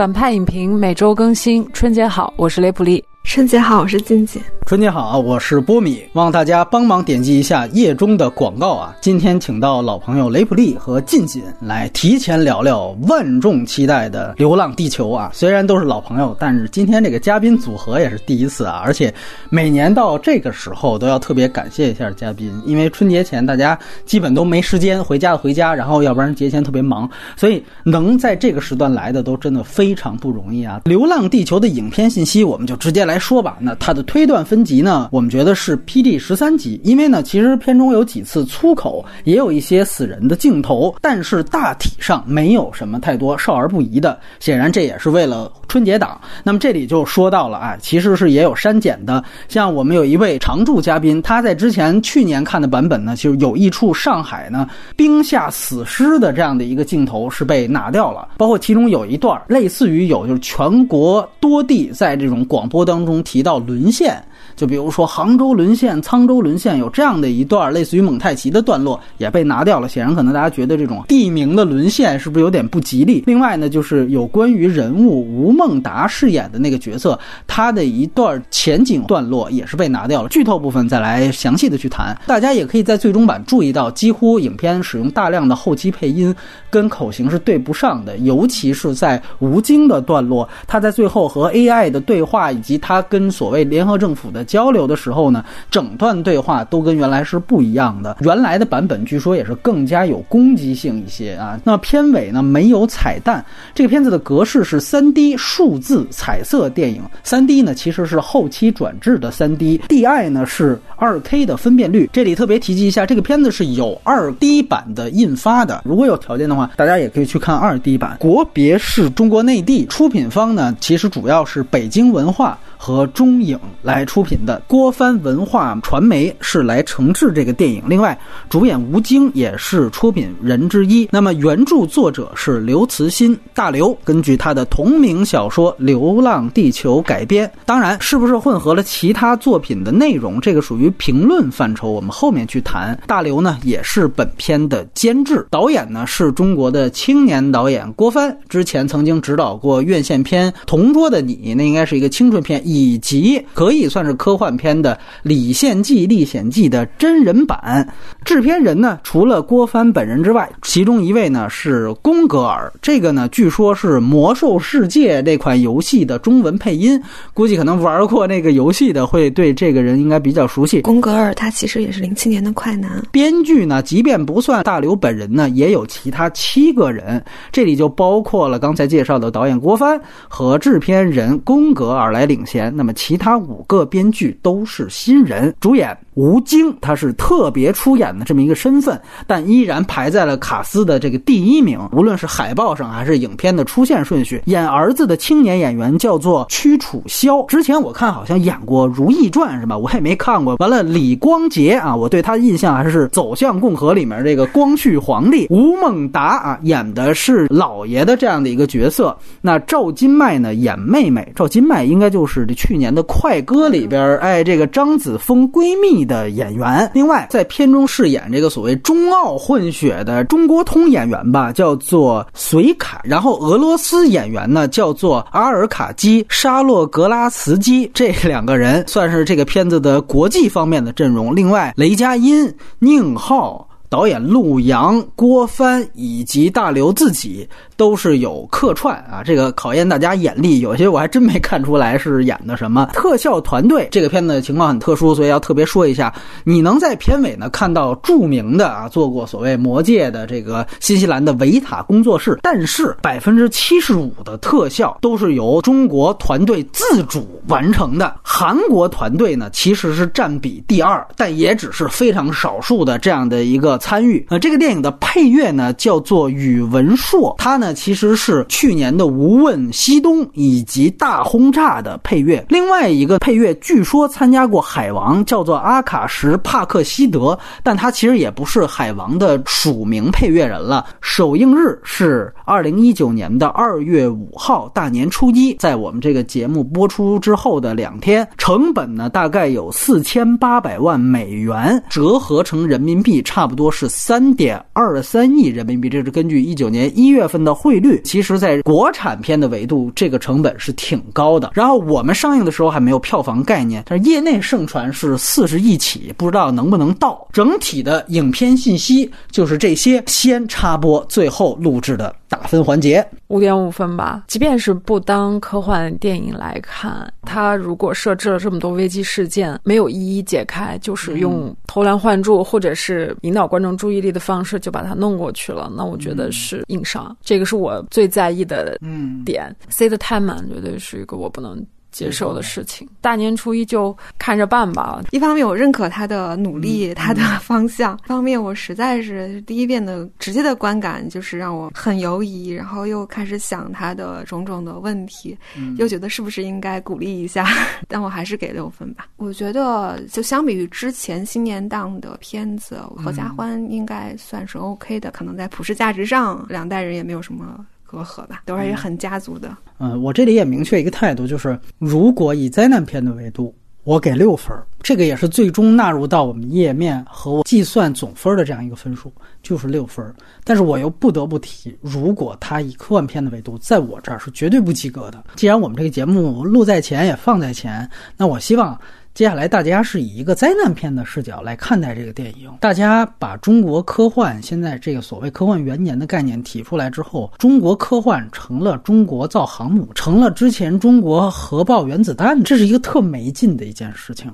反派影评每周更新，春节好，我是雷普利。春节好，我是静静。春节好，我是波米。望大家帮忙点击一下页中的广告啊！今天请到老朋友雷普利和静静来提前聊聊万众期待的《流浪地球》啊。虽然都是老朋友，但是今天这个嘉宾组合也是第一次啊。而且每年到这个时候都要特别感谢一下嘉宾，因为春节前大家基本都没时间回家的回家，然后要不然节前特别忙，所以能在这个时段来的都真的非常不容易啊。《流浪地球》的影片信息，我们就直接来。说吧，那它的推断分级呢？我们觉得是 PG 十三级，因为呢，其实片中有几次粗口，也有一些死人的镜头，但是大体上没有什么太多少儿不宜的。显然这也是为了春节档。那么这里就说到了啊，其实是也有删减的。像我们有一位常驻嘉宾，他在之前去年看的版本呢，就是有一处上海呢冰下死尸的这样的一个镜头是被拿掉了，包括其中有一段类似于有就是全国多地在这种广播当。中提到沦陷。就比如说杭州沦陷、沧州沦陷，有这样的一段类似于蒙太奇的段落也被拿掉了。显然，可能大家觉得这种地名的沦陷是不是有点不吉利？另外呢，就是有关于人物吴孟达饰演的那个角色，他的一段前景段落也是被拿掉了。剧透部分再来详细的去谈。大家也可以在最终版注意到，几乎影片使用大量的后期配音跟口型是对不上的，尤其是在吴京的段落，他在最后和 AI 的对话，以及他跟所谓联合政府的。交流的时候呢，整段对话都跟原来是不一样的。原来的版本据说也是更加有攻击性一些啊。那片尾呢没有彩蛋。这个片子的格式是三 D 数字彩色电影。三 D 呢其实是后期转制的三 D，DI 呢是二 K 的分辨率。这里特别提及一下，这个片子是有二 D 版的印发的。如果有条件的话，大家也可以去看二 D 版。国别是中国内地，出品方呢其实主要是北京文化。和中影来出品的郭帆文化传媒是来承制这个电影，另外主演吴京也是出品人之一。那么原著作者是刘慈欣，大刘根据他的同名小说《流浪地球》改编。当然，是不是混合了其他作品的内容，这个属于评论范畴，我们后面去谈。大刘呢也是本片的监制，导演呢是中国的青年导演郭帆，之前曾经指导过院线片《同桌的你》，那应该是一个青春片。以及可以算是科幻片的《李献计历险记》的真人版，制片人呢，除了郭帆本人之外，其中一位呢是宫格尔，这个呢据说是《魔兽世界》这款游戏的中文配音，估计可能玩过那个游戏的会对这个人应该比较熟悉。宫格尔他其实也是零七年的快男。编剧呢，即便不算大刘本人呢，也有其他七个人，这里就包括了刚才介绍的导演郭帆和制片人宫格尔来领衔。那么其他五个编剧都是新人，主演吴京他是特别出演的这么一个身份，但依然排在了卡斯的这个第一名，无论是海报上还是影片的出现顺序。演儿子的青年演员叫做屈楚萧，之前我看好像演过《如懿传》是吧？我也没看过。完了，李光洁啊，我对他的印象还是《走向共和》里面这个光绪皇帝。吴孟达啊，演的是老爷的这样的一个角色。那赵今麦呢，演妹妹。赵今麦应该就是。去年的《快歌》里边，哎，这个张子枫闺蜜的演员。另外，在片中饰演这个所谓中澳混血的中国通演员吧，叫做隋凯。然后俄罗斯演员呢，叫做阿尔卡基·沙洛格拉茨基。这两个人算是这个片子的国际方面的阵容。另外，雷佳音、宁浩。导演陆阳、郭帆以及大刘自己都是有客串啊，这个考验大家眼力，有些我还真没看出来是演的什么。特效团队这个片子情况很特殊，所以要特别说一下。你能在片尾呢看到著名的啊，做过所谓《魔戒》的这个新西兰的维塔工作室，但是百分之七十五的特效都是由中国团队自主完成的。韩国团队呢其实是占比第二，但也只是非常少数的这样的一个。参与呃，这个电影的配乐呢叫做宇文硕，他呢其实是去年的《无问西东》以及《大轰炸》的配乐。另外一个配乐据说参加过《海王》，叫做阿卡什帕克西德，但他其实也不是《海王》的署名配乐人了。首映日是二零一九年的二月五号，大年初一，在我们这个节目播出之后的两天，成本呢大概有四千八百万美元，折合成人民币差不多。是三点二三亿人民币，这是根据一九年一月份的汇率，其实在国产片的维度，这个成本是挺高的。然后我们上映的时候还没有票房概念，但是业内盛传是四十亿起，不知道能不能到。整体的影片信息就是这些，先插播，最后录制的打分环节，五点五分吧。即便是不当科幻电影来看，它如果设置了这么多危机事件，没有一一解开，就是用偷梁换柱或者是引导观众注意力的方式就把它弄过去了，那我觉得是硬伤。这个是我最在意的点。塞得太满，绝对是一个我不能。接受的事情，大年初一就看着办吧。一方面我认可他的努力，他的方向；一方面我实在是第一遍的直接的观感就是让我很犹疑，然后又开始想他的种种的问题，又觉得是不是应该鼓励一下。但我还是给六分吧。我觉得就相比于之前新年档的片子，《合家欢》应该算是 OK 的，可能在普世价值上，两代人也没有什么。隔阂吧，都是很家族的。嗯，我这里也明确一个态度，就是如果以灾难片的维度，我给六分，这个也是最终纳入到我们页面和我计算总分的这样一个分数，就是六分。但是我又不得不提，如果它以科幻片的维度，在我这儿是绝对不及格的。既然我们这个节目录在前也放在前，那我希望。接下来，大家是以一个灾难片的视角来看待这个电影。大家把中国科幻现在这个所谓科幻元年的概念提出来之后，中国科幻成了中国造航母，成了之前中国核爆原子弹，这是一个特没劲的一件事情。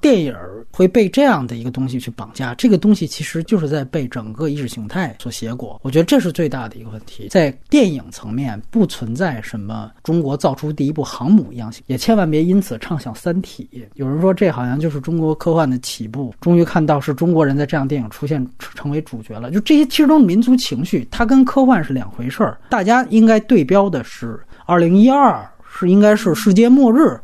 电影会被这样的一个东西去绑架，这个东西其实就是在被整个意识形态所挟裹。我觉得这是最大的一个问题。在电影层面不存在什么中国造出第一部航母一样，也千万别因此畅想《三体》。有人说这好像就是中国科幻的起步，终于看到是中国人在这样电影出现成为主角了。就这些其实都是民族情绪，它跟科幻是两回事儿。大家应该对标的是二零一二，是应该是世界末日。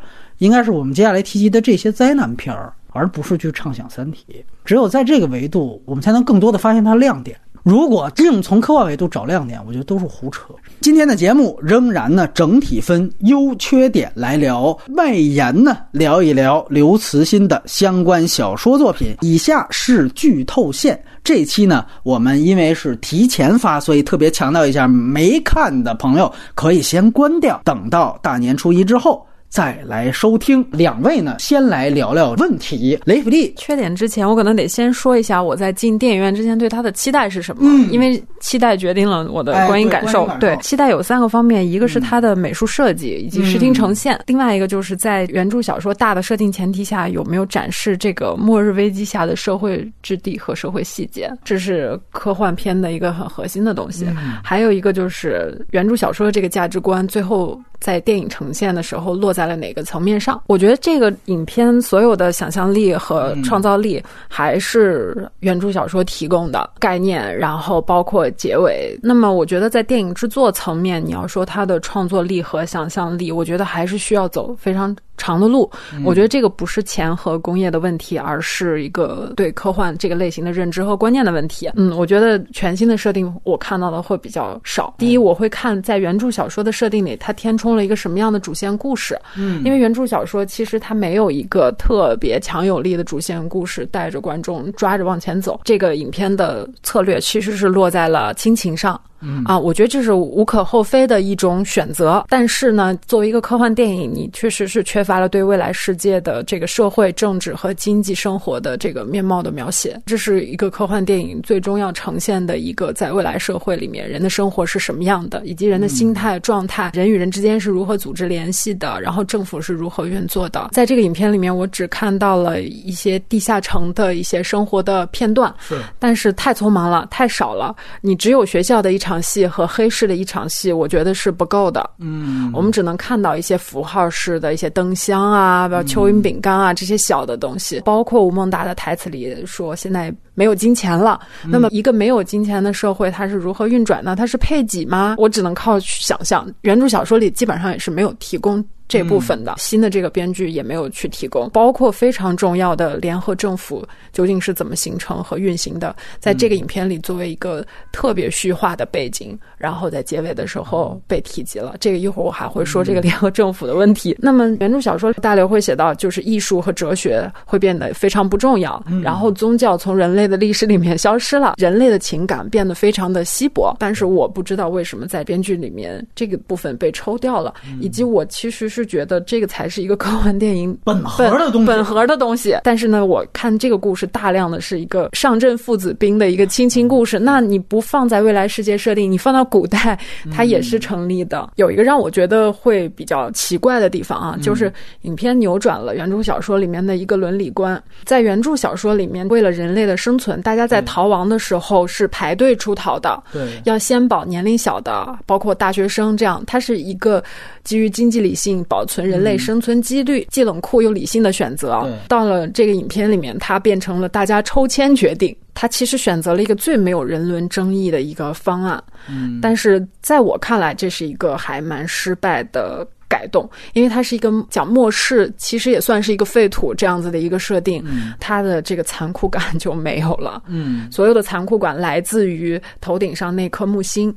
应该是我们接下来提及的这些灾难片儿，而不是去畅想《三体》。只有在这个维度，我们才能更多的发现它亮点。如果硬从科幻维度找亮点，我觉得都是胡扯。今天的节目仍然呢，整体分优缺点来聊，外延呢聊一聊刘慈欣的相关小说作品。以下是剧透线。这期呢，我们因为是提前发，所以特别强调一下，没看的朋友可以先关掉，等到大年初一之后。再来收听两位呢，先来聊聊问题。雷普利缺点之前，我可能得先说一下我在进电影院之前对他的期待是什么。嗯，因为期待决定了我的观影感受。对，期待有三个方面，一个是它的美术设计以及视听呈现，另外一个就是在原著小说大的设定前提下有没有展示这个末日危机下的社会质地和社会细节，这是科幻片的一个很核心的东西。还有一个就是原著小说的这个价值观，最后。在电影呈现的时候落在了哪个层面上？我觉得这个影片所有的想象力和创造力还是原著小说提供的概念，然后包括结尾。那么，我觉得在电影制作层面，你要说它的创作力和想象力，我觉得还是需要走非常。长的路，我觉得这个不是钱和工业的问题，而是一个对科幻这个类型的认知和观念的问题。嗯，我觉得全新的设定我看到的会比较少。第一，我会看在原著小说的设定里，它填充了一个什么样的主线故事。嗯，因为原著小说其实它没有一个特别强有力的主线故事带着观众抓着往前走。这个影片的策略其实是落在了亲情上。啊，我觉得这是无可厚非的一种选择。但是呢，作为一个科幻电影，你确实是缺乏了对未来世界的这个社会、政治和经济生活的这个面貌的描写。这是一个科幻电影最终要呈现的一个在未来社会里面人的生活是什么样的，以及人的心态状态，人与人之间是如何组织联系的，然后政府是如何运作的。在这个影片里面，我只看到了一些地下城的一些生活的片段，是，但是太匆忙了，太少了。你只有学校的一场。戏和黑市的一场戏，我觉得是不够的。嗯，我们只能看到一些符号式的一些灯箱啊，比如蚯蚓饼干啊这些小的东西。包括吴孟达的台词里说：“现在没有金钱了。”那么，一个没有金钱的社会，它是如何运转呢？它是配给吗？我只能靠想象。原著小说里基本上也是没有提供。这部分的新的这个编剧也没有去提供，包括非常重要的联合政府究竟是怎么形成和运行的，在这个影片里作为一个特别虚化的背景，然后在结尾的时候被提及了。这个一会儿我还会说这个联合政府的问题。那么原著小说大刘会写到，就是艺术和哲学会变得非常不重要，然后宗教从人类。类的历史里面消失了，人类的情感变得非常的稀薄。但是我不知道为什么在编剧里面这个部分被抽掉了，以及我其实是觉得这个才是一个科幻电影本核的东西，本核的东西。但是呢，我看这个故事大量的是一个上阵父子兵的一个亲情故事，那你不放在未来世界设定，你放到古代，它也是成立的。有一个让我觉得会比较奇怪的地方啊，就是影片扭转了原著小说里面的一个伦理观。在原著小说里面，为了人类的生存，大家在逃亡的时候是排队出逃的，对，要先保年龄小的，包括大学生这样。它是一个基于经济理性保存人类生存几率，既冷酷又理性的选择。到了这个影片里面，它变成了大家抽签决定。他其实选择了一个最没有人伦争议的一个方案，嗯，但是在我看来，这是一个还蛮失败的改动，因为它是一个讲末世，其实也算是一个废土这样子的一个设定，它的这个残酷感就没有了，嗯，所有的残酷感来自于头顶上那颗木星。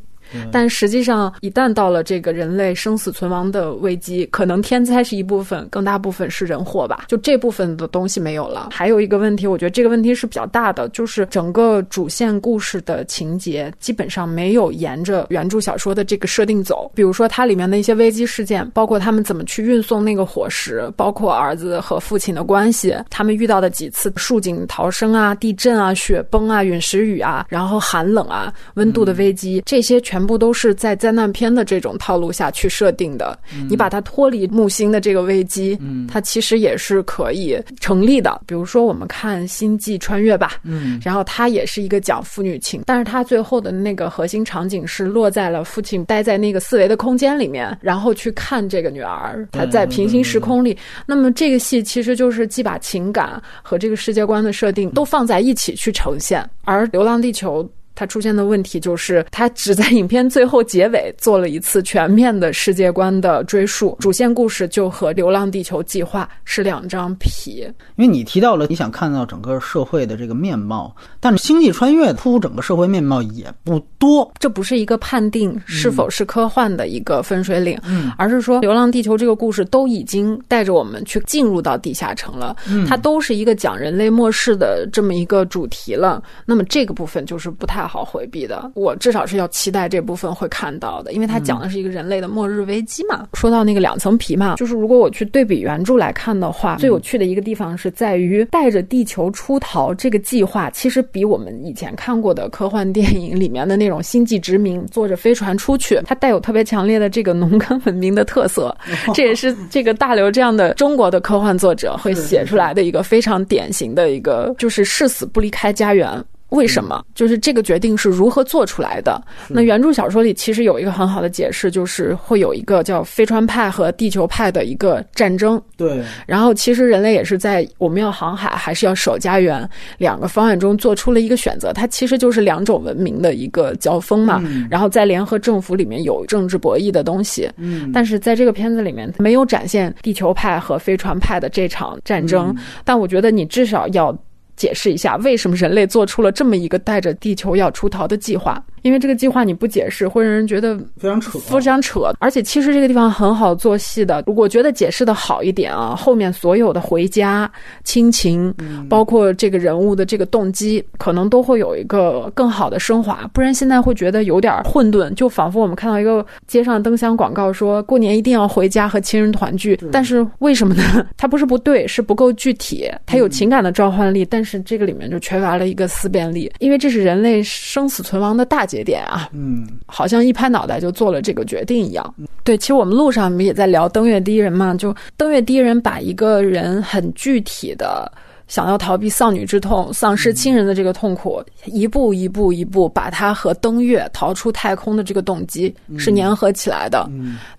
但实际上，一旦到了这个人类生死存亡的危机，可能天灾是一部分，更大部分是人祸吧。就这部分的东西没有了。还有一个问题，我觉得这个问题是比较大的，就是整个主线故事的情节基本上没有沿着原著小说的这个设定走。比如说，它里面的一些危机事件，包括他们怎么去运送那个火石，包括儿子和父亲的关系，他们遇到的几次树井逃生啊、地震啊、雪崩啊、陨石雨啊，然后寒冷啊、温度的危机，这些全。全部都是在灾难片的这种套路下去设定的。你把它脱离木星的这个危机，嗯，它其实也是可以成立的。比如说，我们看《星际穿越》吧，嗯，然后它也是一个讲父女情，但是它最后的那个核心场景是落在了父亲待在那个四维的空间里面，然后去看这个女儿，她在平行时空里。那么这个戏其实就是既把情感和这个世界观的设定都放在一起去呈现，而《流浪地球》。它出现的问题就是，它只在影片最后结尾做了一次全面的世界观的追溯，主线故事就和《流浪地球》计划是两张皮。因为你提到了你想看到整个社会的这个面貌，但是《星际穿越》铺整个社会面貌也不多，这不是一个判定是否是科幻的一个分水岭，嗯，而是说《流浪地球》这个故事都已经带着我们去进入到地下城了，它都是一个讲人类末世的这么一个主题了，那么这个部分就是不太。好回避的，我至少是要期待这部分会看到的，因为它讲的是一个人类的末日危机嘛。说到那个两层皮嘛，就是如果我去对比原著来看的话，最有趣的一个地方是在于带着地球出逃这个计划，其实比我们以前看过的科幻电影里面的那种星际殖民，坐着飞船出去，它带有特别强烈的这个农耕文明的特色。这也是这个大刘这样的中国的科幻作者会写出来的一个非常典型的一个，就是誓死不离开家园。为什么？就是这个决定是如何做出来的？那原著小说里其实有一个很好的解释，就是会有一个叫飞船派和地球派的一个战争。对。然后其实人类也是在我们要航海还是要守家园两个方案中做出了一个选择。它其实就是两种文明的一个交锋嘛。嗯然后在联合政府里面有政治博弈的东西。嗯。但是在这个片子里面没有展现地球派和飞船派的这场战争。但我觉得你至少要。解释一下，为什么人类做出了这么一个带着地球要出逃的计划？因为这个计划你不解释，会让人觉得非常扯，非常扯。而且其实这个地方很好做戏的，我觉得解释的好一点啊，后面所有的回家、亲情，包括这个人物的这个动机，可能都会有一个更好的升华。不然现在会觉得有点混沌，就仿佛我们看到一个街上灯箱广告，说过年一定要回家和亲人团聚。但是为什么呢？它不是不对，是不够具体。它有情感的召唤力，但是这个里面就缺乏了一个思辨力，因为这是人类生死存亡的大节点啊，嗯，好像一拍脑袋就做了这个决定一样。对，其实我们路上不也在聊《登月第一人》嘛？就《登月第一人》把一个人很具体的。想要逃避丧女之痛、丧失亲人的这个痛苦，一步一步一步把他和登月、逃出太空的这个动机是粘合起来的。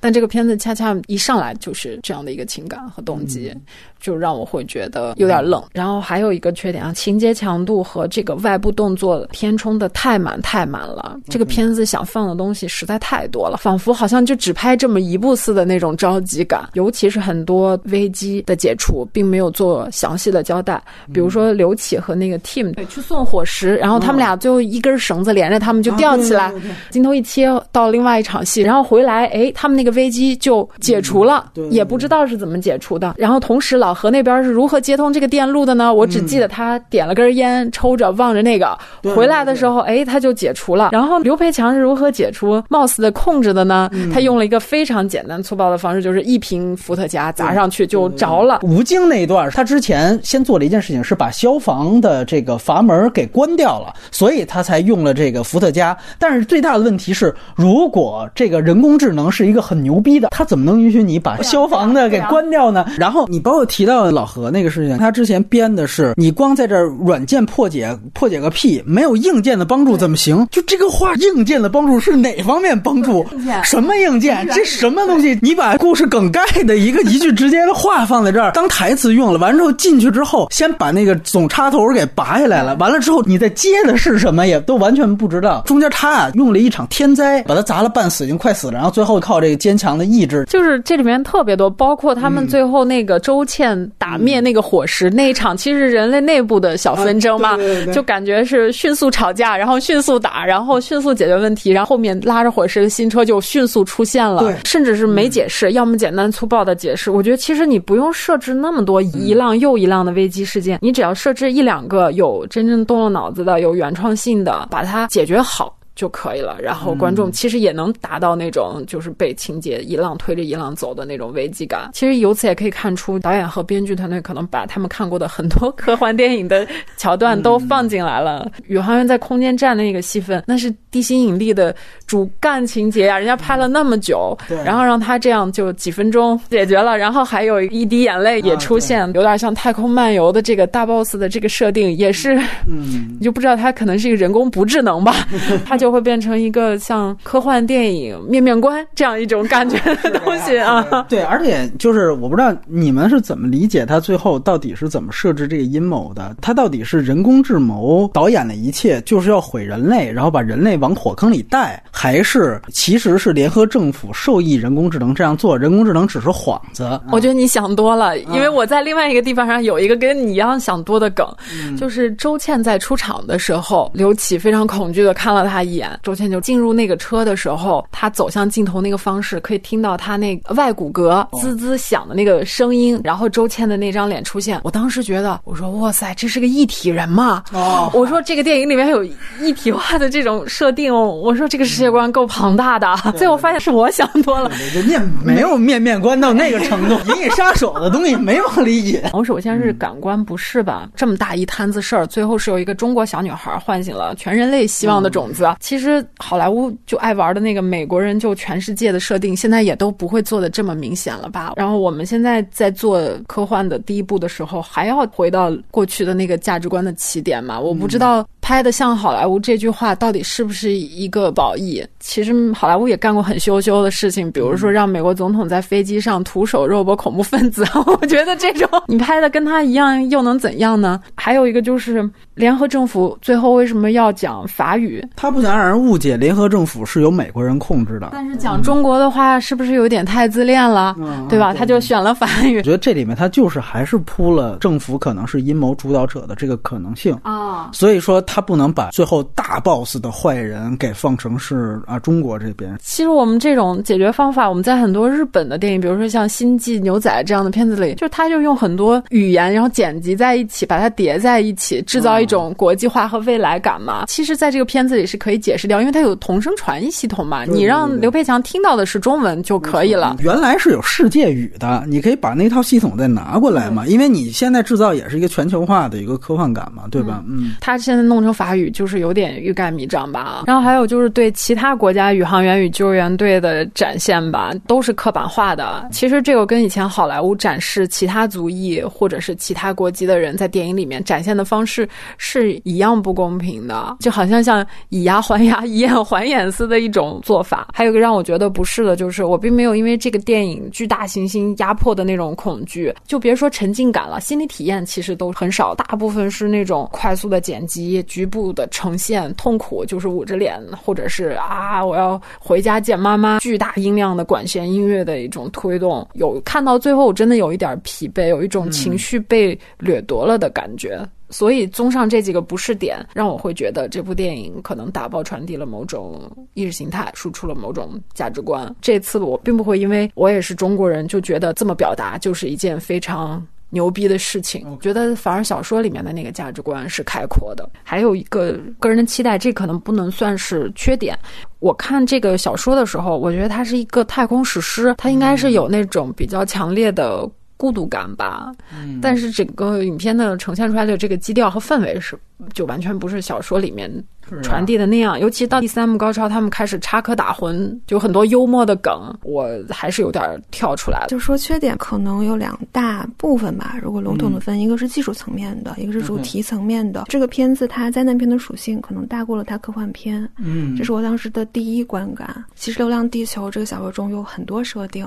但这个片子恰恰一上来就是这样的一个情感和动机，就让我会觉得有点冷。然后还有一个缺点啊，情节强度和这个外部动作填充的太满太满了。这个片子想放的东西实在太多了，仿佛好像就只拍这么一部似的那种着急感。尤其是很多危机的解除，并没有做详细的交代。彩，比如说刘启和那个 Tim 去送伙食，然后他们俩最后一根绳子连着他们就吊起来，镜头一切到另外一场戏，然后回来，哎，他们那个危机就解除了，也不知道是怎么解除的。然后同时老何那边是如何接通这个电路的呢？我只记得他点了根烟，抽着望着那个，回来的时候，哎，他就解除了。然后刘培强是如何解除 Mouse 的控制的呢？他用了一个非常简单粗暴的方式，就是一瓶伏特加砸上去就着了。吴京那一段，他之前先做了一件事情，是把消防的这个阀门给关掉了，所以他才用了这个伏特加。但是最大的问题是，如果这个人工智能是一个很牛逼的，他怎么能允许你把消防的给关掉呢？然后你包括提到老何那个事情，他之前编的是你光在这软件破解破解个屁，没有硬件的帮助怎么行？就这个话，硬件的帮助是哪方面帮助？什么硬件？这什么东西？你把故事梗概的一个一句直接的话放在这儿当台词用了，完之后进去之后，先把那个总插头给拔下来了，完了之后你再接的是什么，也都完全不知道。中间他啊用了一场天灾，把他砸了半死，已经快死了，然后最后靠这个坚强的意志，就是这里面特别多，包括他们最后那个周倩打灭那个火石那一场，其实人类内部的小纷争嘛，就感觉是迅速吵架，然后迅速打，然后迅速解决问题，然后后面拉着火石的新车就迅速出现了，甚至是没解释，要么简单粗暴的解释。我觉得其实你不用设置那么多一浪又一浪的危机事件，你只要设置一两个有真正动了脑子的、有原创性的，把它解决好。就可以了，然后观众其实也能达到那种就是被情节一浪推着一浪走的那种危机感。其实由此也可以看出，导演和编剧团队可能把他们看过的很多科幻电影的桥段都放进来了。宇航员在空间站的那个戏份，那是地心引力的主干情节呀，人家拍了那么久，然后让他这样就几分钟解决了，然后还有一滴眼泪也出现，有点像太空漫游的这个大 boss 的这个设定，也是，嗯，你 就不知道他可能是一个人工不智能吧，他就。就会变成一个像科幻电影面面观这样一种感觉的东西啊！对，而且就是我不知道你们是怎么理解他最后到底是怎么设置这个阴谋的？他到底是人工智谋导演的一切就是要毁人类，然后把人类往火坑里带，还是其实是联合政府授意人工智能这样做？人工智能只是幌子？我觉得你想多了，因为我在另外一个地方上有一个跟你一样想多的梗，就是周倩在出场的时候，刘启非常恐惧的看了他一。周倩就进入那个车的时候，她走向镜头那个方式，可以听到她那外骨骼滋滋响的那个声音，然后周倩的那张脸出现。我当时觉得，我说哇塞，这是个一体人嘛？哦，我说这个电影里面有一体化的这种设定，我说这个世界观够庞大的。最后发现是我想多了，人家没有面面观到那个程度，银翼杀手的东西没往里引。我首先是感官不适吧，这么大一摊子事儿，最后是有一个中国小女孩唤醒了全人类希望的种子。其实好莱坞就爱玩的那个美国人就全世界的设定，现在也都不会做的这么明显了吧？然后我们现在在做科幻的第一步的时候，还要回到过去的那个价值观的起点嘛？我不知道。拍的像好莱坞这句话到底是不是一个褒义？其实好莱坞也干过很羞羞的事情，比如说让美国总统在飞机上徒手肉搏恐怖分子。我觉得这种你拍的跟他一样又能怎样呢？还有一个就是联合政府最后为什么要讲法语？他不想让人误解联合政府是由美国人控制的。但是讲中国的话是不是有点太自恋了？对吧？他就选了法语。我觉得这里面他就是还是铺了政府可能是阴谋主导者的这个可能性啊。所以说他。他不能把最后大 boss 的坏人给放成是啊中国这边。其实我们这种解决方法，我们在很多日本的电影，比如说像《星际牛仔》这样的片子里，就他就用很多语言，然后剪辑在一起，把它叠在一起，制造一种国际化和未来感嘛。其实，在这个片子里是可以解释掉，因为它有同声传译系统嘛。你让刘佩强听到的是中文就可以了。原来是有世界语的，你可以把那套系统再拿过来嘛。因为你现在制造也是一个全球化的一个科幻感嘛，对吧？嗯，他现在弄成。法语就是有点欲盖弥彰吧，然后还有就是对其他国家宇航员与救援队的展现吧，都是刻板化的。其实这个跟以前好莱坞展示其他族裔或者是其他国籍的人在电影里面展现的方式是一样不公平的，就好像像以牙还牙、以眼还眼似的一种做法。还有一个让我觉得不是的，就是我并没有因为这个电影巨大行星压迫的那种恐惧，就别说沉浸感了，心理体验其实都很少，大部分是那种快速的剪辑。局部的呈现，痛苦就是捂着脸，或者是啊，我要回家见妈妈。巨大音量的管弦音乐的一种推动，有看到最后，我真的有一点疲惫，有一种情绪被掠夺了的感觉。所以，综上这几个不适点，让我会觉得这部电影可能打爆传递了某种意识形态，输出了某种价值观。这次我并不会因为我也是中国人，就觉得这么表达就是一件非常。牛逼的事情，我觉得反而小说里面的那个价值观是开阔的。还有一个个人的期待，这可能不能算是缺点。我看这个小说的时候，我觉得它是一个太空史诗，它应该是有那种比较强烈的。孤独感吧，但是整个影片的呈现出来的这个基调和氛围是，就完全不是小说里面传递的那样。尤其到第三幕高潮，他们开始插科打诨，就很多幽默的梗，我还是有点跳出来了。就说缺点可能有两大部分吧，如果笼统的分，一个是技术层面的，一个是主题层面的。这个片子它灾难片的属性可能大过了它科幻片，嗯，这是我当时的第一观感。其实《流浪地球》这个小说中有很多设定。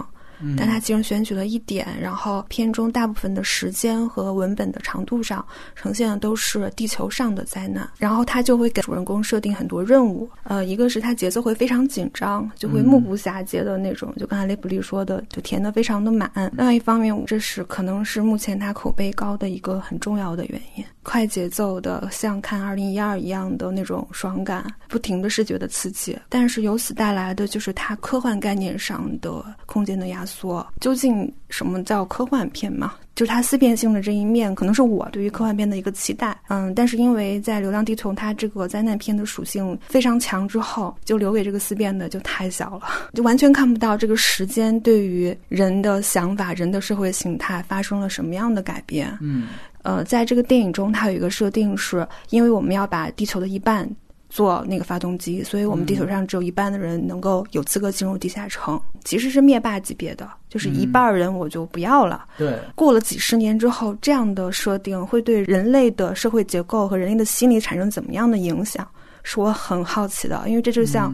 但他其中选取了一点，然后片中大部分的时间和文本的长度上呈现的都是地球上的灾难，然后他就会给主人公设定很多任务，呃，一个是他节奏会非常紧张，就会目不暇接的那种，就刚才雷普利说的，就填的非常的满。另外一方面，这是可能是目前他口碑高的一个很重要的原因。快节奏的，像看《二零一二》一样的那种爽感，不停的视觉的刺激，但是由此带来的就是它科幻概念上的空间的压缩。究竟什么叫科幻片嘛？就是它思辨性的这一面，可能是我对于科幻片的一个期待。嗯，但是因为在《流浪地球》它这个灾难片的属性非常强之后，就留给这个思辨的就太小了，就完全看不到这个时间对于人的想法、人的社会形态发生了什么样的改变。嗯。呃，在这个电影中，它有一个设定，是因为我们要把地球的一半做那个发动机，所以我们地球上只有一半的人能够有资格进入地下城，其实是灭霸级别的，就是一半人我就不要了。对，过了几十年之后，这样的设定会对人类的社会结构和人类的心理产生怎么样的影响，是我很好奇的，因为这就像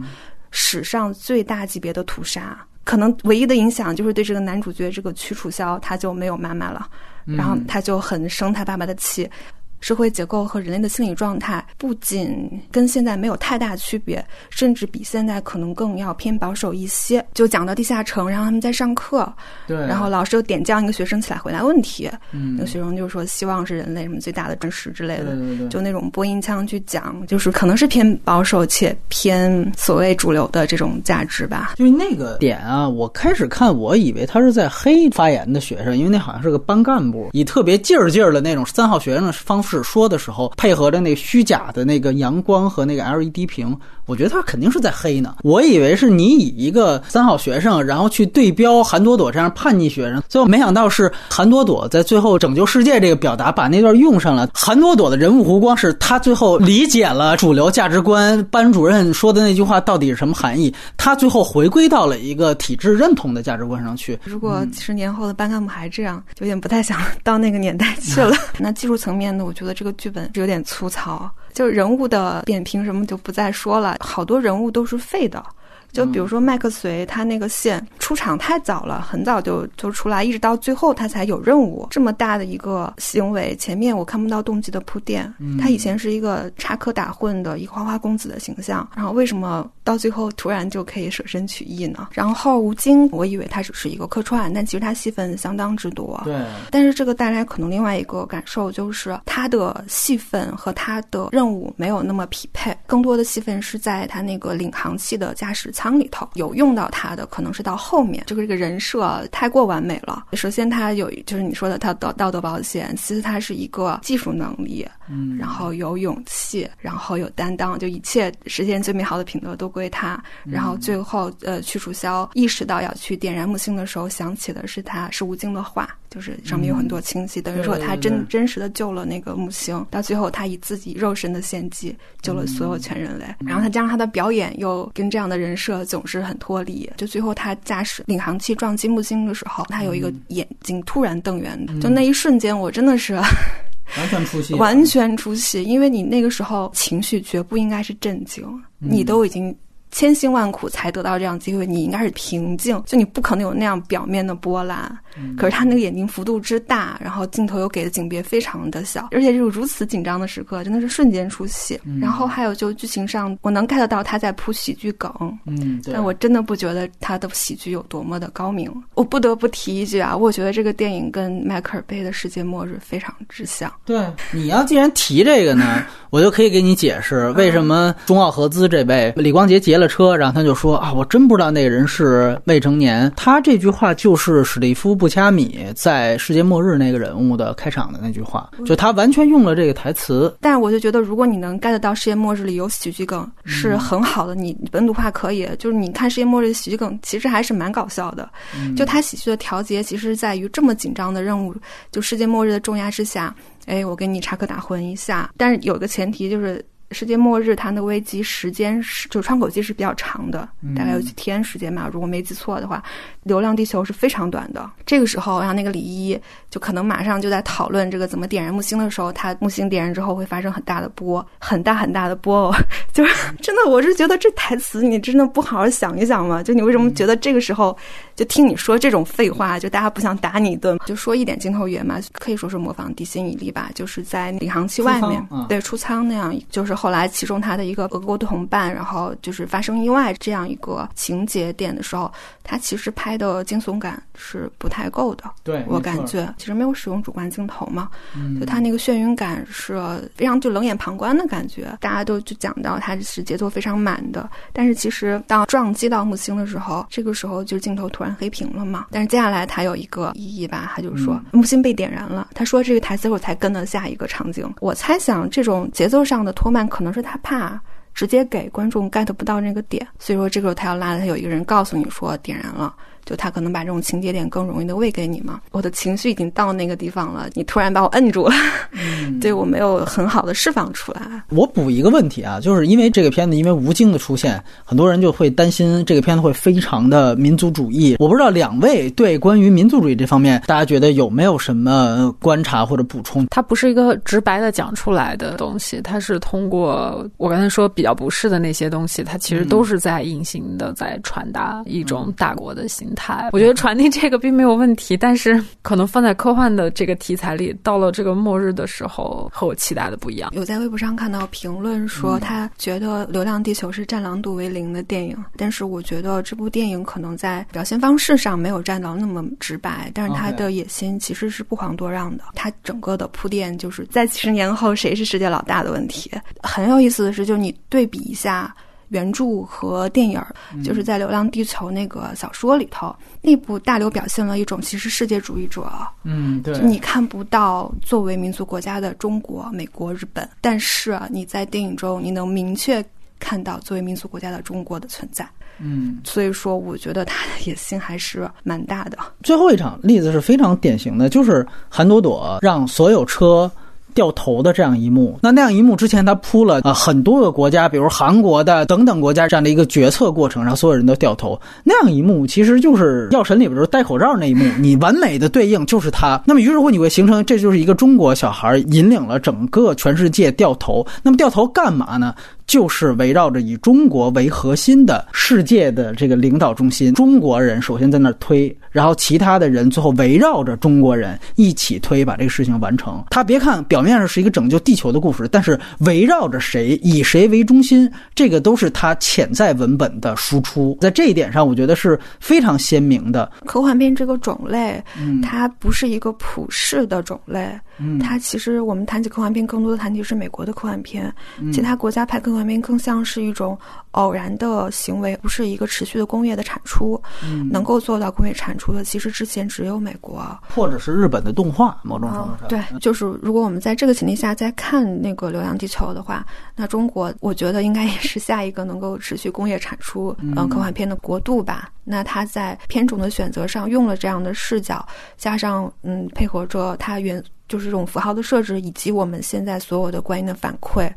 史上最大级别的屠杀，可能唯一的影响就是对这个男主角这个屈楚萧他就没有妈妈了。然后他就很生他爸爸的气。社会结构和人类的心理状态不仅跟现在没有太大区别，甚至比现在可能更要偏保守一些。就讲到地下城，然后他们在上课，对，然后老师又点将一个学生起来回答问题，嗯，那个学生就说希望是人类什么最大的真实之类的，对对对，就那种播音腔去讲，就是可能是偏保守且偏所谓主流的这种价值吧。就是那个点啊，我开始看我以为他是在黑发言的学生，因为那好像是个班干部，以特别劲儿劲儿的那种三好学生的方是说的时候，配合着那虚假的那个阳光和那个 LED 屏，我觉得他肯定是在黑呢。我以为是你以一个三好学生，然后去对标韩朵朵这样叛逆学生，最后没想到是韩朵朵在最后拯救世界这个表达把那段用上了。韩朵朵的人物弧光是他最后理解了主流价值观，班主任说的那句话到底是什么含义？他最后回归到了一个体制认同的价值观上去。如果几十年后的班干部还这样，有点不太想 到那个年代去了。那技术层面呢？我。觉得这个剧本有点粗糙，就人物的扁平什么就不再说了，好多人物都是废的。就比如说麦克隋他那个线出场太早了，很早就就出来，一直到最后他才有任务。这么大的一个行为，前面我看不到动机的铺垫。他以前是一个插科打诨的一个花花公子的形象，然后为什么到最后突然就可以舍身取义呢？然后吴京，我以为他只是一个客串，但其实他戏份相当之多。对。但是这个带来可能另外一个感受就是他的戏份和他的任务没有那么匹配，更多的戏份是在他那个领航器的驾驶舱。里头有用到他的，可能是到后面，就是这个人设太过完美了。首先，他有就是你说的他的道德保险，其实他是一个技术能力，嗯，然后有勇气，然后有担当，就一切实现最美好的品德都归他。然后最后，呃，屈楚萧意识到要去点燃木星的时候，想起的是他是吴京的话，就是上面有很多清晰，等于说他真真实的救了那个木星。到最后，他以自己肉身的献祭救了所有全人类。然后他加上他的表演，又跟这样的人设。总是很脱离。就最后他驾驶领航器撞击木星的时候，他有一个眼睛突然瞪圆的，就那一瞬间，我真的是 完全出戏，完全出戏。因为你那个时候情绪绝不应该是震惊，你都已经千辛万苦才得到这样机会，你应该是平静，就你不可能有那样表面的波澜。可是他那个眼睛幅度之大，然后镜头又给的景别非常的小，而且这种如此紧张的时刻，真的是瞬间出戏。然后还有就剧情上，我能 get 到他在铺喜剧梗，嗯，但我真的不觉得他的喜剧有多么的高明。我不得不提一句啊，我觉得这个电影跟迈克尔贝的世界末日非常之像。对，你要既然提这个呢，我就可以给你解释为什么中奥合资这位李光洁劫了车，然后他就说啊，我真不知道那个人是未成年。他这句话就是史蒂夫·布恰米在世界末日那个人物的开场的那句话，就他完全用了这个台词。但是我就觉得，如果你能 get 到世界末日里有喜剧梗，是很好的。你本土化可以，就是你看世界末日的喜剧梗，其实还是蛮搞笑的。就他喜剧的调节，其实在于这么紧张的任务，就世界末日的重压之下。哎，我给你插科打诨一下，但是有个前提就是。世界末日，它的危机时间是就窗口期是比较长的，大概有几天时间嘛。如果没记错的话，流浪地球是非常短的。这个时候，然后那个李一就可能马上就在讨论这个怎么点燃木星的时候，它木星点燃之后会发生很大的波，很大很大的波。哦。就是真的，我是觉得这台词你真的不好好想一想吗？就你为什么觉得这个时候就听你说这种废话，就大家不想打你一顿？就说一点镜头语言嘛，可以说是模仿地心引力吧，就是在领航器外面对出舱那样，就是。后来，其中他的一个俄国的同伴，然后就是发生意外这样一个情节点的时候，他其实拍的惊悚感是不太够的。对我感觉，其实没有使用主观镜头嘛，就他那个眩晕感是非常就冷眼旁观的感觉。大家都就讲到他是节奏非常满的，但是其实当撞击到木星的时候，这个时候就镜头突然黑屏了嘛。但是接下来他有一个意义吧，他就说木星被点燃了。他说这个台词我才跟了下一个场景。我猜想这种节奏上的拖慢。可能是他怕直接给观众 get 不到那个点，所以说这个时候他要拉他有一个人告诉你说点燃了。就他可能把这种情节点更容易的喂给你嘛，我的情绪已经到那个地方了，你突然把我摁住了，对我没有很好的释放出来。我补一个问题啊，就是因为这个片子因为吴京的出现，很多人就会担心这个片子会非常的民族主义。我不知道两位对关于民族主义这方面，大家觉得有没有什么观察或者补充？它不是一个直白的讲出来的东西，它是通过我刚才说比较不适的那些东西，它其实都是在隐形的在传达一种大国的心。我觉得传递这个并没有问题，但是可能放在科幻的这个题材里，到了这个末日的时候，和我期待的不一样。有在微博上看到评论说，他觉得《流浪地球》是战狼度为零的电影，但是我觉得这部电影可能在表现方式上没有战狼那么直白，但是他的野心其实是不遑多让的。他整个的铺垫就是在几十年后谁是世界老大的问题。很有意思的是，就你对比一下。原著和电影，就是在《流浪地球》那个小说里头，那部大刘表现了一种其实世界主义者。嗯，对，你看不到作为民族国家的中国、美国、日本，但是你在电影中你能明确看到作为民族国家的中国的存在。嗯，所以说，我觉得他的野心还是蛮大的。最后一场例子是非常典型的，就是韩朵朵让所有车。掉头的这样一幕，那那样一幕之前他铺了啊很多个国家，比如韩国的等等国家这样的一个决策过程，让所有人都掉头。那样一幕其实就是《药神》里边儿戴口罩那一幕，你完美的对应就是他。那么于是乎你会形成这就是一个中国小孩引领了整个全世界掉头。那么掉头干嘛呢？就是围绕着以中国为核心的世界的这个领导中心，中国人首先在那儿推，然后其他的人最后围绕着中国人一起推，把这个事情完成。他别看表面上是一个拯救地球的故事，但是围绕着谁，以谁为中心，这个都是他潜在文本的输出。在这一点上，我觉得是非常鲜明的。科幻片这个种类，它不是一个普世的种类。嗯，它其实我们谈起科幻片，更多的谈起是美国的科幻片，其他国家拍科幻片更像是一种偶然的行为，不是一个持续的工业的产出。嗯，能够做到工业产出的，其实之前只有美国，或者是日本的动画，某种程度上。对，就是如果我们在这个前提下再看那个《流浪地球》的话，那中国我觉得应该也是下一个能够持续工业产出嗯科幻片的国度吧。那它在片种的选择上用了这样的视角，加上嗯配合着它原。就是这种符号的设置，以及我们现在所有的观影的反馈，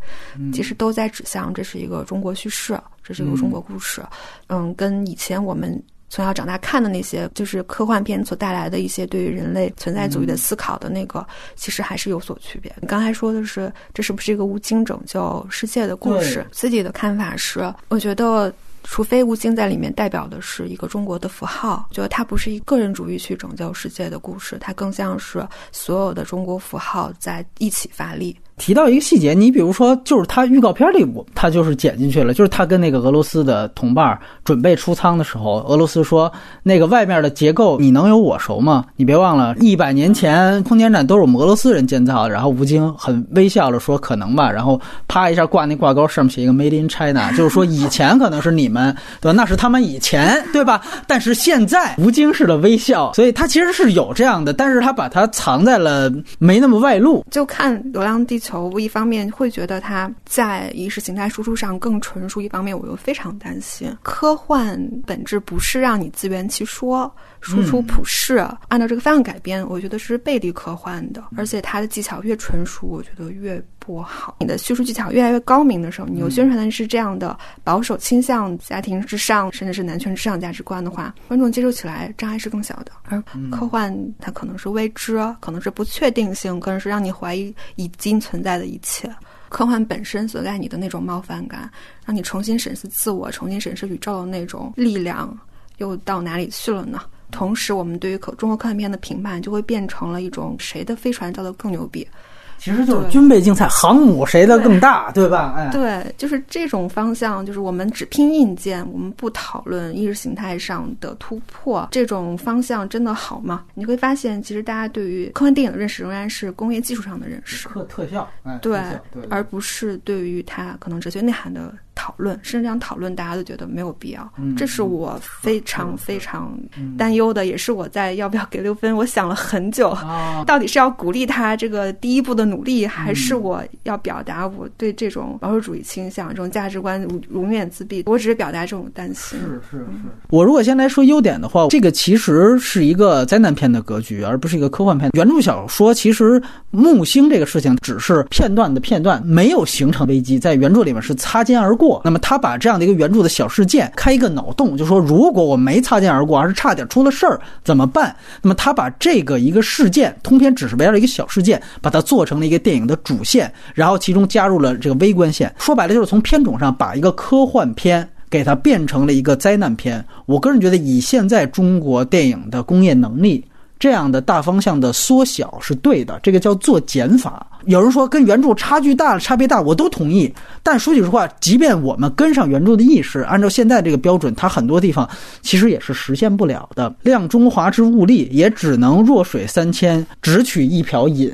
其实都在指向这是一个中国叙事，这是一个中国故事。嗯，跟以前我们从小长大看的那些，就是科幻片所带来的一些对于人类存在主义的思考的那个，其实还是有所区别。你刚才说的是，这是不是一个无精拯救世界的故事？自己的看法是，我觉得。除非吴京在里面代表的是一个中国的符号，觉得他不是一个人主义去拯救世界的故事，他更像是所有的中国符号在一起发力。提到一个细节，你比如说，就是他预告片里，我他就是剪进去了，就是他跟那个俄罗斯的同伴准备出舱的时候，俄罗斯说那个外面的结构你能有我熟吗？你别忘了，一百年前空间站都是我们俄罗斯人建造的。然后吴京很微笑着说可能吧，然后啪一下挂那挂钩，上面写一个 Made in China，就是说以前可能是你们，对吧？那是他们以前，对吧？但是现在吴京式的微笑，所以他其实是有这样的，但是他把它藏在了没那么外露。就看《流浪地求》。一方面会觉得它在意识形态输出上更纯熟，一方面我又非常担心。科幻本质不是让你自圆其说、输出普世，按照这个方向改编，我觉得是背离科幻的。而且它的技巧越纯熟，我觉得越不好。你的叙述技巧越来越高明的时候，你又宣传的是这样的保守倾向、家庭至上，甚至是男权至上价值观的话，观众接受起来障碍是更小的。而科幻它可能是未知，可能是不确定性，可能是让你怀疑已经存。在的一切，科幻本身所带你的那种冒犯感，让你重新审视自我，重新审视宇宙的那种力量，又到哪里去了呢？同时，我们对于可中国科幻片的评判，就会变成了一种谁的飞船造的更牛逼。其实就是军备竞赛，航母谁的更大，对吧？哎，对，就是这种方向，就是我们只拼硬件，我们不讨论意识形态上的突破。这种方向真的好吗？你会发现，其实大家对于科幻电影的认识仍然是工业技术上的认识，特特效，对，而不是对于它可能哲学内涵的。讨论，甚至这样讨论，大家都觉得没有必要。这是我非常非常担忧的，也是我在要不要给六分，我想了很久，到底是要鼓励他这个第一步的努力，还是我要表达我对这种保守主义倾向、这种价值观永永远自闭？我只是表达这种担心。是是是。我如果先来说优点的话，这个其实是一个灾难片的格局，而不是一个科幻片。原著小说其实木星这个事情只是片段的片段，没有形成危机，在原著里面是擦肩而过。那么他把这样的一个原著的小事件开一个脑洞，就说如果我没擦肩而过，而是差点出了事儿怎么办？那么他把这个一个事件通篇只是围绕一个小事件，把它做成了一个电影的主线，然后其中加入了这个微观线。说白了就是从片种上把一个科幻片给它变成了一个灾难片。我个人觉得以现在中国电影的工业能力，这样的大方向的缩小是对的，这个叫做减法。有人说跟原著差距大，差别大，我都同意。但说句实话，即便我们跟上原著的意识，按照现在这个标准，它很多地方其实也是实现不了的。量中华之物力，也只能弱水三千，只取一瓢饮。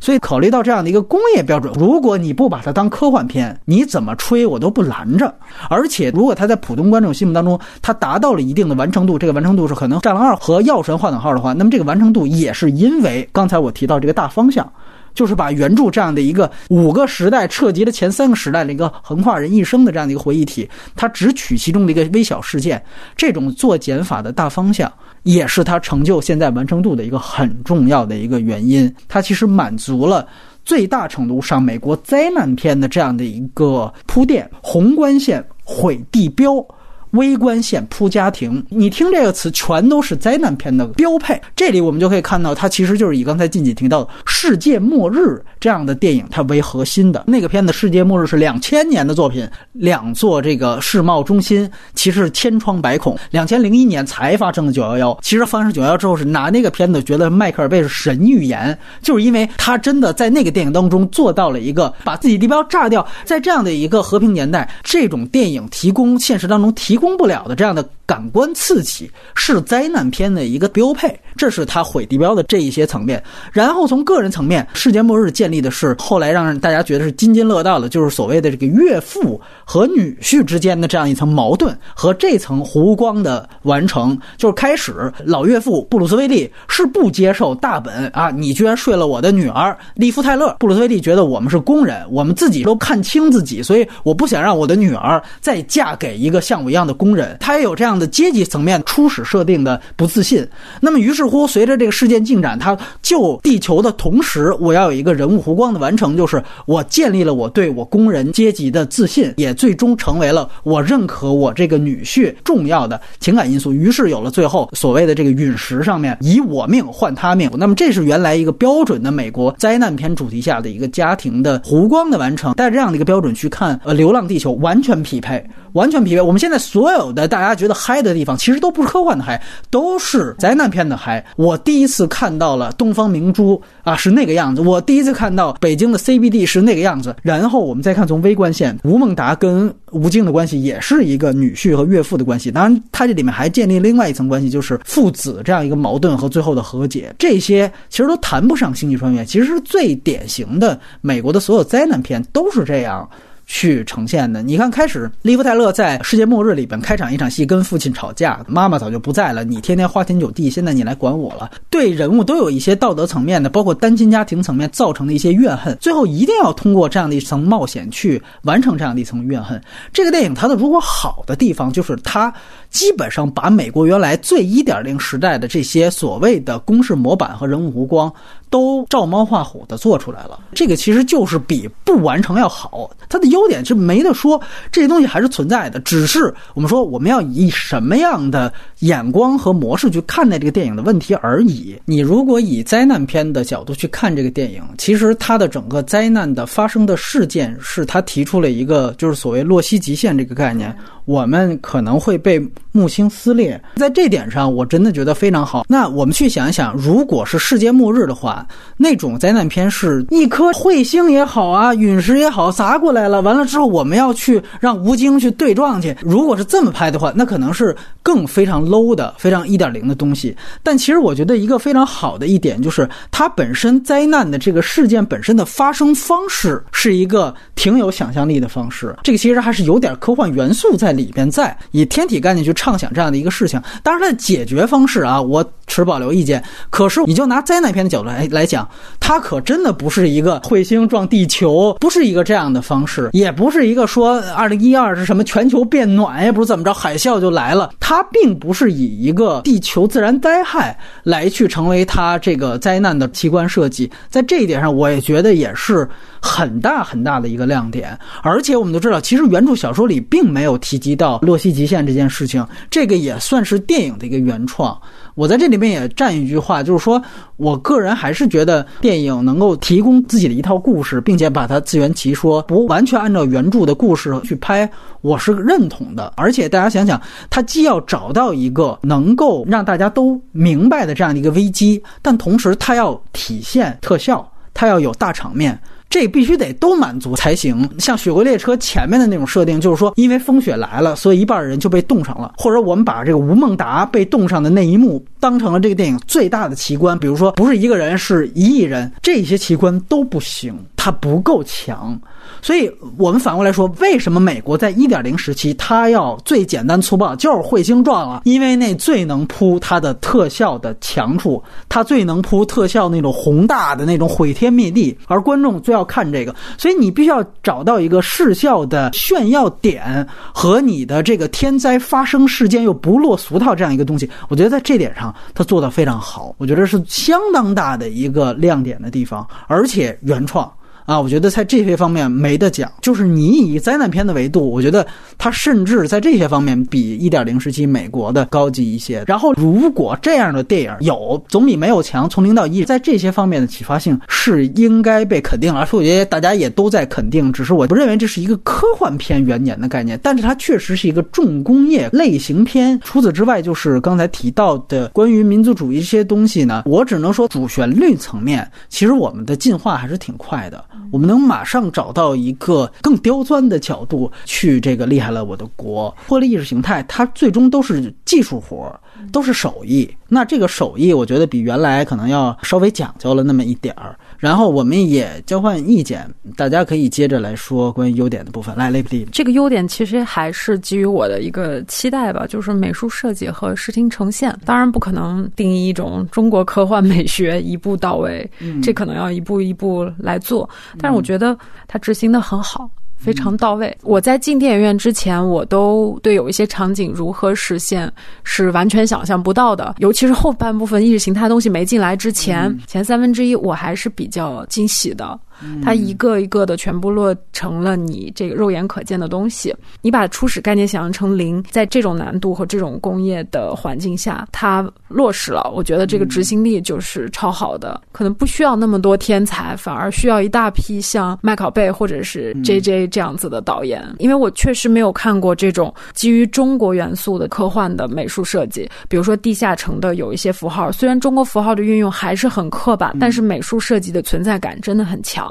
所以考虑到这样的一个工业标准，如果你不把它当科幻片，你怎么吹我都不拦着。而且，如果它在普通观众心目当中，它达到了一定的完成度，这个完成度是可能《战狼二》和《药神》划等号的话，那么这个完成度也是因为刚才我提到这个大方向。就是把原著这样的一个五个时代彻及了前三个时代的一个横跨人一生的这样的一个回忆体，它只取其中的一个微小事件，这种做减法的大方向，也是它成就现在完成度的一个很重要的一个原因。它其实满足了最大程度上美国灾难片的这样的一个铺垫，宏观线毁地标。微观线铺家庭，你听这个词，全都是灾难片的标配。这里我们就可以看到，它其实就是以刚才近几提到的世界末日这样的电影它为核心的那个片子。世界末日是两千年的作品，两座这个世贸中心其实是千疮百孔。两千零一年才发生的九幺幺，其实发生九幺幺之后是拿那个片子觉得迈克尔贝是神预言，就是因为他真的在那个电影当中做到了一个把自己地标炸掉。在这样的一个和平年代，这种电影提供现实当中提。供不了的这样的感官刺激是灾难片的一个标配，这是他毁地标的这一些层面。然后从个人层面，世界末日建立的是后来让大家觉得是津津乐道的，就是所谓的这个岳父和女婿之间的这样一层矛盾和这层弧光的完成。就是开始老岳父布鲁斯威利是不接受大本啊，你居然睡了我的女儿利夫泰勒。布鲁斯威利觉得我们是工人，我们自己都看清自己，所以我不想让我的女儿再嫁给一个像我一样的。工人，他也有这样的阶级层面初始设定的不自信。那么于是乎，随着这个事件进展，他救地球的同时，我要有一个人物弧光的完成，就是我建立了我对我工人阶级的自信，也最终成为了我认可我这个女婿重要的情感因素。于是有了最后所谓的这个陨石上面以我命换他命。那么这是原来一个标准的美国灾难片主题下的一个家庭的弧光的完成。带着这样的一个标准去看呃《流浪地球》，完全匹配。完全匹配。我们现在所有的大家觉得嗨的地方，其实都不是科幻的嗨，都是灾难片的嗨。我第一次看到了东方明珠啊，是那个样子；我第一次看到北京的 CBD 是那个样子。然后我们再看从微观线，吴孟达跟吴京的关系也是一个女婿和岳父的关系。当然，他这里面还建立另外一层关系，就是父子这样一个矛盾和最后的和解。这些其实都谈不上星际穿越，其实是最典型的美国的所有灾难片都是这样。去呈现的。你看，开始利夫泰勒在《世界末日》里边开场一场戏，跟父亲吵架，妈妈早就不在了，你天天花天酒地，现在你来管我了。对人物都有一些道德层面的，包括单亲家庭层面造成的一些怨恨，最后一定要通过这样的一层冒险去完成这样的一层怨恨。这个电影它的如果好的地方，就是它基本上把美国原来最一点零时代的这些所谓的公式模板和人物弧光。都照猫画虎的做出来了，这个其实就是比不完成要好。它的优点是没得说，这些东西还是存在的，只是我们说我们要以什么样的眼光和模式去看待这个电影的问题而已。你如果以灾难片的角度去看这个电影，其实它的整个灾难的发生的事件是它提出了一个就是所谓洛希极限这个概念。我们可能会被木星撕裂，在这点上，我真的觉得非常好。那我们去想一想，如果是世界末日的话，那种灾难片是一颗彗星也好啊，陨石也好砸过来了，完了之后我们要去让吴京去对撞去。如果是这么拍的话，那可能是更非常 low 的、非常一点零的东西。但其实我觉得一个非常好的一点就是，它本身灾难的这个事件本身的发生方式是一个挺有想象力的方式。这个其实还是有点科幻元素在。里边在以天体概念去唱畅想这样的一个事情，当然它的解决方式啊，我持保留意见。可是你就拿灾难片的角度来来讲，它可真的不是一个彗星撞地球，不是一个这样的方式，也不是一个说 二零一二是什么全球变暖，也不是怎么着海啸就来了。它并不是以一个地球自然灾害来去成为它这个灾难的奇观设计，在这一点上，我也觉得也是。很大很大的一个亮点，而且我们都知道，其实原著小说里并没有提及到洛希极限这件事情，这个也算是电影的一个原创。我在这里面也占一句话，就是说我个人还是觉得电影能够提供自己的一套故事，并且把它自圆其说，不完全按照原著的故事去拍，我是认同的。而且大家想想，它既要找到一个能够让大家都明白的这样的一个危机，但同时它要体现特效，它要有大场面。这必须得都满足才行。像《雪国列车》前面的那种设定，就是说，因为风雪来了，所以一半人就被冻上了。或者我们把这个吴孟达被冻上的那一幕当成了这个电影最大的奇观。比如说，不是一个人，是一亿人，这些奇观都不行，它不够强。所以我们反过来说，为什么美国在一点零时期，它要最简单粗暴，就是彗星撞了，因为那最能铺它的特效的强处，它最能铺特效那种宏大的那种毁天灭地，而观众最要看这个，所以你必须要找到一个视效的炫耀点和你的这个天灾发生事件又不落俗套这样一个东西，我觉得在这点上它做得非常好，我觉得是相当大的一个亮点的地方，而且原创。啊，我觉得在这些方面没得讲，就是你以灾难片的维度，我觉得它甚至在这些方面比一点零时期美国的高级一些。然后，如果这样的电影有，总比没有强。从零到一，在这些方面的启发性是应该被肯定，而且我觉得大家也都在肯定。只是我不认为这是一个科幻片元年的概念，但是它确实是一个重工业类型片。除此之外，就是刚才提到的关于民族主义这些东西呢，我只能说主旋律层面，其实我们的进化还是挺快的。我们能马上找到一个更刁钻的角度去这个厉害了我的国，脱离意识形态，它最终都是技术活儿，都是手艺。那这个手艺，我觉得比原来可能要稍微讲究了那么一点儿。然后我们也交换意见，大家可以接着来说关于优点的部分。来，雷普利，这个优点其实还是基于我的一个期待吧，就是美术设计和视听呈现。当然不可能定义一种中国科幻美学一步到位，这可能要一步一步来做。但是我觉得它执行的很好。非常到位。我在进电影院之前，我都对有一些场景如何实现是完全想象不到的，尤其是后半部分意识形态东西没进来之前，前三分之一我还是比较惊喜的。它一个一个的全部落成了你这个肉眼可见的东西。你把初始概念想象成零，在这种难度和这种工业的环境下，它落实了。我觉得这个执行力就是超好的。可能不需要那么多天才，反而需要一大批像麦考贝或者是 J J 这样子的导演。因为我确实没有看过这种基于中国元素的科幻的美术设计。比如说地下城的有一些符号，虽然中国符号的运用还是很刻板，但是美术设计的存在感真的很强。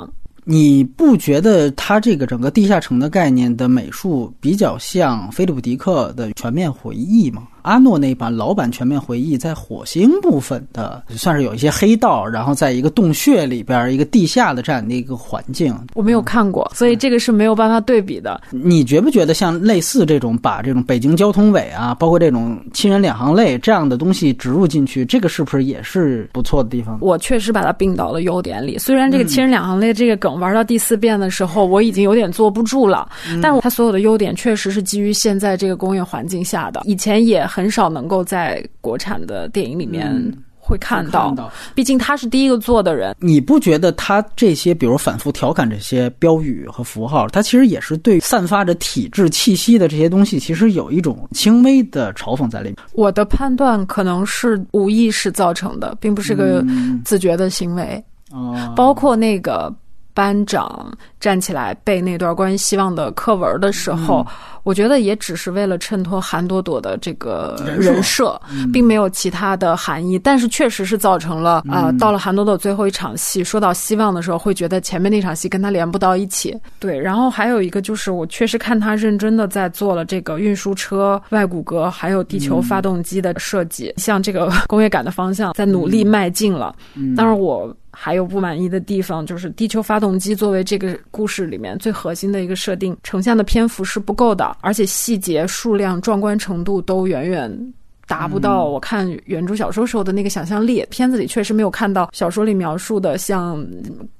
你不觉得他这个整个地下城的概念的美术比较像菲利普·迪克的《全面回忆》吗？阿诺那版老版《全面回忆》在火星部分的算是有一些黑道，然后在一个洞穴里边，一个地下的这样的一个环境。我没有看过，所以这个是没有办法对比的。你觉不觉得像类似这种把这种北京交通委啊，包括这种亲人两行泪这样的东西植入进去，这个是不是也是不错的地方？我确实把它并到了优点里。虽然这个亲人两行泪这个梗玩到第四遍的时候，我已经有点坐不住了，但是它所有的优点确实是基于现在这个工业环境下的。以前也。很少能够在国产的电影里面会看到，毕竟他是第一个做的人。你不觉得他这些，比如反复调侃这些标语和符号，他其实也是对散发着体制气息的这些东西，其实有一种轻微的嘲讽在里面？我的判断可能是无意识造成的，并不是个自觉的行为。哦，包括那个班长站起来背那段关于希望的课文的时候。我觉得也只是为了衬托韩朵朵的这个人设，并没有其他的含义。但是确实是造成了啊，到了韩朵朵最后一场戏，说到希望的时候，会觉得前面那场戏跟他连不到一起。对，然后还有一个就是，我确实看他认真的在做了这个运输车外骨骼，还有地球发动机的设计，向这个 工业感的方向在努力迈进了。当然我。还有不满意的地方，就是地球发动机作为这个故事里面最核心的一个设定，呈现的篇幅是不够的，而且细节、数量、壮观程度都远远。达不到我看原著小说时候的那个想象力，片子里确实没有看到小说里描述的像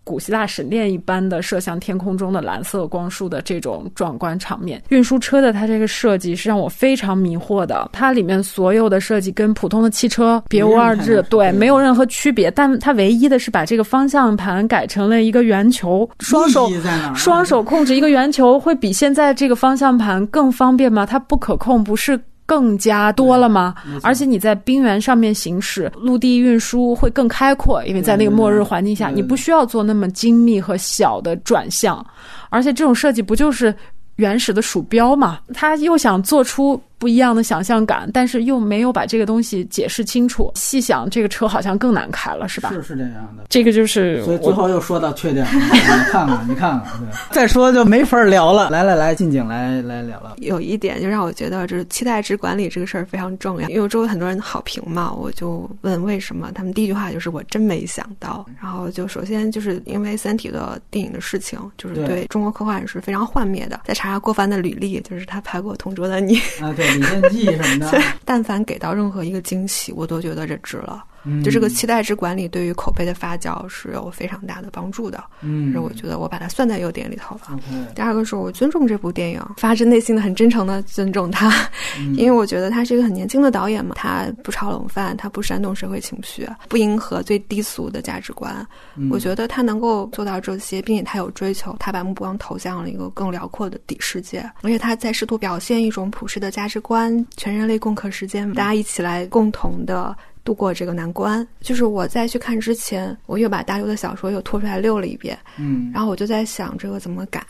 古希腊神殿一般的射向天空中的蓝色光束的这种壮观场面。运输车的它这个设计是让我非常迷惑的，它里面所有的设计跟普通的汽车别无二致，对，没有任何区别。但它唯一的是把这个方向盘改成了一个圆球，双手双手控制一个圆球会比现在这个方向盘更方便吗？它不可控，不是。更加多了吗？而且你在冰原上面行驶，陆地运输会更开阔，因为在那个末日环境下，你不需要做那么精密和小的转向，而且这种设计不就是原始的鼠标吗？他又想做出。不一样的想象感，但是又没有把这个东西解释清楚。细想，这个车好像更难开了，是吧？是是这样的。这个就是，所以最后又说到缺点 了。你看看，你看看，对。再说就没法聊了。来来来，静静来来聊聊。有一点就让我觉得，就是期待值管理这个事儿非常重要。因为周围很多人好评嘛，我就问为什么，他们第一句话就是我真没想到。然后就首先就是因为《三体》的电影的事情，就是对中国科幻是非常幻灭的。再查查郭帆的履历，就是他拍过《同桌的你》啊，对。李献计什么的，但凡给到任何一个惊喜，我都觉得这值了。就这个期待值管理对于口碑的发酵是有非常大的帮助的。嗯，我觉得我把它算在优点里头了。第二个是我尊重这部电影，发自内心的很真诚的尊重他，因为我觉得他是一个很年轻的导演嘛，他不炒冷饭，他不煽动社会情绪，不迎合最低俗的价值观。我觉得他能够做到这些，并且他有追求，他把目光投向了一个更辽阔的底世界，而且他在试图表现一种普世的价值观，全人类共克时艰，大家一起来共同的。度过这个难关，就是我在去看之前，我又把大刘的小说又拖出来溜了一遍，嗯，然后我就在想这个怎么改。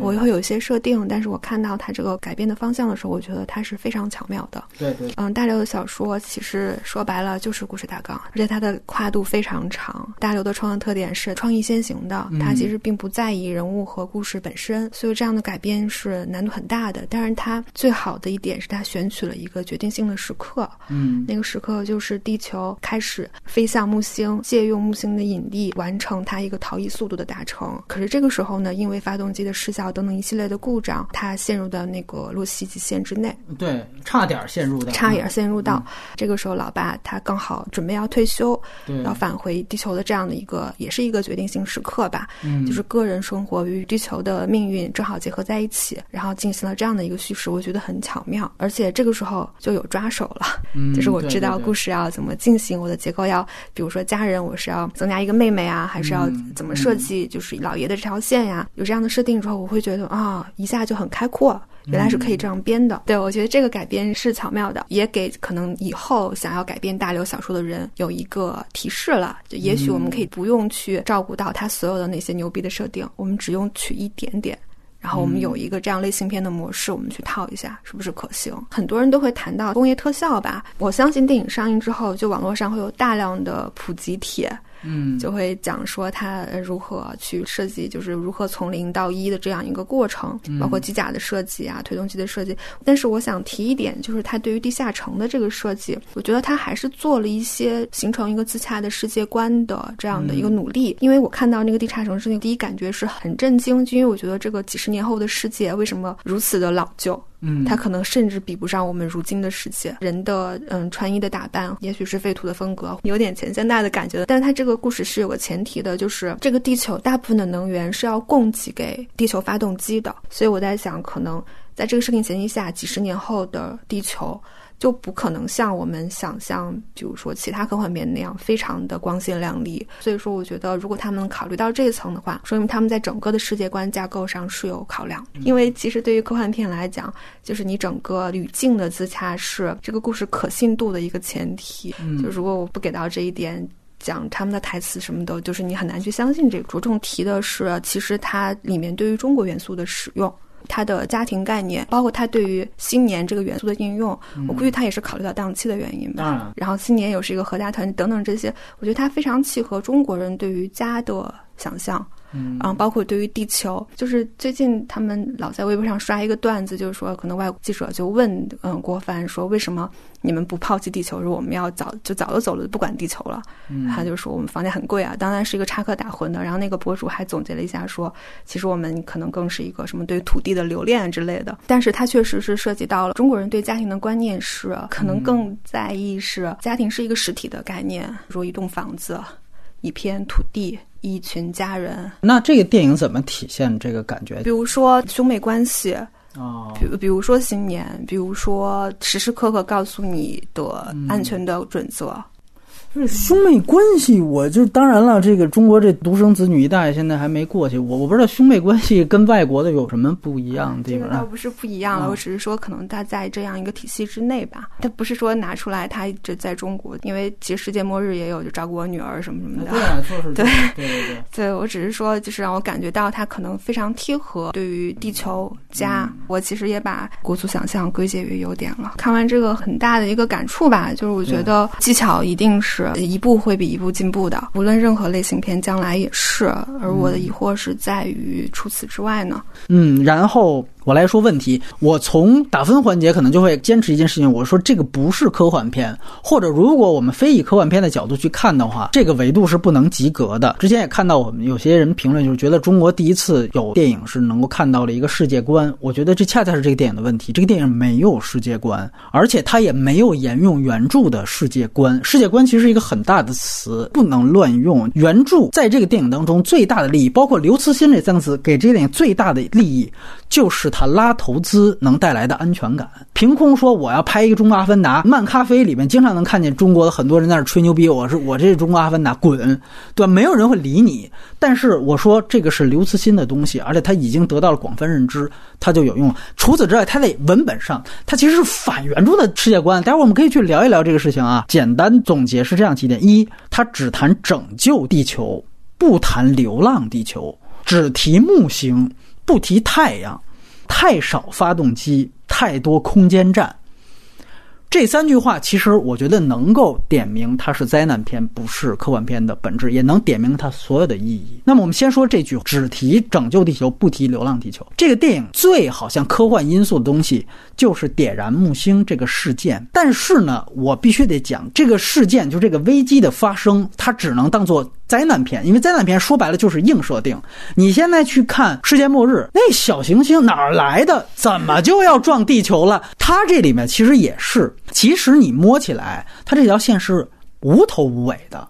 我会有一些设定，但是我看到他这个改变的方向的时候，我觉得他是非常巧妙的。对对，嗯，大刘的小说其实说白了就是故事大纲，而且它的跨度非常长。大刘的创作特点是创意先行的，他其实并不在意人物和故事本身，所以这样的改编是难度很大的。但是他最好的一点是他选取了一个决定性的时刻，嗯，那个时刻就是地球开始飞向木星，借用木星的引力完成它一个逃逸速度的达成。可是这个时候呢，因为发动机的失效。效等等一系列的故障，他陷入到那个洛希极限之内。对，差点陷入的，差点陷入到。这个时候，老爸他刚好准备要退休，要返回地球的这样的一个，也是一个决定性时刻吧。嗯，就是个人生活与地球的命运正好结合在一起，然后进行了这样的一个叙事，我觉得很巧妙。而且这个时候就有抓手了，就是我知道故事要怎么进行，我的结构要，比如说家人，我是要增加一个妹妹啊，还是要怎么设计，就是老爷的这条线呀。有这样的设定之后，我会觉得啊，一下就很开阔。原来是可以这样编的，对我觉得这个改编是巧妙的，也给可能以后想要改编大刘小说的人有一个提示了。就也许我们可以不用去照顾到他所有的那些牛逼的设定，我们只用取一点点，然后我们有一个这样类型片的模式，我们去套一下，是不是可行？很多人都会谈到工业特效吧，我相信电影上映之后，就网络上会有大量的普及帖。嗯，就会讲说他如何去设计，就是如何从零到一的这样一个过程，包括机甲的设计啊，推动机的设计。但是我想提一点，就是他对于地下城的这个设计，我觉得他还是做了一些形成一个自洽的世界观的这样的一个努力。因为我看到那个地下城市，那第一感觉是很震惊，就因为我觉得这个几十年后的世界为什么如此的老旧。嗯，它可能甚至比不上我们如今的世界人的嗯穿衣的打扮，也许是废土的风格，有点前现代的感觉。但是它这个故事是有个前提的，就是这个地球大部分的能源是要供给给地球发动机的，所以我在想，可能在这个设定前提下，几十年后的地球。就不可能像我们想象，比如说其他科幻片那样非常的光鲜亮丽。所以说，我觉得如果他们考虑到这一层的话，说明他们在整个的世界观架构上是有考量。因为其实对于科幻片来讲，就是你整个语境的自洽是这个故事可信度的一个前提。就如果我不给到这一点，讲他们的台词什么的，就是你很难去相信这个。着重提的是，其实它里面对于中国元素的使用。他的家庭概念，包括他对于新年这个元素的应用，我估计他也是考虑到档期的原因吧。然后新年又是一个合家团等等这些，我觉得他非常契合中国人对于家的想象。嗯，然后包括对于地球，就是最近他们老在微博上刷一个段子，就是说可能外国记者就问，嗯，郭帆说为什么你们不抛弃地球，说我们要早就早就走了，不管地球了。嗯，他就说我们房价很贵啊，当然是一个插科打诨的。然后那个博主还总结了一下说，其实我们可能更是一个什么对土地的留恋之类的。但是它确实是涉及到了中国人对家庭的观念是可能更在意是家庭是一个实体的概念，如一栋房子，一片土地。一群家人，那这个电影怎么体现这个感觉？比如说兄妹关系哦，比比如说新年，比如说时时刻刻告诉你的安全的准则。兄妹关系，我就当然了。这个中国这独生子女一代现在还没过去，我我不知道兄妹关系跟外国的有什么不一样的地方。倒不是不一样了，我只是说可能他在这样一个体系之内吧。他不是说拿出来他这在中国，因为其实世界末日也有就照顾我女儿什么什么的。对，对对对。对我只是说，就是让我感觉到他可能非常贴合对于地球家。我其实也把国足想象归结于优点了。看完这个很大的一个感触吧，就是我觉得技巧一定是。一步会比一步进步的，无论任何类型片，将来也是。而我的疑惑是在于，除此之外呢？嗯，然后。我来说问题，我从打分环节可能就会坚持一件事情，我说这个不是科幻片，或者如果我们非以科幻片的角度去看的话，这个维度是不能及格的。之前也看到我们有些人评论，就是觉得中国第一次有电影是能够看到了一个世界观，我觉得这恰恰是这个电影的问题。这个电影没有世界观，而且它也没有沿用原著的世界观。世界观其实是一个很大的词，不能乱用。原著在这个电影当中最大的利益，包括刘慈欣这三个字给这个电影最大的利益，就是。他拉投资能带来的安全感。凭空说我要拍一个《中国阿凡达》，漫咖啡里面经常能看见中国的很多人在那吹牛逼，我是我这是中国阿凡达，滚，对吧？没有人会理你。但是我说这个是刘慈欣的东西，而且他已经得到了广泛认知，他就有用。除此之外，他在文本上，他其实是反原著的世界观。待会儿我们可以去聊一聊这个事情啊。简单总结是这样几点：一，他只谈拯救地球，不谈流浪地球，只提木星，不提太阳。太少发动机，太多空间站。这三句话其实我觉得能够点明它是灾难片，不是科幻片的本质，也能点明它所有的意义。那么我们先说这句，只提拯救地球，不提流浪地球。这个电影最好像科幻因素的东西就是点燃木星这个事件。但是呢，我必须得讲，这个事件就这个危机的发生，它只能当做。灾难片，因为灾难片说白了就是硬设定。你现在去看世界末日，那小行星哪儿来的？怎么就要撞地球了？它这里面其实也是，其实你摸起来，它这条线是无头无尾的。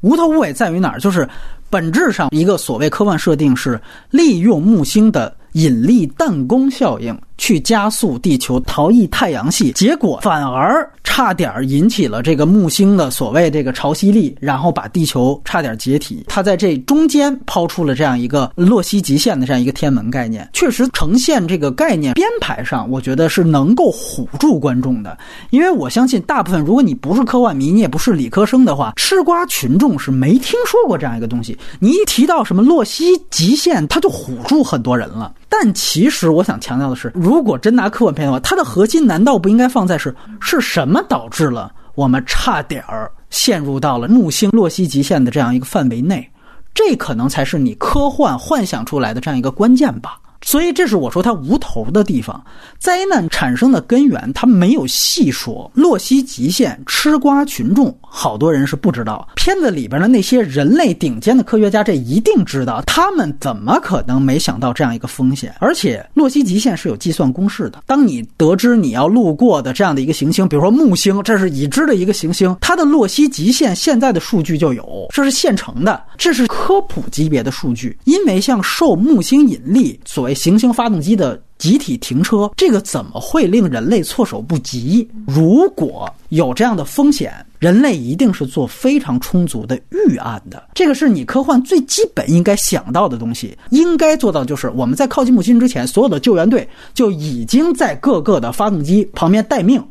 无头无尾在于哪儿？就是本质上一个所谓科幻设定是利用木星的引力弹弓效应。去加速地球逃逸太阳系，结果反而差点引起了这个木星的所谓这个潮汐力，然后把地球差点解体。他在这中间抛出了这样一个洛希极限的这样一个天文概念，确实呈现这个概念编排上，我觉得是能够唬住观众的。因为我相信大部分，如果你不是科幻迷，你也不是理科生的话，吃瓜群众是没听说过这样一个东西。你一提到什么洛希极限，他就唬住很多人了。但其实我想强调的是，如果真拿科幻片的话，它的核心难道不应该放在是是什么导致了我们差点儿陷入到了木星洛希极限的这样一个范围内？这可能才是你科幻幻想出来的这样一个关键吧。所以，这是我说它无头的地方。灾难产生的根源，它没有细说。洛希极限吃瓜群众，好多人是不知道。片子里边的那些人类顶尖的科学家，这一定知道。他们怎么可能没想到这样一个风险？而且，洛希极限是有计算公式的。当你得知你要路过的这样的一个行星，比如说木星，这是已知的一个行星，它的洛希极限现在的数据就有，这是现成的，这是科普级别的数据。因为像受木星引力，所谓。行星发动机的集体停车，这个怎么会令人类措手不及？如果有这样的风险，人类一定是做非常充足的预案的。这个是你科幻最基本应该想到的东西，应该做到就是我们在靠近木星之前，所有的救援队就已经在各个的发动机旁边待命。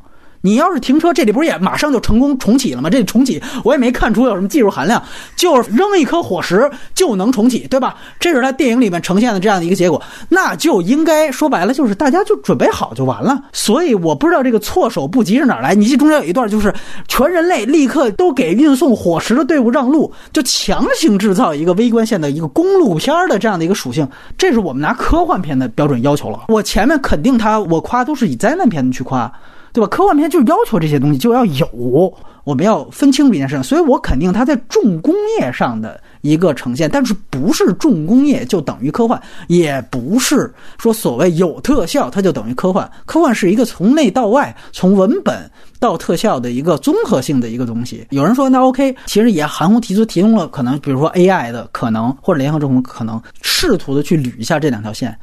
你要是停车，这里不是也马上就成功重启了吗？这重启我也没看出有什么技术含量，就是扔一颗火石就能重启，对吧？这是他电影里面呈现的这样的一个结果，那就应该说白了就是大家就准备好就完了。所以我不知道这个措手不及是哪来。你记中间有一段就是全人类立刻都给运送火石的队伍让路，就强行制造一个微观线的一个公路片的这样的一个属性，这是我们拿科幻片的标准要求了。我前面肯定他，我夸都是以灾难片去夸。对吧？科幻片就是要求这些东西就要有，我们要分清楚一件事情。所以我肯定它在重工业上的一个呈现，但是不是重工业就等于科幻，也不是说所谓有特效它就等于科幻。科幻是一个从内到外，从文本到特效的一个综合性的一个东西。有人说那 OK，其实也含糊提出提供了可能，比如说 AI 的可能或者联合政府可能试图的去捋一下这两条线。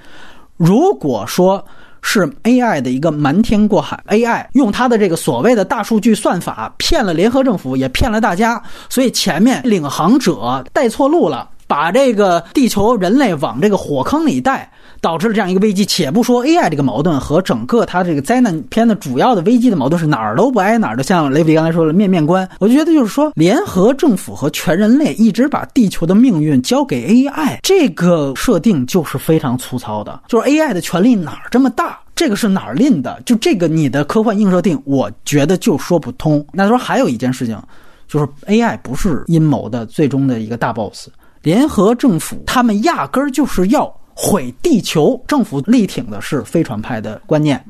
如果说。是 AI 的一个瞒天过海，AI 用它的这个所谓的大数据算法骗了联合政府，也骗了大家，所以前面领航者带错路了，把这个地球人类往这个火坑里带。导致了这样一个危机。且不说 AI 这个矛盾和整个它这个灾难片的主要的危机的矛盾是哪儿都不挨哪儿的，像雷比刚才说的面面观，我就觉得就是说，联合政府和全人类一直把地球的命运交给 AI，这个设定就是非常粗糙的。就是 AI 的权力哪儿这么大？这个是哪儿拎的？就这个你的科幻硬设定，我觉得就说不通。那说还有一件事情，就是 AI 不是阴谋的最终的一个大 boss，联合政府他们压根儿就是要。毁地球，政府力挺的是飞船派的观念，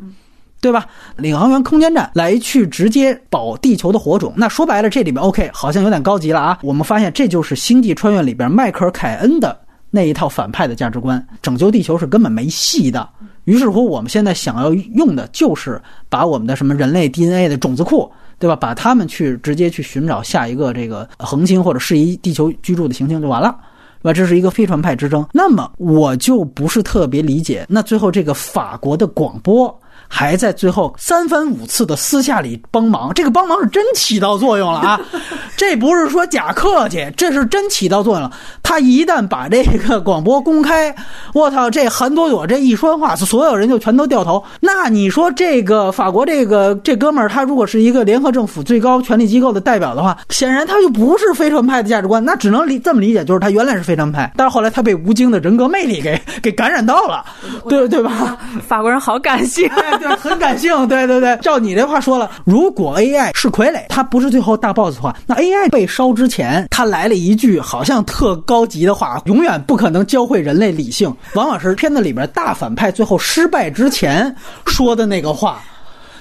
对吧？领航员空间站来去直接保地球的火种，那说白了，这里面 OK 好像有点高级了啊。我们发现这就是《星际穿越》里边迈克尔·凯恩的那一套反派的价值观，拯救地球是根本没戏的。于是乎，我们现在想要用的就是把我们的什么人类 DNA 的种子库，对吧？把他们去直接去寻找下一个这个恒星或者适宜地球居住的行星就完了。那，这是一个非传派之争。那么我就不是特别理解，那最后这个法国的广播。还在最后三番五次的私下里帮忙，这个帮忙是真起到作用了啊！这不是说假客气，这是真起到作用了。他一旦把这个广播公开，我操，这韩朵朵这一说话，所有人就全都掉头。那你说这个法国这个这哥们儿，他如果是一个联合政府最高权力机构的代表的话，显然他就不是非常派的价值观，那只能理这么理解，就是他原来是非常派，但是后来他被吴京的人格魅力给给感染到了，对对吧？法国人好感性。对，很感性。对对对，照你这话说了，如果 AI 是傀儡，它不是最后大 boss 的话，那 AI 被烧之前，他来了一句好像特高级的话，永远不可能教会人类理性，往往是片子里边大反派最后失败之前说的那个话。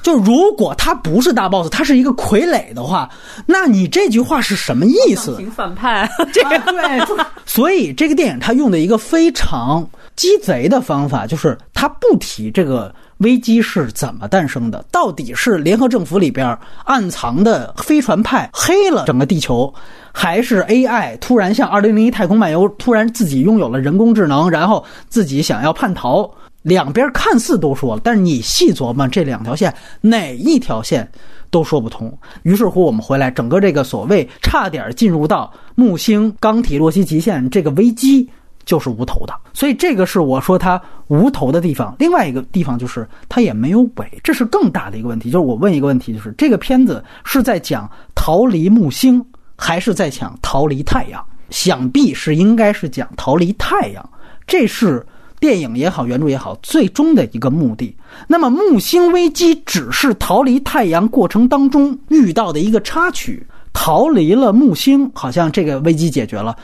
就如果他不是大 boss，他是一个傀儡的话，那你这句话是什么意思？挺反派，这个对。所以这个电影他用的一个非常鸡贼的方法，就是他不提这个危机是怎么诞生的，到底是联合政府里边暗藏的飞船派黑了整个地球。还是 AI 突然像《二零零一太空漫游》突然自己拥有了人工智能，然后自己想要叛逃。两边看似都说了，但是你细琢磨这两条线，哪一条线都说不通。于是乎，我们回来，整个这个所谓差点进入到木星钢体洛希极限这个危机，就是无头的。所以这个是我说它无头的地方。另外一个地方就是它也没有尾，这是更大的一个问题。就是我问一个问题，就是这个片子是在讲逃离木星。还是在讲逃离太阳，想必是应该是讲逃离太阳，这是电影也好，原著也好，最终的一个目的。那么木星危机只是逃离太阳过程当中遇到的一个插曲，逃离了木星，好像这个危机解决了，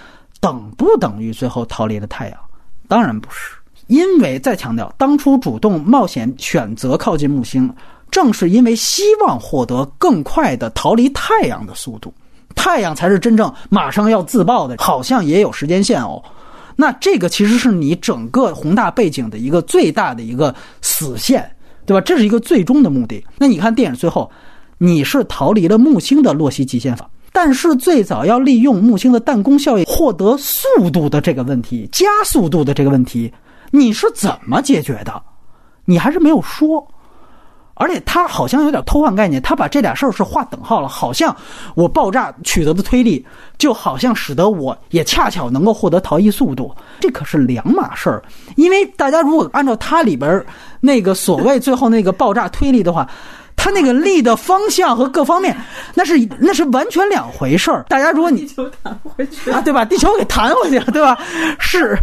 等不等于最后逃离了太阳？当然不是，因为再强调，当初主动冒险选择靠近木星，正是因为希望获得更快的逃离太阳的速度。太阳才是真正马上要自爆的，好像也有时间线哦。那这个其实是你整个宏大背景的一个最大的一个死线，对吧？这是一个最终的目的。那你看电影最后，你是逃离了木星的洛希极限法，但是最早要利用木星的弹弓效应获得速度的这个问题，加速度的这个问题，你是怎么解决的？你还是没有说。而且他好像有点偷换概念，他把这俩事儿是划等号了，好像我爆炸取得的推力，就好像使得我也恰巧能够获得逃逸速度，这可是两码事儿。因为大家如果按照它里边那个所谓最后那个爆炸推力的话，它那个力的方向和各方面，那是那是完全两回事儿。大家如果你地球弹回去啊，对吧？地球给弹回去了，对吧？是。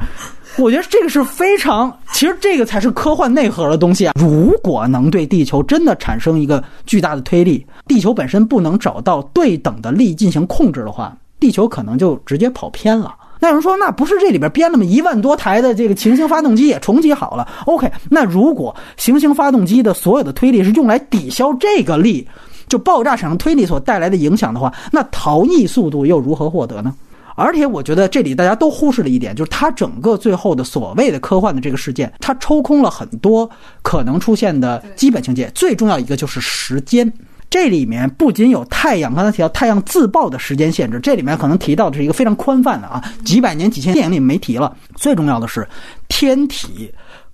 我觉得这个是非常，其实这个才是科幻内核的东西啊！如果能对地球真的产生一个巨大的推力，地球本身不能找到对等的力进行控制的话，地球可能就直接跑偏了。那有人说，那不是这里边编了么？一万多台的这个行星发动机也重启好了。OK，那如果行星发动机的所有的推力是用来抵消这个力，就爆炸产生推力所带来的影响的话，那逃逸速度又如何获得呢？而且我觉得这里大家都忽视了一点，就是它整个最后的所谓的科幻的这个事件，它抽空了很多可能出现的基本情节。最重要一个就是时间，这里面不仅有太阳，刚才提到太阳自爆的时间限制，这里面可能提到的是一个非常宽泛的啊，几百年、几千电影里没提了。最重要的是天体。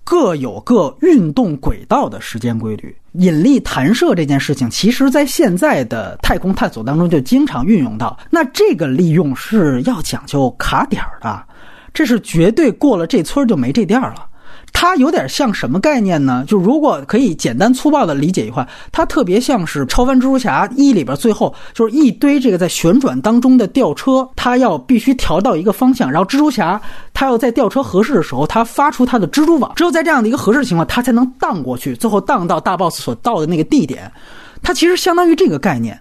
各有各运动轨道的时间规律，引力弹射这件事情，其实在现在的太空探索当中就经常运用到。那这个利用是要讲究卡点儿的，这是绝对过了这村就没这店了。它有点像什么概念呢？就如果可以简单粗暴的理解一块，它特别像是《超凡蜘蛛侠一》里边最后就是一堆这个在旋转当中的吊车，它要必须调到一个方向，然后蜘蛛侠他要在吊车合适的时候，他发出他的蜘蛛网，只有在这样的一个合适的情况，他才能荡过去，最后荡到大 boss 所到的那个地点。它其实相当于这个概念。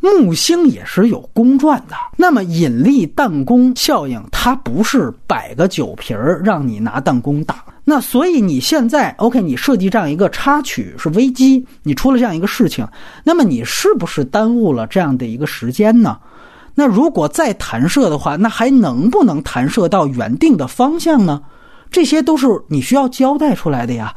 木星也是有公转的，那么引力弹弓效应，它不是摆个酒瓶儿让你拿弹弓打。那所以你现在 OK，你设计这样一个插曲是危机，你出了这样一个事情，那么你是不是耽误了这样的一个时间呢？那如果再弹射的话，那还能不能弹射到原定的方向呢？这些都是你需要交代出来的呀，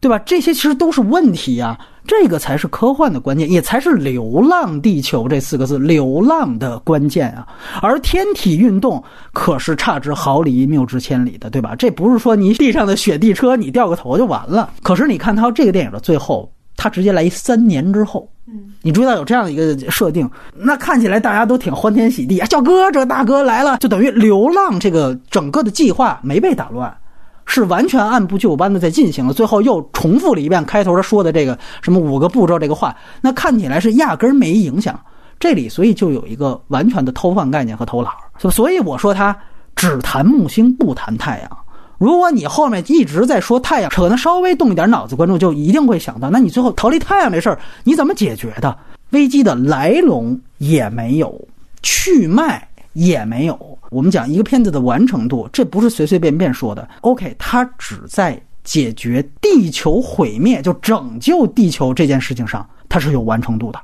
对吧？这些其实都是问题呀。这个才是科幻的关键，也才是“流浪地球”这四个字“流浪”的关键啊！而天体运动可是差之毫厘、谬之千里的，对吧？这不是说你地上的雪地车你掉个头就完了。可是你看他这个电影的最后，他直接来一三年之后，嗯，你注意到有这样的一个设定，那看起来大家都挺欢天喜地啊！叫哥，这大哥来了，就等于流浪这个整个的计划没被打乱。是完全按部就班的在进行了，最后又重复了一遍开头他说的这个什么五个步骤这个话，那看起来是压根儿没影响。这里所以就有一个完全的偷换概念和偷懒儿，所以我说他只谈木星不谈太阳。如果你后面一直在说太阳，可能稍微动一点脑子，观众就一定会想到，那你最后逃离太阳这事儿你怎么解决的？危机的来龙也没有，去脉也没有。我们讲一个片子的完成度，这不是随随便便说的。OK，它只在解决地球毁灭，就拯救地球这件事情上，它是有完成度的。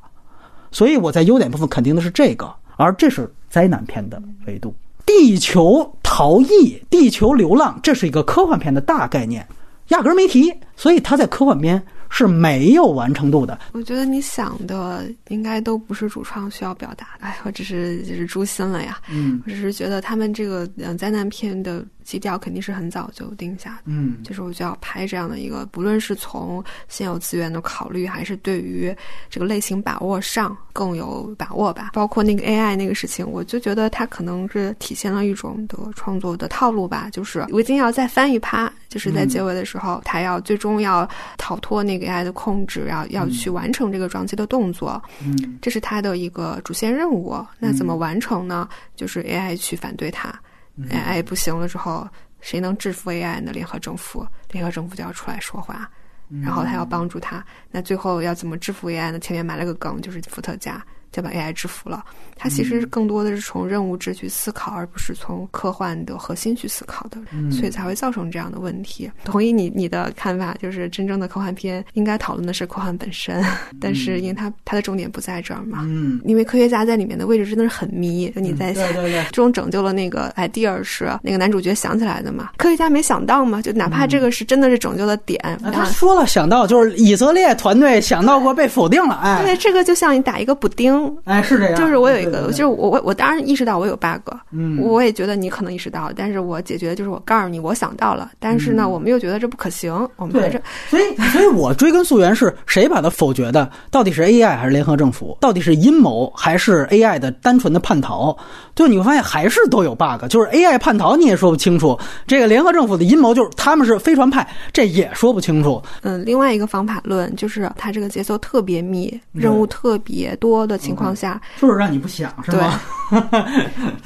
所以我在优点部分肯定的是这个，而这是灾难片的维度。地球逃逸、地球流浪，这是一个科幻片的大概念，压根儿没提。所以它在科幻片。是没有完成度的。我觉得你想的应该都不是主创需要表达的。哎，我只是就是诛心了呀。嗯，我只是觉得他们这个嗯灾难片的。基调肯定是很早就定下的，嗯，就是我就要拍这样的一个，不论是从现有资源的考虑，还是对于这个类型把握上更有把握吧。包括那个 AI 那个事情，我就觉得它可能是体现了一种的创作的套路吧。就是我一定要再翻一趴，就是在结尾的时候，他要最终要逃脱那个 AI 的控制，要要去完成这个撞击的动作，嗯，这是他的一个主线任务。那怎么完成呢？就是 AI 去反对他。AI 不行了之后，谁能制服 AI 呢？联合政府，联合政府就要出来说话，然后他要帮助他。那最后要怎么制服 AI 呢？前面埋了个梗，就是伏特加。就把 AI 制服了，它其实更多的是从任务制去思考，而不是从科幻的核心去思考的，所以才会造成这样的问题。同意你你的看法，就是真正的科幻片应该讨论的是科幻本身，但是因为它它的重点不在这儿嘛，嗯，因为科学家在里面的位置真的是很迷，就你在对对对，这种拯救了那个 idea 是那个男主角想起来的嘛，科学家没想到嘛，就哪怕这个是真的是拯救的点，他说了想到就是以色列团队想到过被否定了，哎，对，这个就像你打一个补丁。哎，是这样。就是我有一个，就是我我我当然意识到我有 bug，嗯，我也觉得你可能意识到，但是我解决就是我告诉你我想到了，但是呢，我们又觉得这不可行，我们在这，所以所以我追根溯源是谁把它否决的？到底是 AI 还是联合政府？到底是阴谋还是 AI 的单纯的叛逃？就你会发现还是都有 bug，就是 AI 叛逃你也说不清楚，这个联合政府的阴谋就是他们是飞船派，这也说不清楚。嗯，另外一个方法论就是它这个节奏特别密，任务特别多的情况下。就是让你不想是吗？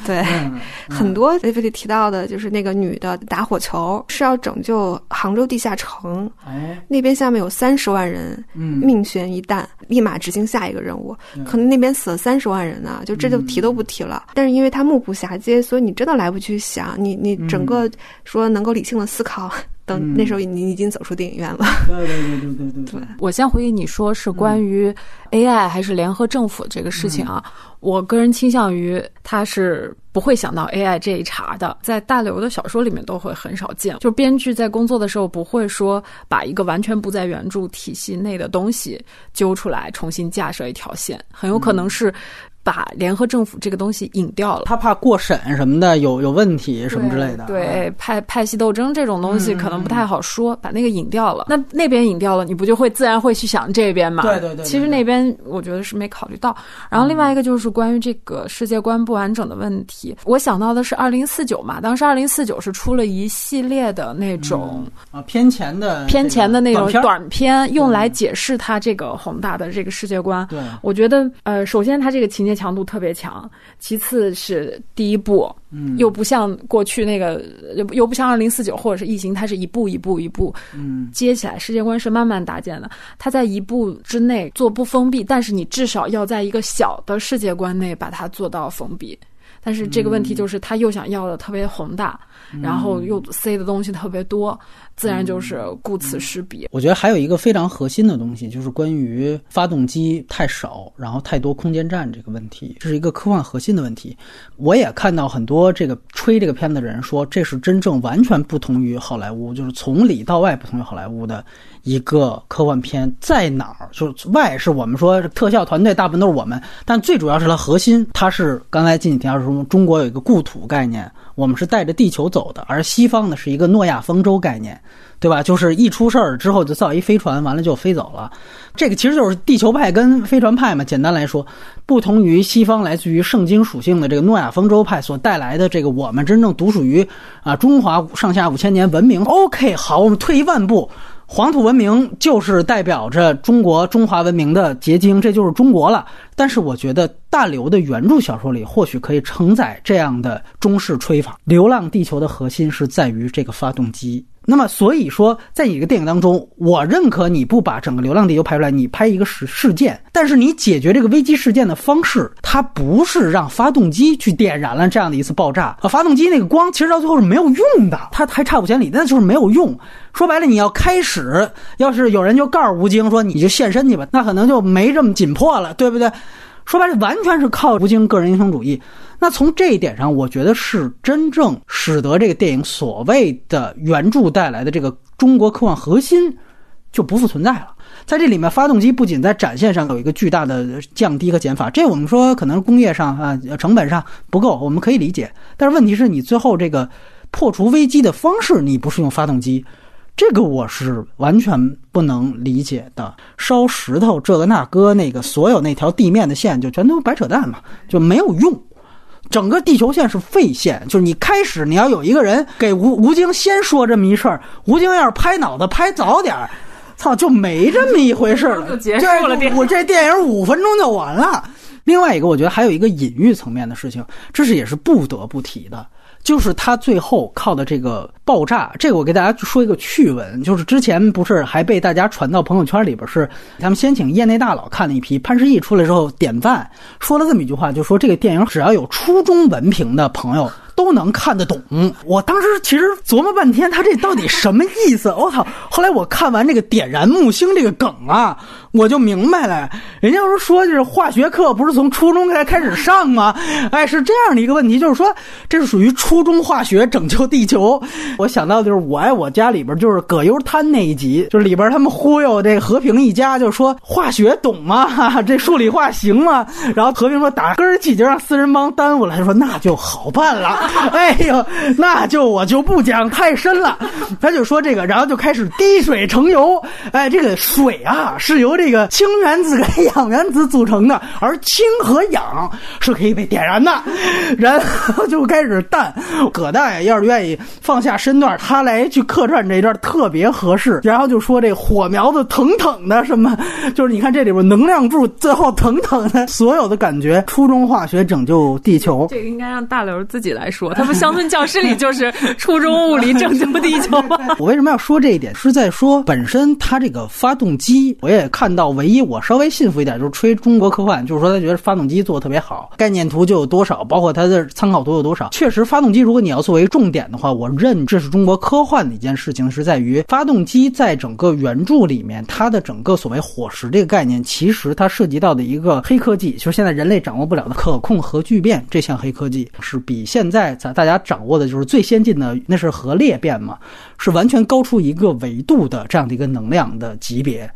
对，很多雷菲里提到的，就是那个女的打火球是要拯救杭州地下城，哎，那边下面有三十万人，嗯命悬一旦，立马执行下一个任务，可能那边死了三十万人呢，就这就提都不提了。但是因为他目不暇接，所以你真的来不及想，你你整个说能够理性的思考。等那时候你已经走出电影院了。对对对对对对对。我先回应你说是关于 AI 还是联合政府这个事情啊，我个人倾向于他是不会想到 AI 这一茬的，在大刘的小说里面都会很少见。就编剧在工作的时候不会说把一个完全不在原著体系内的东西揪出来重新架设一条线，很有可能是。把联合政府这个东西引掉了，他怕过审什么的有有问题什么之类的。对派派系斗争这种东西可能不太好说，把那个引掉了。那那边引掉了，你不就会自然会去想这边嘛？对对对。其实那边我觉得是没考虑到。然后另外一个就是关于这个世界观不完整的问题，我想到的是二零四九嘛，当时二零四九是出了一系列的那种啊偏前的偏前的那种短片，用来解释他这个宏大的这个世界观。对，我觉得呃，首先他这个情节。强度特别强，其次是第一步，嗯，又不像过去那个，又又不像二零四九或者是异形，它是一步一步一步，嗯，接起来，世界观是慢慢搭建的。它在一步之内做不封闭，但是你至少要在一个小的世界观内把它做到封闭。但是这个问题就是，他又想要的特别宏大，然后又塞的东西特别多。自然就是顾此失彼。我觉得还有一个非常核心的东西，就是关于发动机太少，然后太多空间站这个问题，这是一个科幻核心的问题。我也看到很多这个吹这个片子的人说，这是真正完全不同于好莱坞，就是从里到外不同于好莱坞的一个科幻片。在哪儿？就是外是我们说特效团队大部分都是我们，但最主要是它核心，它是刚才近几天说中国有一个故土概念。我们是带着地球走的，而西方呢是一个诺亚方舟概念，对吧？就是一出事儿之后就造一飞船，完了就飞走了。这个其实就是地球派跟飞船派嘛。简单来说，不同于西方来自于圣经属性的这个诺亚方舟派所带来的这个我们真正独属于啊中华上下五千年文明。OK，好，我们退一万步，黄土文明就是代表着中国中华文明的结晶，这就是中国了。但是我觉得。大刘的原著小说里或许可以承载这样的中式吹法。《流浪地球》的核心是在于这个发动机。那么，所以说，在你这个电影当中，我认可你不把整个《流浪地球》拍出来，你拍一个事事件，但是你解决这个危机事件的方式，它不是让发动机去点燃了这样的一次爆炸啊！发动机那个光其实到最后是没有用的，它还差五千里，那就是没有用。说白了，你要开始，要是有人就告诉吴京说你就现身去吧，那可能就没这么紧迫了，对不对？说白了，完全是靠吴京个人英雄主义。那从这一点上，我觉得是真正使得这个电影所谓的原著带来的这个中国科幻核心就不复存在了。在这里面，发动机不仅在展现上有一个巨大的降低和减法，这我们说可能工业上啊成本上不够，我们可以理解。但是问题是你最后这个破除危机的方式，你不是用发动机，这个我是完全不能理解的。烧石头这个那个那个，所有那条地面的线就全都白扯淡嘛，就没有用。整个地球线是废线，就是你开始你要有一个人给吴吴京先说这么一事儿，吴京要是拍脑子拍早点儿，操就没这么一回事了，就结束了。我这电影五分钟就完了。另外一个，我觉得还有一个隐喻层面的事情，这是也是不得不提的。就是他最后靠的这个爆炸，这个我给大家说一个趣闻，就是之前不是还被大家传到朋友圈里边，是他们先请业内大佬看了一批，潘石屹出来之后点赞，说了这么一句话，就说这个电影只要有初中文凭的朋友。都能看得懂。我当时其实琢磨半天，他这到底什么意思？我操！后来我看完这个点燃木星这个梗啊，我就明白了。人家不是说就是化学课不是从初中才开始上吗？哎，是这样的一个问题，就是说这是属于初中化学拯救地球。我想到就是《我爱我家》里边就是葛优瘫那一集，就是里边他们忽悠这和平一家，就说化学懂吗？这数理化行吗？然后和平说打根儿起就让四人帮耽误了，他说那就好办了。哎呦，那就我就不讲太深了。他就说这个，然后就开始滴水成油。哎，这个水啊是由这个氢原子跟氧原子组成的，而氢和氧是可以被点燃的。然后就开始弹。葛大爷要是愿意放下身段，他来去客串这一段特别合适。然后就说这火苗子腾腾的什么，就是你看这里边能量柱最后腾腾的，所有的感觉，初中化学拯救地球。这个应该让大刘自己来说。他们乡村教师里就是初中物理拯救地球吗？我为什么要说这一点？是在说本身它这个发动机，我也看到，唯一我稍微信服一点就是吹中国科幻，就是说他觉得发动机做的特别好，概念图就有多少，包括它的参考图有多少。确实，发动机如果你要作为重点的话，我认这是中国科幻的一件事情，是在于发动机在整个原著里面，它的整个所谓火石这个概念，其实它涉及到的一个黑科技，就是现在人类掌握不了的可控核聚变这项黑科技，是比现在。在大家掌握的就是最先进的，那是核裂变嘛，是完全高出一个维度的这样的一个能量的级别。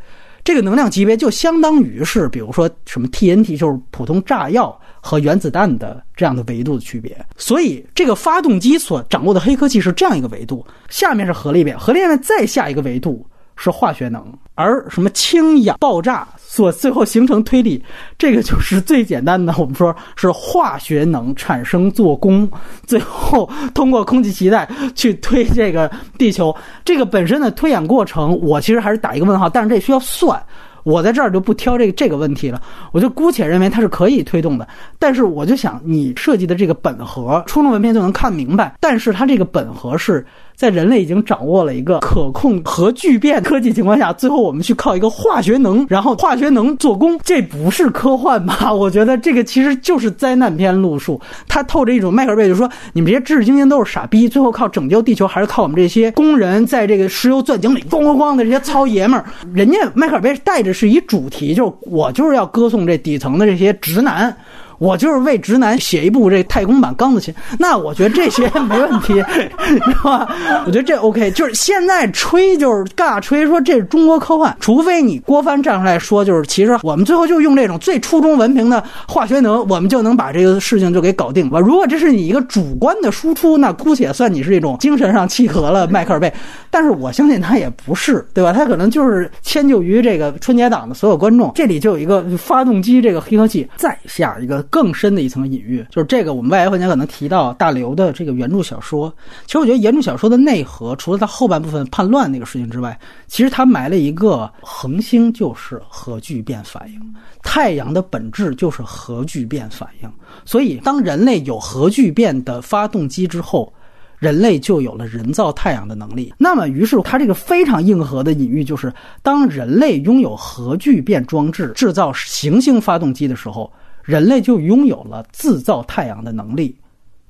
这个能量级别就相当于是，比如说什么 TNT，就是普通炸药和原子弹的这样的维度的区别。所以，这个发动机所掌握的黑科技是这样一个维度，下面是核裂变，核裂变再下一个维度。是化学能，而什么氢氧爆炸所最后形成推力，这个就是最简单的。我们说是化学能产生做功，最后通过空气脐带去推这个地球。这个本身的推演过程，我其实还是打一个问号。但是这需要算，我在这儿就不挑这个这个问题了。我就姑且认为它是可以推动的。但是我就想，你设计的这个本核，初中文凭就能看明白。但是它这个本核是。在人类已经掌握了一个可控核聚变科技情况下，最后我们去靠一个化学能，然后化学能做功，这不是科幻吧？我觉得这个其实就是灾难片路数，它透着一种迈克尔贝，就是说你们这些知识精英都是傻逼，最后靠拯救地球还是靠我们这些工人在这个石油钻井里咣咣咣的这些糙爷们儿。人家迈克尔贝带着是一主题，就是我就是要歌颂这底层的这些直男。我就是为直男写一部这太空版钢子琴，那我觉得这些没问题，是吧？我觉得这 OK。就是现在吹就是尬吹，说这是中国科幻，除非你郭帆站出来说，就是其实我们最后就用这种最初中文凭的化学能，我们就能把这个事情就给搞定了。如果这是你一个主观的输出，那姑且算你是一种精神上契合了迈克尔贝。但是我相信他也不是，对吧？他可能就是迁就于这个春节档的所有观众。这里就有一个发动机这个黑科技，再下一个。更深的一层隐喻，就是这个我们外延环节可能提到大刘的这个原著小说。其实我觉得原著小说的内核，除了他后半部分叛乱那个事情之外，其实他埋了一个恒星，就是核聚变反应。太阳的本质就是核聚变反应。所以，当人类有核聚变的发动机之后，人类就有了人造太阳的能力。那么，于是他这个非常硬核的隐喻就是，当人类拥有核聚变装置制造行星发动机的时候，人类就拥有了制造太阳的能力。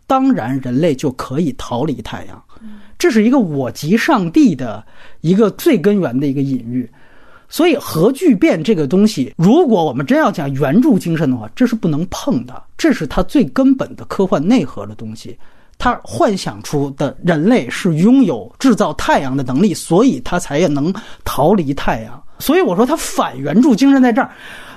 当然，人类就可以逃离太阳。这是一个我即上帝的一个最根源的一个隐喻。所以，核聚变这个东西，如果我们真要讲原著精神的话，这是不能碰的。这是它最根本的科幻内核的东西。他幻想出的人类是拥有制造太阳的能力，所以他才能逃离太阳。所以我说他反原著精神在这儿。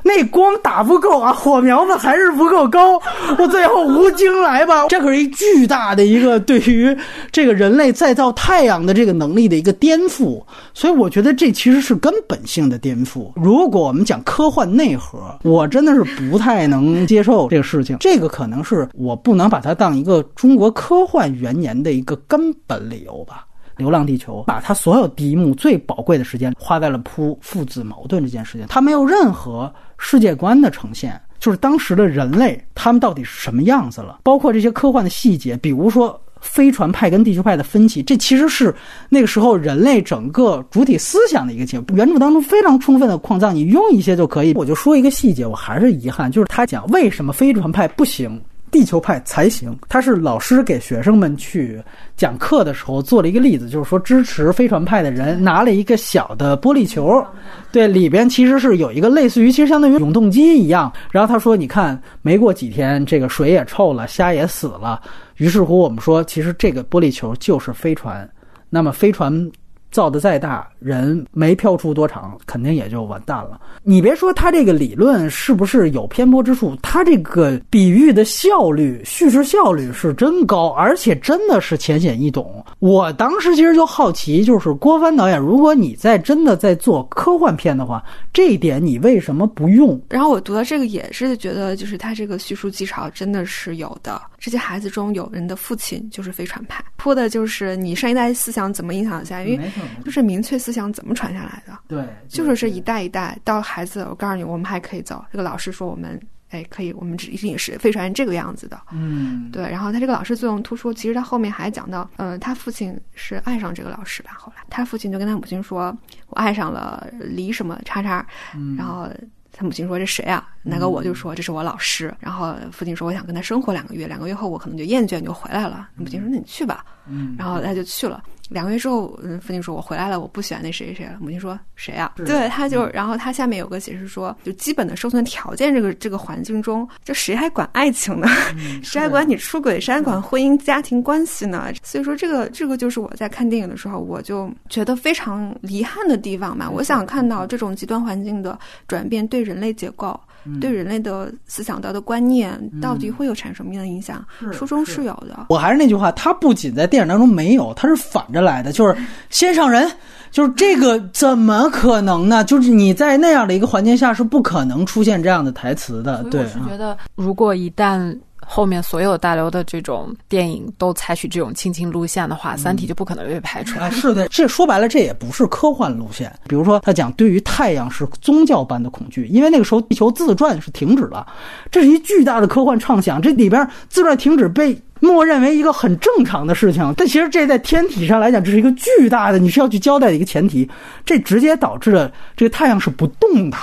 那光打不够啊，火苗子还是不够高。我最后吴京来吧，这可是一巨大的一个对于这个人类再造太阳的这个能力的一个颠覆。所以我觉得这其实是根本性的颠覆。如果我们讲科幻内核，我真的是不太能接受这个事情。这个可能是我不能把它当一个中国科幻元年的一个根本理由吧。《流浪地球》把他所有第一幕最宝贵的时间花在了铺父子矛盾这件事情，他没有任何世界观的呈现，就是当时的人类他们到底是什么样子了，包括这些科幻的细节，比如说飞船派跟地球派的分歧，这其实是那个时候人类整个主体思想的一个结果。原著当中非常充分的矿藏，你用一些就可以。我就说一个细节，我还是遗憾，就是他讲为什么飞船派不行。地球派才行，他是老师给学生们去讲课的时候做了一个例子，就是说支持飞船派的人拿了一个小的玻璃球，对，里边其实是有一个类似于，其实相当于永动机一样。然后他说：“你看，没过几天，这个水也臭了，虾也死了。”于是乎，我们说，其实这个玻璃球就是飞船。那么飞船。造的再大，人没飘出多长，肯定也就完蛋了。你别说他这个理论是不是有偏颇之处，他这个比喻的效率、叙事效率是真高，而且真的是浅显易懂。我当时其实就好奇，就是郭帆导演，如果你在真的在做科幻片的话，这一点你为什么不用？然后我读到这个也是觉得，就是他这个叙述技巧真的是有的。这些孩子中有人的父亲就是飞船派，铺的就是你上一代思想怎么影响下，因为就是明确思想怎么传下来的。对，就是这一代一代到孩子，我告诉你，我们还可以走。这个老师说我们，哎，可以，我们只一定是飞船这个样子的。嗯，对。然后他这个老师作用突出，其实他后面还讲到，呃，他父亲是爱上这个老师吧？后来他父亲就跟他母亲说：“我爱上了李什么叉叉。”然后。他母亲说：“这谁啊？”那个我就说：“这是我老师。”然后父亲说：“我想跟他生活两个月，两个月后我可能就厌倦，就回来了。”母亲说：“那你去吧。”然后他就去了。两个月之后，嗯父亲说：“我回来了，我不喜欢那谁谁谁了。”母亲说：“谁啊？”对，他就，然后他下面有个解释说，就基本的生存条件，这个这个环境中，这谁还管爱情呢？谁还管你出轨？谁还管婚姻家庭关系呢？所以说，这个这个就是我在看电影的时候，我就觉得非常遗憾的地方嘛。我想看到这种极端环境的转变对人类结构。对人类的思想道德观念到底会有产生什么样的影响？书中是有的。我还是那句话，它不仅在电影当中没有，它是反着来的，就是先上人，就是这个怎么可能呢？就是你在那样的一个环境下是不可能出现这样的台词的。对，我是觉得如果一旦。后面所有大刘的这种电影都采取这种亲情路线的话，《三体》就不可能被拍出来。是的，这说白了，这也不是科幻路线。比如说，他讲对于太阳是宗教般的恐惧，因为那个时候地球自转是停止了，这是一巨大的科幻畅想。这里边自转停止被默认为一个很正常的事情，但其实这在天体上来讲，这是一个巨大的，你是要去交代的一个前提。这直接导致了这个太阳是不动的。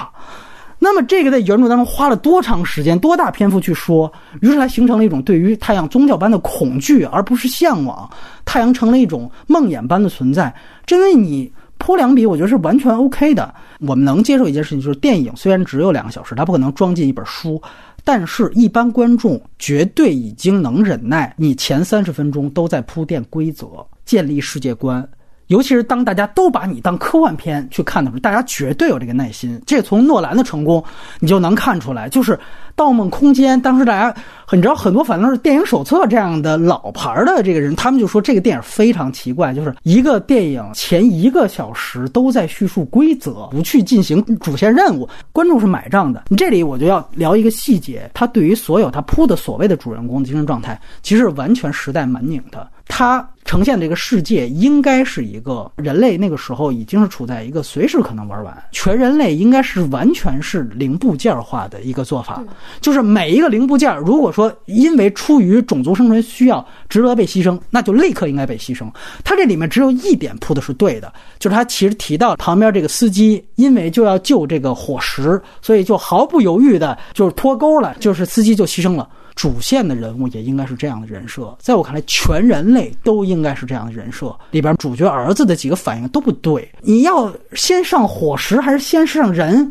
那么这个在原著当中花了多长时间、多大篇幅去说，于是它形成了一种对于太阳宗教般的恐惧，而不是向往。太阳成了一种梦魇般的存在。这跟你泼两笔，我觉得是完全 OK 的。我们能接受一件事情，就是电影虽然只有两个小时，它不可能装进一本书，但是一般观众绝对已经能忍耐你前三十分钟都在铺垫规则、建立世界观。尤其是当大家都把你当科幻片去看的时候，大家绝对有这个耐心。这从诺兰的成功你就能看出来，就是《盗梦空间》当时大家，你知道很多反正是电影手册这样的老牌的这个人，他们就说这个电影非常奇怪，就是一个电影前一个小时都在叙述规则，不去进行主线任务，观众是买账的。你这里我就要聊一个细节，他对于所有他铺的所谓的主人公的精神状态，其实完全时代蛮拧的。他呈现这个世界应该是一个人类那个时候已经是处在一个随时可能玩完，全人类应该是完全是零部件化的一个做法，就是每一个零部件，如果说因为出于种族生存需要值得被牺牲，那就立刻应该被牺牲。他这里面只有一点铺的是对的，就是他其实提到旁边这个司机因为就要救这个伙食，所以就毫不犹豫的就是脱钩了，就是司机就牺牲了。主线的人物也应该是这样的人设，在我看来，全人类都应该是这样的人设。里边主角儿子的几个反应都不对，你要先上伙食还是先上人？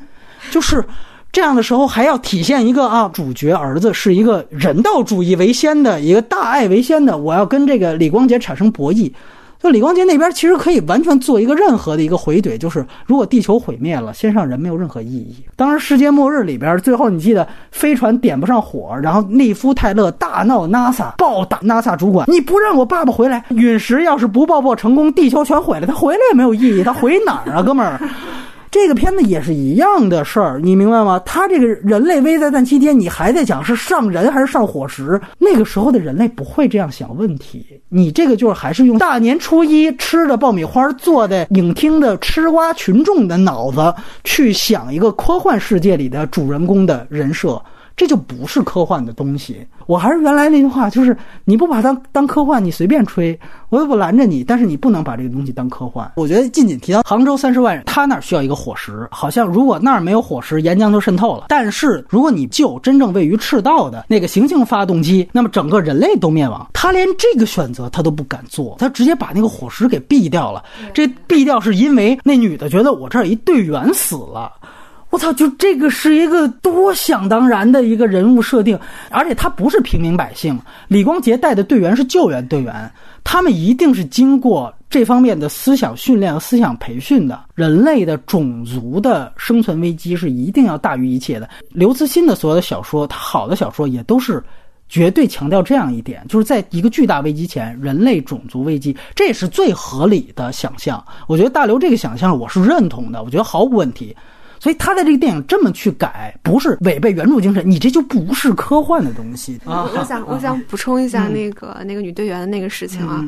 就是这样的时候，还要体现一个啊，主角儿子是一个人道主义为先的一个大爱为先的，我要跟这个李光洁产生博弈。就李光洁那边其实可以完全做一个任何的一个回怼，就是如果地球毁灭了，先上人没有任何意义。当时世界末日里边，最后你记得飞船点不上火，然后利夫泰勒大闹 NASA，暴打 NASA 主管，你不让我爸爸回来，陨石要是不爆破成功，地球全毁了，他回来也没有意义，他回哪儿啊，哥们儿？这个片子也是一样的事儿，你明白吗？他这个人类危在旦夕间，你还在讲是上人还是上伙食？那个时候的人类不会这样想问题。你这个就是还是用大年初一吃的爆米花坐在影厅的吃瓜群众的脑子去想一个科幻世界里的主人公的人设。这就不是科幻的东西。我还是原来那句话，就是你不把它当科幻，你随便吹，我也不拦着你。但是你不能把这个东西当科幻。我觉得近锦提到杭州三十万人，他那儿需要一个伙食，好像如果那儿没有伙食，岩浆就渗透了。但是如果你就真正位于赤道的那个行星发动机，那么整个人类都灭亡。他连这个选择他都不敢做，他直接把那个伙食给毙掉了。这毙掉是因为那女的觉得我这儿一队员死了。我操！就这个是一个多想当然的一个人物设定，而且他不是平民百姓。李光洁带的队员是救援队员，他们一定是经过这方面的思想训练和思想培训的。人类的种族的生存危机是一定要大于一切的。刘慈欣的所有的小说，他好的小说也都是绝对强调这样一点，就是在一个巨大危机前，人类种族危机，这也是最合理的想象。我觉得大刘这个想象我是认同的，我觉得毫无问题。所以他在这个电影这么去改，不是违背原著精神，你这就不是科幻的东西啊！我想，我想补充一下那个那个女队员的那个事情啊，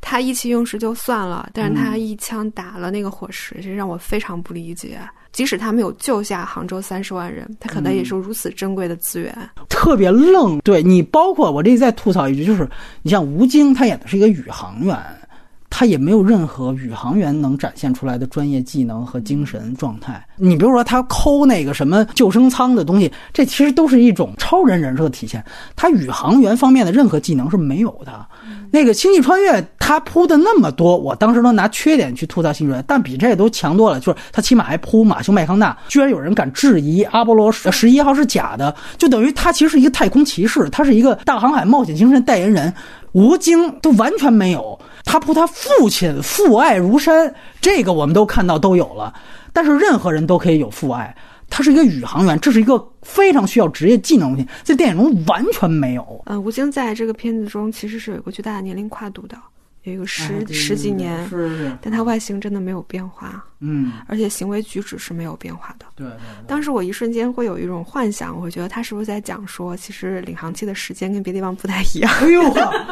她意气用事就算了，但是她一枪打了那个伙食，这让我非常不理解。即使他没有救下杭州三十万人，他可能也是如此珍贵的资源，特别愣。对你，包括我这里再吐槽一句，就是你像吴京，他演的是一个宇航员。他也没有任何宇航员能展现出来的专业技能和精神状态。你比如说，他抠那个什么救生舱的东西，这其实都是一种超人人设的体现。他宇航员方面的任何技能是没有的。那个星际穿越，他铺的那么多，我当时都拿缺点去吐槽星际穿越，但比这都强多了。就是他起码还铺马修麦康纳，居然有人敢质疑阿波罗 十一号是假的，就等于他其实是一个太空骑士，他是一个大航海冒险精神代言人。吴京都完全没有。他扑他父亲父爱如山，这个我们都看到都有了。但是任何人都可以有父爱。他是一个宇航员，这是一个非常需要职业技能的东西，在电影中完全没有。呃，吴京在这个片子中其实是有一个巨大的年龄跨度的。有一个十十几年，是是，但他外形真的没有变化，嗯，而且行为举止是没有变化的。对对。当时我一瞬间会有一种幻想，我会觉得他是不是在讲说，其实领航器的时间跟别的地方不太一样。哎呦，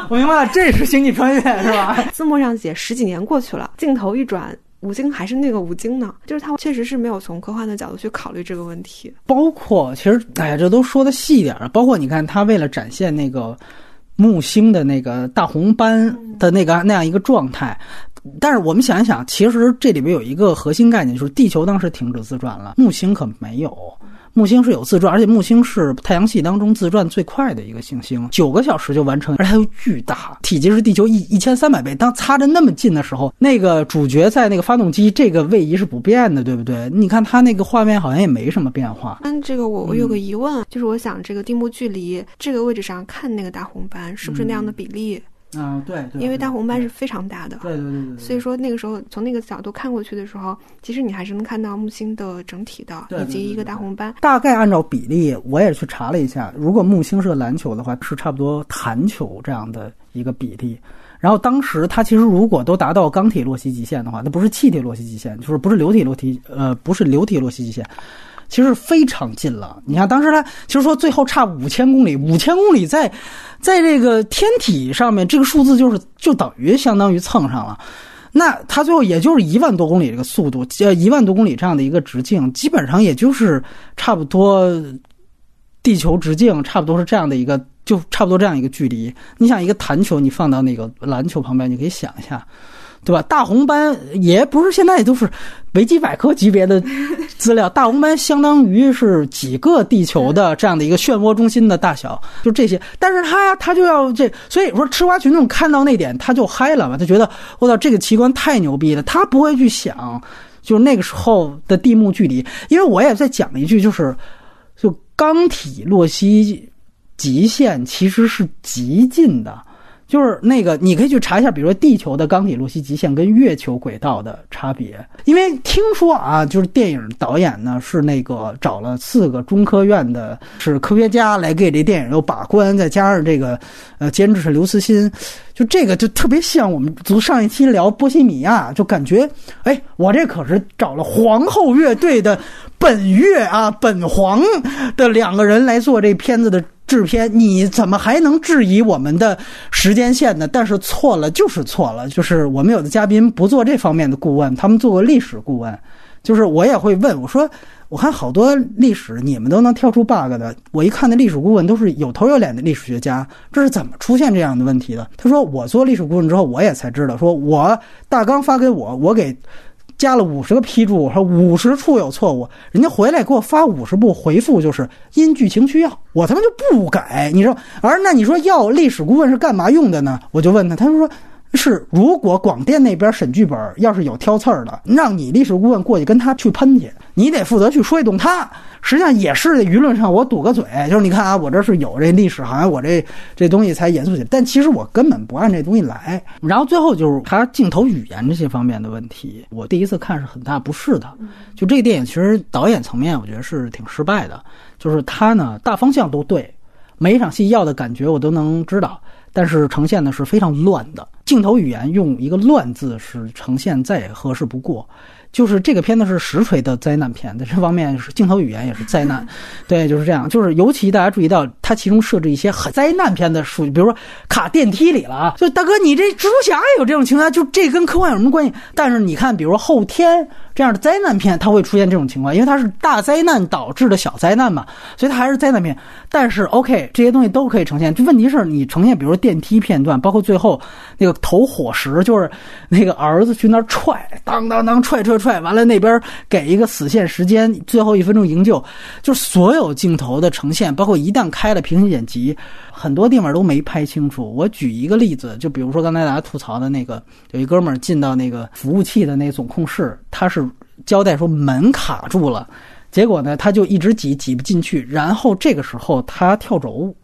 我明白了，这是星际穿越是吧？字幕上写十几年过去了，镜头一转，吴京还是那个吴京呢，就是他确实是没有从科幻的角度去考虑这个问题。包括其实，哎呀，这都说的细一点了。包括你看，他为了展现那个。木星的那个大红斑的那个那样一个状态，但是我们想一想，其实这里边有一个核心概念，就是地球当时停止自转了，木星可没有。木星是有自转，而且木星是太阳系当中自转最快的一个行星，九个小时就完成，而且它又巨大，体积是地球一一千三百倍。当擦着那么近的时候，那个主角在那个发动机这个位移是不变的，对不对？你看它那个画面好像也没什么变化。嗯，这个我我有个疑问，就是我想这个定目距离这个位置上看那个大红斑是不是那样的比例？啊，对，因为大红斑是非常大的，对对对对，所以说那个时候从那个角度看过去的时候，其实你还是能看到木星的整体的，以及一个大红斑。大概按照比例，我也去查了一下，如果木星是个篮球的话，是差不多弹球这样的一个比例。然后当时它其实如果都达到钢体洛希极限的话，那不是气体洛希极限，就是不是流体洛希，呃，不是流体洛希极限。其实非常近了。你看，当时他其实说最后差五千公里，五千公里在，在这个天体上面，这个数字就是就等于相当于蹭上了。那他最后也就是一万多公里这个速度，呃，一万多公里这样的一个直径，基本上也就是差不多地球直径，差不多是这样的一个，就差不多这样一个距离。你想一个弹球，你放到那个篮球旁边，你可以想一下。对吧？大红斑也不是现在都是维基百科级别的 资料，大红斑相当于是几个地球的这样的一个漩涡中心的大小，就这些。但是他他就要这，所以说吃瓜群众看到那点他就嗨了嘛，他觉得我操这个奇观太牛逼了，他不会去想，就是那个时候的地幕距离。因为我也在讲一句，就是就钢体洛希极限其实是极近的。就是那个，你可以去查一下，比如说地球的钢铁洛希极限跟月球轨道的差别。因为听说啊，就是电影导演呢是那个找了四个中科院的，是科学家来给这电影又把关，再加上这个呃监制是刘慈欣，就这个就特别像我们从上一期聊波西米亚，就感觉哎，我这可是找了皇后乐队的本乐啊本皇的两个人来做这片子的。制片，你怎么还能质疑我们的时间线呢？但是错了就是错了，就是我们有的嘉宾不做这方面的顾问，他们做过历史顾问，就是我也会问我说，我看好多历史你们都能挑出 bug 的，我一看那历史顾问都是有头有脸的历史学家，这是怎么出现这样的问题的？他说我做历史顾问之后，我也才知道，说我大纲发给我，我给。加了五十个批注，说五十处有错误，人家回来给我发五十部回复，就是因剧情需要，我他妈就不改。你说，而那你说要历史顾问是干嘛用的呢？我就问他，他说是如果广电那边审剧本要是有挑刺儿的，让你历史顾问过去跟他去喷去，你得负责去说一动他。实际上也是舆论上我堵个嘴，就是你看啊，我这是有这历史，好像我这这东西才严肃起来，但其实我根本不按这东西来。然后最后就是他镜头语言这些方面的问题，我第一次看是很大不适的。就这个电影其实导演层面我觉得是挺失败的，就是他呢大方向都对，每一场戏要的感觉我都能知道，但是呈现的是非常乱的。镜头语言用一个“乱”字是呈现再合适不过。就是这个片子是实锤的灾难片，在这方面是镜头语言也是灾难，对，就是这样。就是尤其大家注意到，它其中设置一些很灾难片的数据，比如说卡电梯里了啊，就大哥你这蜘蛛侠也有这种情况，就这跟科幻有什么关系？但是你看，比如说后天。这样的灾难片，它会出现这种情况，因为它是大灾难导致的小灾难嘛，所以它还是灾难片。但是，OK，这些东西都可以呈现。就问题是你呈现，比如说电梯片段，包括最后那个投火石，就是那个儿子去那儿踹，当当当踹踹踹，完了那边给一个死线时间，最后一分钟营救，就是所有镜头的呈现，包括一旦开了平行剪辑。很多地方都没拍清楚。我举一个例子，就比如说刚才大家吐槽的那个，有一哥们儿进到那个服务器的那总控室，他是交代说门卡住了，结果呢他就一直挤挤不进去，然后这个时候他跳轴，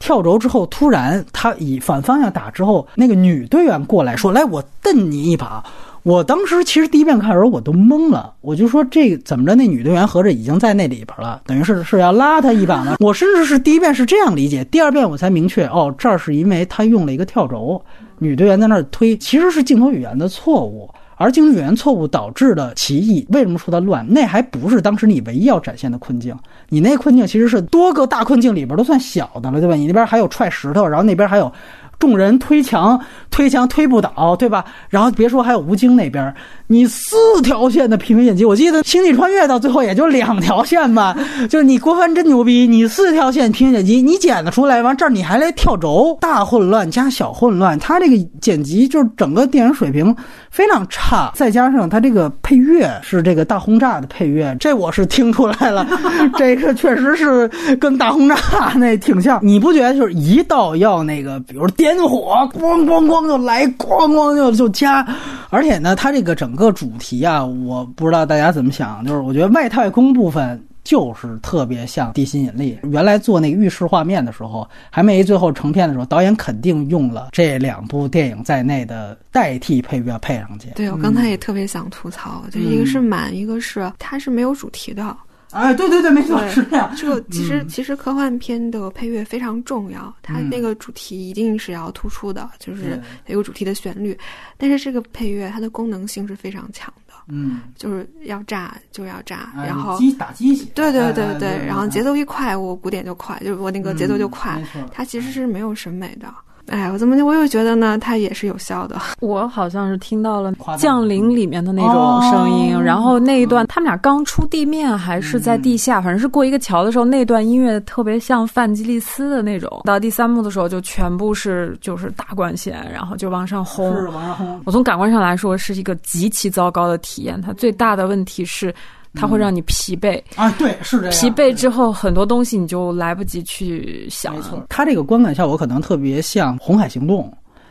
跳轴之后突然他以反方向打之后，那个女队员过来说：“来，我蹬你一把。”我当时其实第一遍看的时候我都懵了，我就说这怎么着？那女队员合着已经在那里边了，等于是是要拉他一把呢。我甚至是第一遍是这样理解，第二遍我才明确，哦，这儿是因为他用了一个跳轴，女队员在那儿推，其实是镜头语言的错误，而镜头语言错误导致的歧义。为什么说它乱？那还不是当时你唯一要展现的困境，你那困境其实是多个大困境里边都算小的了，对吧？你那边还有踹石头，然后那边还有。众人推墙，推墙推不倒，对吧？然后别说还有吴京那边，你四条线的平行剪辑，我记得《星际穿越》到最后也就两条线吧。就是你郭帆真牛逼，你四条线平行剪辑，你剪得出来，完这儿你还来跳轴，大混乱加小混乱，他这个剪辑就是整个电影水平非常差，再加上它这个配乐是这个大轰炸的配乐，这我是听出来了，这个确实是跟大轰炸那挺像。你不觉得就是一到要那个，比如。点火，咣咣咣就来，咣咣就就加，而且呢，它这个整个主题啊，我不知道大家怎么想，就是我觉得外太空部分就是特别像《地心引力》。原来做那个浴室画面的时候，还没最后成片的时候，导演肯定用了这两部电影在内的代替配乐配上去。对我刚才也特别想吐槽，就一个是满，一个是它是没有主题的。哎，对对对，没错，是这样。这个其实其实科幻片的配乐非常重要，它那个主题一定是要突出的，就是有主题的旋律。但是这个配乐它的功能性是非常强的，嗯，就是要炸就要炸，然后机打鸡血，对对对对，然后节奏一快，我鼓点就快，就是我那个节奏就快，它其实是没有审美的。哎，我怎么我又觉得呢？它也是有效的。我好像是听到了《降临》里面的那种声音，然后那一段他们俩刚出地面还是在地下，反正是过一个桥的时候，那段音乐特别像范吉利斯的那种。到第三幕的时候，就全部是就是大管弦，然后就往上轰。是往上轰。我从感官上来说是一个极其糟糕的体验。它最大的问题是。它会让你疲惫啊，对，是这样。疲惫之后，很多东西你就来不及去想。没错，它这个观感效果可能特别像《红海行动》，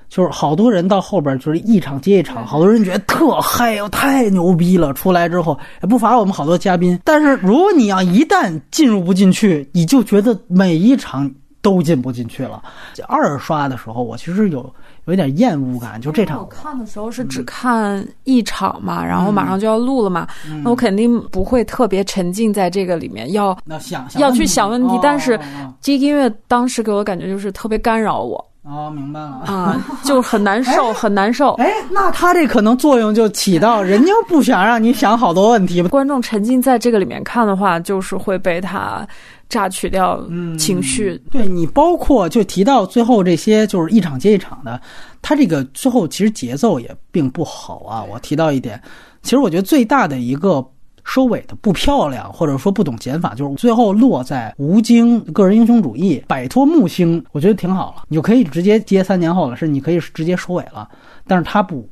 就是好多人到后边就是一场接一场，好多人觉得特嗨哟，太牛逼了。出来之后也不乏我们好多嘉宾，但是如果你要一旦进入不进去，你就觉得每一场都进不进去了。二刷的时候，我其实有。有点厌恶感，就这场。我看的时候是只看一场嘛，然后马上就要录了嘛，那我肯定不会特别沉浸在这个里面，要想要去想问题。但是这音乐当时给我感觉就是特别干扰我。哦，明白了啊，就很难受，很难受。哎，那他这可能作用就起到，人家不想让你想好多问题。观众沉浸在这个里面看的话，就是会被他。榨取掉情绪，对你包括就提到最后这些，就是一场接一场的，他这个最后其实节奏也并不好啊。我提到一点，其实我觉得最大的一个收尾的不漂亮，或者说不懂减法，就是最后落在吴京个人英雄主义摆脱木星，我觉得挺好了，你就可以直接接三年后了，是你可以直接收尾了。但是他不，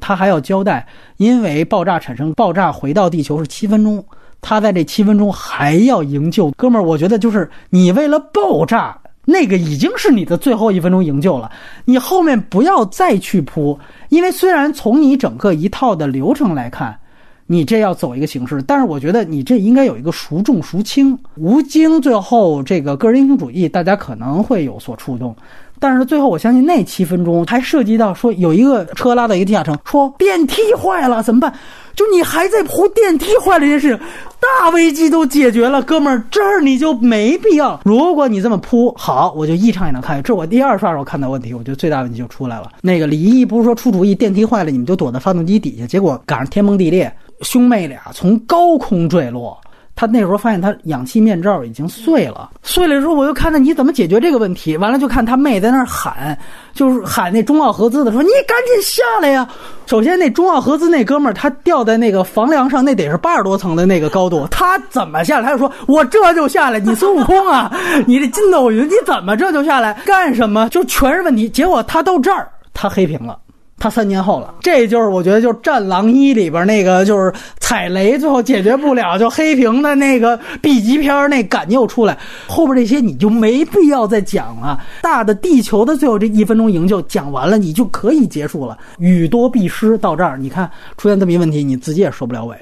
他还要交代，因为爆炸产生，爆炸回到地球是七分钟。他在这七分钟还要营救，哥们儿，我觉得就是你为了爆炸，那个已经是你的最后一分钟营救了，你后面不要再去扑，因为虽然从你整个一套的流程来看，你这要走一个形式，但是我觉得你这应该有一个孰重孰轻。吴京最后这个个人英雄主义，大家可能会有所触动。但是最后，我相信那七分钟还涉及到说有一个车拉到一个地下城，说电梯坏了怎么办？就你还在铺电梯坏了这件事，大危机都解决了，哥们儿这儿你就没必要。如果你这么铺好，我就一场也能看。这我第二刷时候看到问题，我觉得最大问题就出来了。那个李毅不是说出主意，电梯坏了你们就躲在发动机底下，结果赶上天崩地裂，兄妹俩从高空坠落。他那时候发现他氧气面罩已经碎了，碎了之后我又看他你怎么解决这个问题，完了就看他妹在那儿喊，就是喊那中奥合资的说你赶紧下来呀！首先那中奥合资那哥们儿他掉在那个房梁上，那得是八十多层的那个高度，他怎么下来？他就说我这就下来，你孙悟空啊，你这筋斗云你怎么这就下来？干什么？就全是问题。结果他到这儿他黑屏了。他三年后了，这就是我觉得就是《战狼一》里边那个就是踩雷最后解决不了就黑屏的那个 B 级片那感又出来，后边这些你就没必要再讲了。大的地球的最后这一分钟营救讲完了，你就可以结束了。语多必失到这儿，你看出现这么一问题，你自己也收不了尾。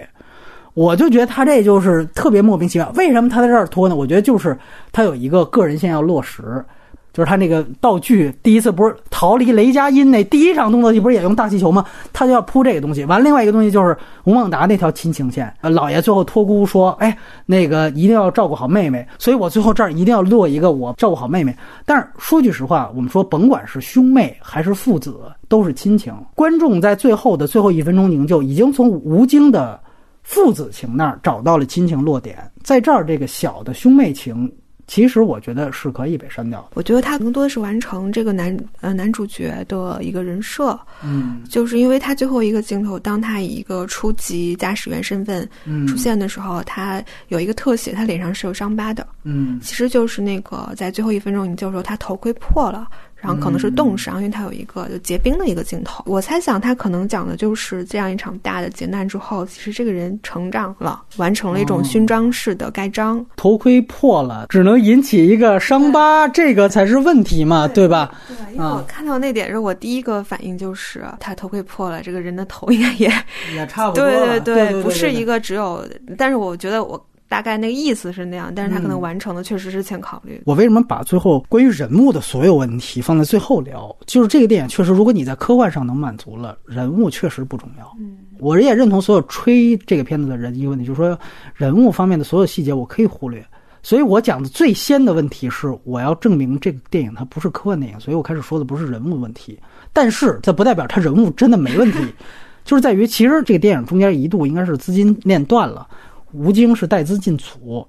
我就觉得他这就是特别莫名其妙。为什么他在这儿拖呢？我觉得就是他有一个个人线要落实。就是他那个道具，第一次不是逃离雷佳音那第一场动作戏，不是也用大气球吗？他就要铺这个东西。完，另外一个东西就是吴孟达那条亲情线。呃，老爷最后托孤说：“哎，那个一定要照顾好妹妹。”所以我最后这儿一定要落一个我照顾好妹妹。但是说句实话，我们说甭管是兄妹还是父子，都是亲情。观众在最后的最后一分钟营救，已经从吴京的父子情那儿找到了亲情落点，在这儿这个小的兄妹情。其实我觉得是可以被删掉的。我觉得他更多的是完成这个男呃男主角的一个人设，嗯，就是因为他最后一个镜头，当他以一个初级驾驶员身份出现的时候，他有一个特写，他脸上是有伤疤的，嗯，其实就是那个在最后一分钟营救的时候，他头盔破了。然后可能是冻伤，因为它有一个就结冰的一个镜头。我猜想他可能讲的就是这样一场大的劫难之后，其实这个人成长了，完成了一种勋章式的盖章。头盔破了，只能引起一个伤疤，这个才是问题嘛，对吧？对，因为我看到那点时候，我第一个反应就是他头盔破了，这个人的头应该也也差不多。对对对，不是一个只有，但是我觉得我。大概那个意思是那样，但是他可能完成的确实是欠考虑。我为什么把最后关于人物的所有问题放在最后聊？就是这个电影确实，如果你在科幻上能满足了，人物确实不重要。嗯，我也认同所有吹这个片子的人一个问题，就是说人物方面的所有细节我可以忽略。所以我讲的最先的问题是，我要证明这个电影它不是科幻电影，所以我开始说的不是人物问题。但是这不代表它人物真的没问题，就是在于其实这个电影中间一度应该是资金链断了，吴京是带资进组，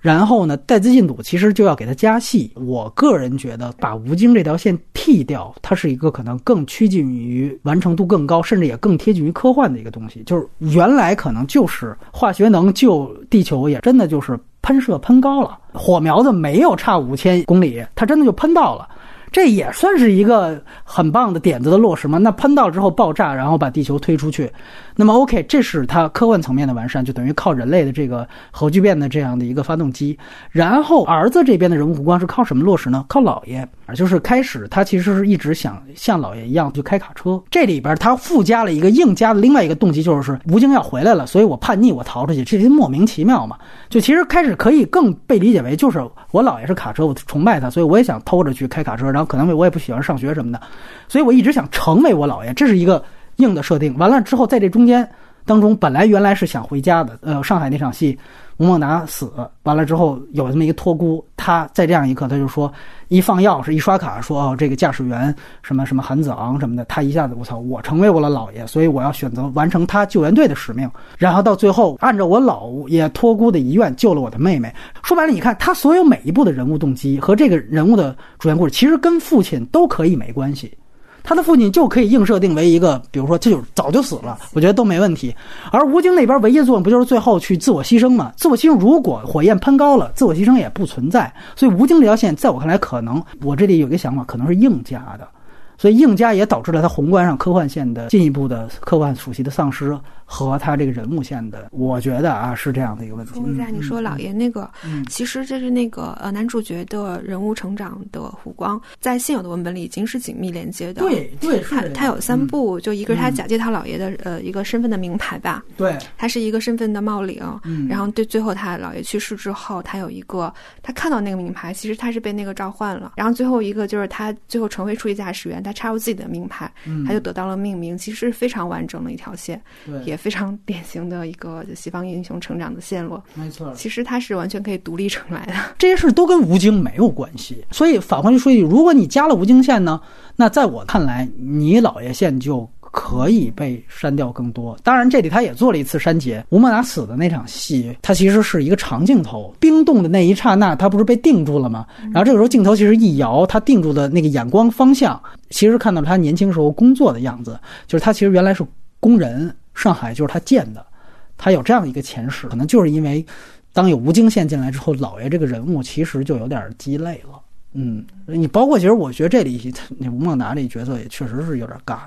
然后呢带资进组其实就要给他加戏。我个人觉得把吴京这条线剃掉，它是一个可能更趋近于完成度更高，甚至也更贴近于科幻的一个东西。就是原来可能就是化学能救地球，也真的就是喷射喷高了，火苗子没有差五千公里，它真的就喷到了。这也算是一个很棒的点子的落实吗？那喷到之后爆炸，然后把地球推出去，那么 OK，这是它科幻层面的完善，就等于靠人类的这个核聚变的这样的一个发动机。然后儿子这边的人物弧光是靠什么落实呢？靠姥爷，就是开始他其实是一直想像姥爷一样去开卡车。这里边他附加了一个硬加的另外一个动机，就是吴京要回来了，所以我叛逆，我逃出去，这些莫名其妙嘛。就其实开始可以更被理解为就是我姥爷是卡车，我崇拜他，所以我也想偷着去开卡车。然后可能我也不喜欢上学什么的，所以我一直想成为我姥爷，这是一个硬的设定。完了之后，在这中间当中，本来原来是想回家的。呃，上海那场戏，吴孟达死，完了之后有这么一个托孤，他在这样一刻，他就说一放钥匙，一刷卡，说哦，这个驾驶员什么什么韩子昂什么的，他一下子我操，我成为我的姥爷，所以我要选择完成他救援队的使命。然后到最后，按照我姥爷托孤的遗愿，救了我的妹妹。说白了，你看他所有每一步的人物动机和这个人物的主线故事，其实跟父亲都可以没关系。他的父亲就可以硬设定为一个，比如说这就早就死了，我觉得都没问题。而吴京那边唯一的作用不就是最后去自我牺牲吗？自我牺牲，如果火焰喷高了，自我牺牲也不存在。所以吴京这条线，在我看来，可能我这里有一个想法，可能是硬加的。所以硬加也导致了他宏观上科幻线的进一步的科幻属性的丧失和他这个人物线的，我觉得啊是这样的一个问题。一下，你说老爷那个，其实这是那个呃男主角的人物成长的弧光，在现有的文本里已经是紧密连接的。对对，他他有三部，就一个是他假借他姥爷的呃一个身份的名牌吧，对，他是一个身份的冒领，然后对最后他姥爷去世之后，他有一个他看到那个名牌，其实他是被那个召唤了，然后最后一个就是他最后成为初级驾驶员。他插入自己的名牌，他就得到了命名，其实非常完整的一条线，也非常典型的一个西方英雄成长的线路。没错，其实他是完全可以独立成来的。这些事都跟吴京没有关系，所以反过来说一句，如果你加了吴京线呢，那在我看来，你老爷线就。可以被删掉更多。当然，这里他也做了一次删节。吴孟达死的那场戏，他其实是一个长镜头，冰冻的那一刹那，他不是被定住了吗？然后这个时候镜头其实一摇，他定住的那个眼光方向，其实看到他年轻时候工作的样子，就是他其实原来是工人，上海就是他建的，他有这样一个前世。可能就是因为，当有吴京宪进来之后，老爷这个人物其实就有点鸡肋了。嗯，你包括其实我觉得这里那吴孟达这角色也确实是有点尬。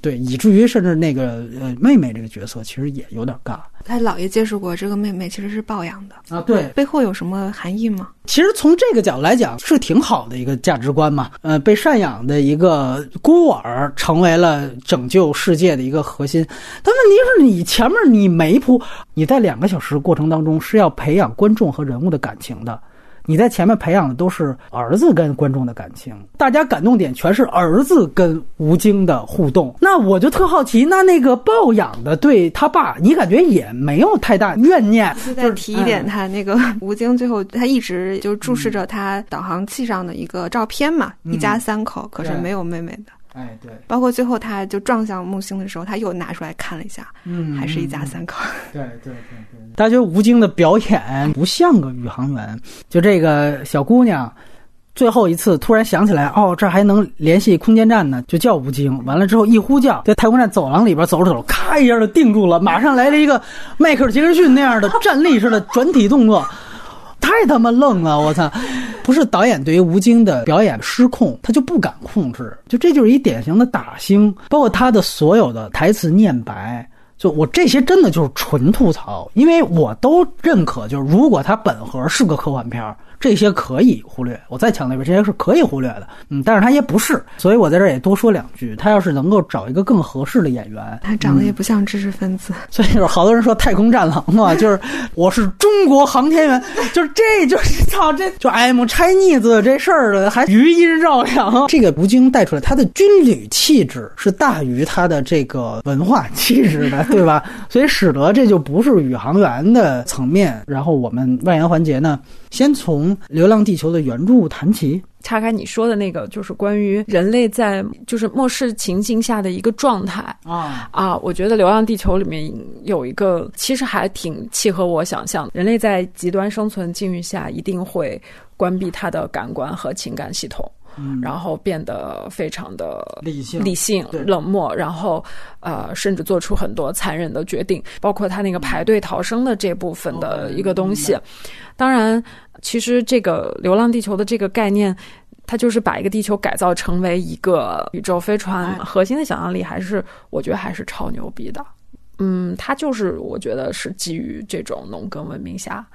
对，以至于甚至那个呃妹妹这个角色其实也有点尬。他姥爷接触过这个妹妹，其实是抱养的啊。对，背后有什么含义吗？其实从这个角度来讲，是挺好的一个价值观嘛。呃，被赡养的一个孤儿成为了拯救世界的一个核心。但问题是你前面你没铺，你在两个小时过程当中是要培养观众和人物的感情的。你在前面培养的都是儿子跟观众的感情，大家感动点全是儿子跟吴京的互动。那我就特好奇，那那个抱养的对他爸，你感觉也没有太大怨念？再提一点，他那个 吴京最后他一直就注视着他导航器上的一个照片嘛，一家三口，可是没有妹妹的。哎，对，包括最后他就撞向木星的时候，他又拿出来看了一下，嗯，还是一家三口。对对对对，大家觉得吴京的表演不像个宇航员？就这个小姑娘，最后一次突然想起来，哦，这还能联系空间站呢，就叫吴京。完了之后一呼叫，在太空站走廊里边走着走着，咔一下就定住了，马上来了一个迈克尔杰克逊那样的站立式的转体动作。太他妈愣了！我操，不是导演对于吴京的表演失控，他就不敢控制，就这就是一典型的打星。包括他的所有的台词念白，就我这些真的就是纯吐槽，因为我都认可，就是如果它本核是个科幻片儿。这些可以忽略，我再强调一遍，这些是可以忽略的。嗯，但是它也不是，所以我在这儿也多说两句。他要是能够找一个更合适的演员，他长得也不像知识分子，所以就是好多人说太空战狼嘛，就是我是中国航天员，就是这就是 操这就 I'm Chinese 这事儿的，还余音绕梁。这个吴京带出来，他的军旅气质是大于他的这个文化气质的，对吧？所以使得这就不是宇航员的层面。然后我们外延环节呢？先从《流浪地球》的原著谈起，岔开你说的那个，就是关于人类在就是末世情境下的一个状态啊啊！我觉得《流浪地球》里面有一个，其实还挺契合我想象，人类在极端生存境遇下一定会关闭他的感官和情感系统。然后变得非常的理性、理性、冷漠，然后呃，甚至做出很多残忍的决定，包括他那个排队逃生的这部分的一个东西。当然，其实这个《流浪地球》的这个概念，它就是把一个地球改造成为一个宇宙飞船，核心的想象力还是我觉得还是超牛逼的。嗯，它就是我觉得是基于这种农耕文明下，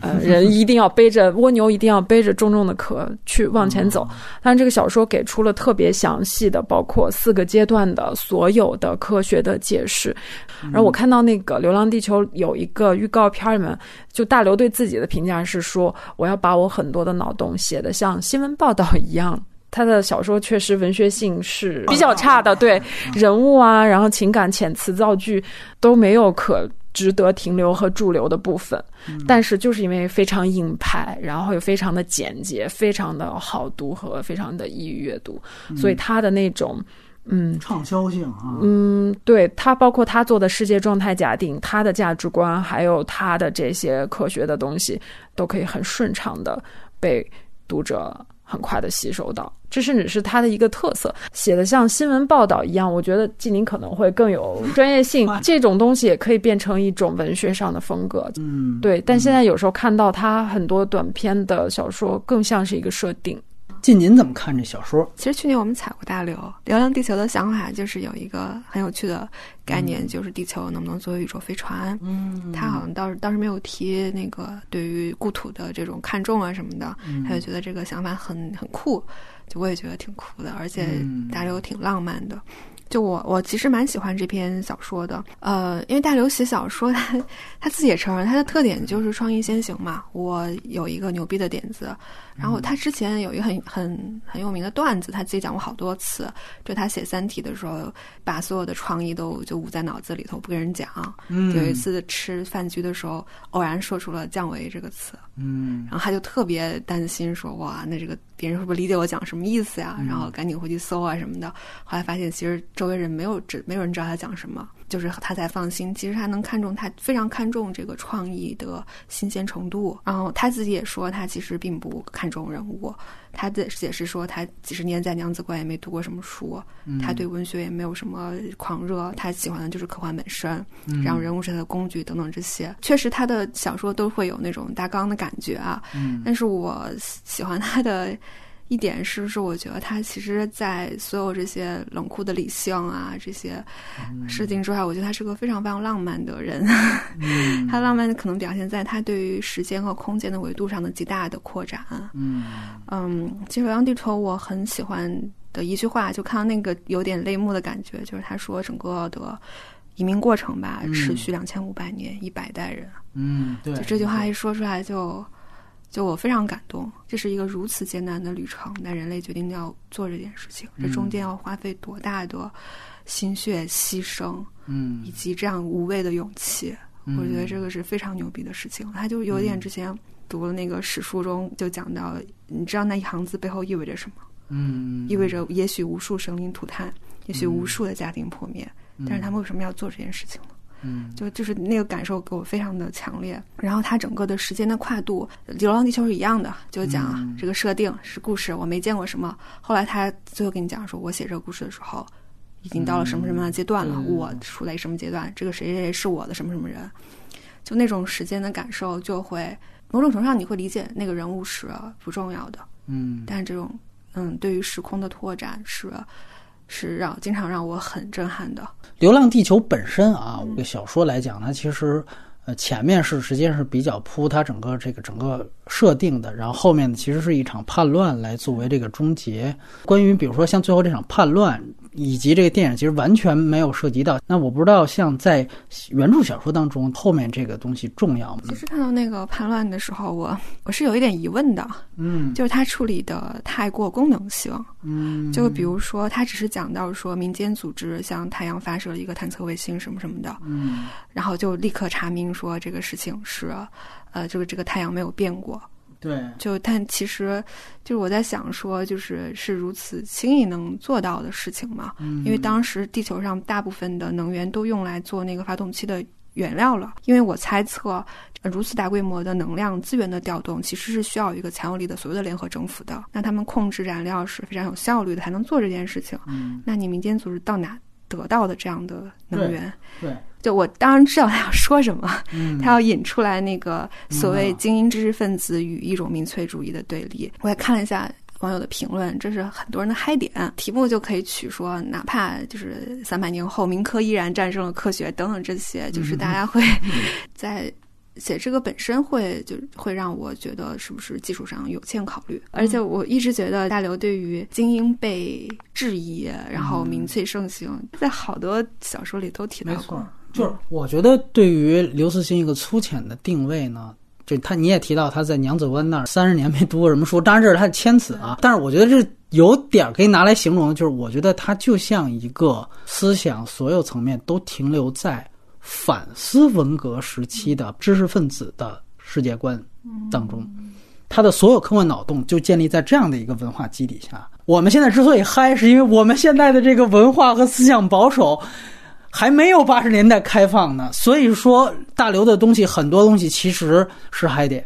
呃，人一定要背着蜗牛，一定要背着重重的壳去往前走。但这个小说给出了特别详细的，包括四个阶段的所有的科学的解释。然后我看到那个《流浪地球》有一个预告片里面，就大刘对自己的评价是说：“我要把我很多的脑洞写的像新闻报道一样。”他的小说确实文学性是比较差的，对人物啊，然后情感遣词造句都没有可值得停留和驻留的部分。但是就是因为非常硬派，然后又非常的简洁，非常的好读和非常的易于阅读，所以他的那种嗯畅销性啊，嗯，对他包括他做的世界状态假定，他的价值观，还有他的这些科学的东西，都可以很顺畅的被读者。很快的吸收到，这甚至是他的一个特色，写的像新闻报道一样。我觉得纪宁可能会更有专业性，这种东西也可以变成一种文学上的风格。嗯，对。但现在有时候看到他很多短篇的小说，更像是一个设定。晋您怎么看这小说？其实去年我们采过大流，《流浪地球》的想法就是有一个很有趣的概念，就是地球能不能作为宇宙飞船。嗯，他好像倒是倒是没有提那个对于故土的这种看重啊什么的，他就觉得这个想法很很酷，就我也觉得挺酷的，而且大流挺浪漫的。就我，我其实蛮喜欢这篇小说的，呃，因为大刘写小说，他他自己也承认，他的特点就是创意先行嘛。我有一个牛逼的点子，然后他之前有一个很很很有名的段子，他自己讲过好多次，就他写《三体》的时候，把所有的创意都就捂在脑子里头，不跟人讲。有一次吃饭局的时候，偶然说出了“降维”这个词。嗯，然后他就特别担心，说哇，那这个别人会不会理解我讲什么意思呀？然后赶紧回去搜啊什么的。后来发现，其实周围人没有知，没有人知道他讲什么，就是他才放心。其实他能看重他，非常看重这个创意的新鲜程度。然后他自己也说，他其实并不看重人物。他的解释说，他几十年在娘子关也没读过什么书，他对文学也没有什么狂热，他喜欢的就是科幻本身，然后人物是他的工具等等这些。确实，他的小说都会有那种大纲的感觉啊。但是我喜欢他的一点是，是我觉得他其实，在所有这些冷酷的理性啊这些事情之外，我觉得他是个非常非常浪漫的人。他浪漫的可能表现在他对于时间和空间的维度上的极大的扩展。嗯嗯，其实《流浪地球》我很喜欢的一句话，就看到那个有点泪目的感觉，就是他说整个的移民过程吧，持续两千五百年，一百代人。嗯，对，就这句话一说出来，就就我非常感动。这是一个如此艰难的旅程，但人类决定要做这件事情，这中间要花费多大的心血牺牲，嗯，以及这样无畏的勇气，我觉得这个是非常牛逼的事情。他就有点之前读了那个史书中就讲到，你知道那一行字背后意味着什么？嗯，意味着也许无数生灵涂炭，也许无数的家庭破灭，但是他们为什么要做这件事情呢？嗯，就就是那个感受给我非常的强烈。然后它整个的时间的跨度，《流浪地球》是一样的，就讲这个设定是故事，我没见过什么。后来他最后跟你讲说，我写这个故事的时候，已经到了什么什么样的阶段了，我处在什么阶段，这个谁谁谁是我的什么什么人，就那种时间的感受，就会某种程度上你会理解那个人物是不重要的，嗯，但是这种嗯，对于时空的拓展是是让经常让我很震撼的。《流浪地球》本身啊，这个小说来讲，它其实。呃，前面是实际上是比较铺它整个这个整个设定的，然后后面其实是一场叛乱来作为这个终结。关于比如说像最后这场叛乱。以及这个电影其实完全没有涉及到。那我不知道，像在原著小说当中，后面这个东西重要吗？其实看到那个叛乱的时候，我我是有一点疑问的。嗯，就是他处理的太过功能性。嗯，就比如说，他只是讲到说民间组织向太阳发射了一个探测卫星什么什么的。嗯，然后就立刻查明说这个事情是，呃，这个这个太阳没有变过。对，就但其实，就是我在想说，就是是如此轻易能做到的事情嘛？嗯，因为当时地球上大部分的能源都用来做那个发动机的原料了。因为我猜测，如此大规模的能量资源的调动，其实是需要一个强有力的所谓的联合政府的。那他们控制燃料是非常有效率的，才能做这件事情。嗯，那你民间组织到哪得到的这样的能源？对。就我当然知道他要说什么，他要引出来那个所谓精英知识分子与一种民粹主义的对立。我也看了一下网友的评论，这是很多人的嗨点。题目就可以取说，哪怕就是三百年后，民科依然战胜了科学等等这些，就是大家会在写这个本身会就会让我觉得是不是技术上有欠考虑。而且我一直觉得大刘对于精英被质疑，然后民粹盛行，在好多小说里都提到过。就是我觉得，对于刘慈欣一个粗浅的定位呢，就他你也提到他在娘子湾那儿三十年没读过什么书，当然这是他的谦词啊。但是我觉得这有点可以拿来形容，就是我觉得他就像一个思想所有层面都停留在反思文革时期的知识分子的世界观当中，他的所有科幻脑洞就建立在这样的一个文化基底下。我们现在之所以嗨，是因为我们现在的这个文化和思想保守。还没有八十年代开放呢，所以说大刘的东西很多东西其实是嗨点，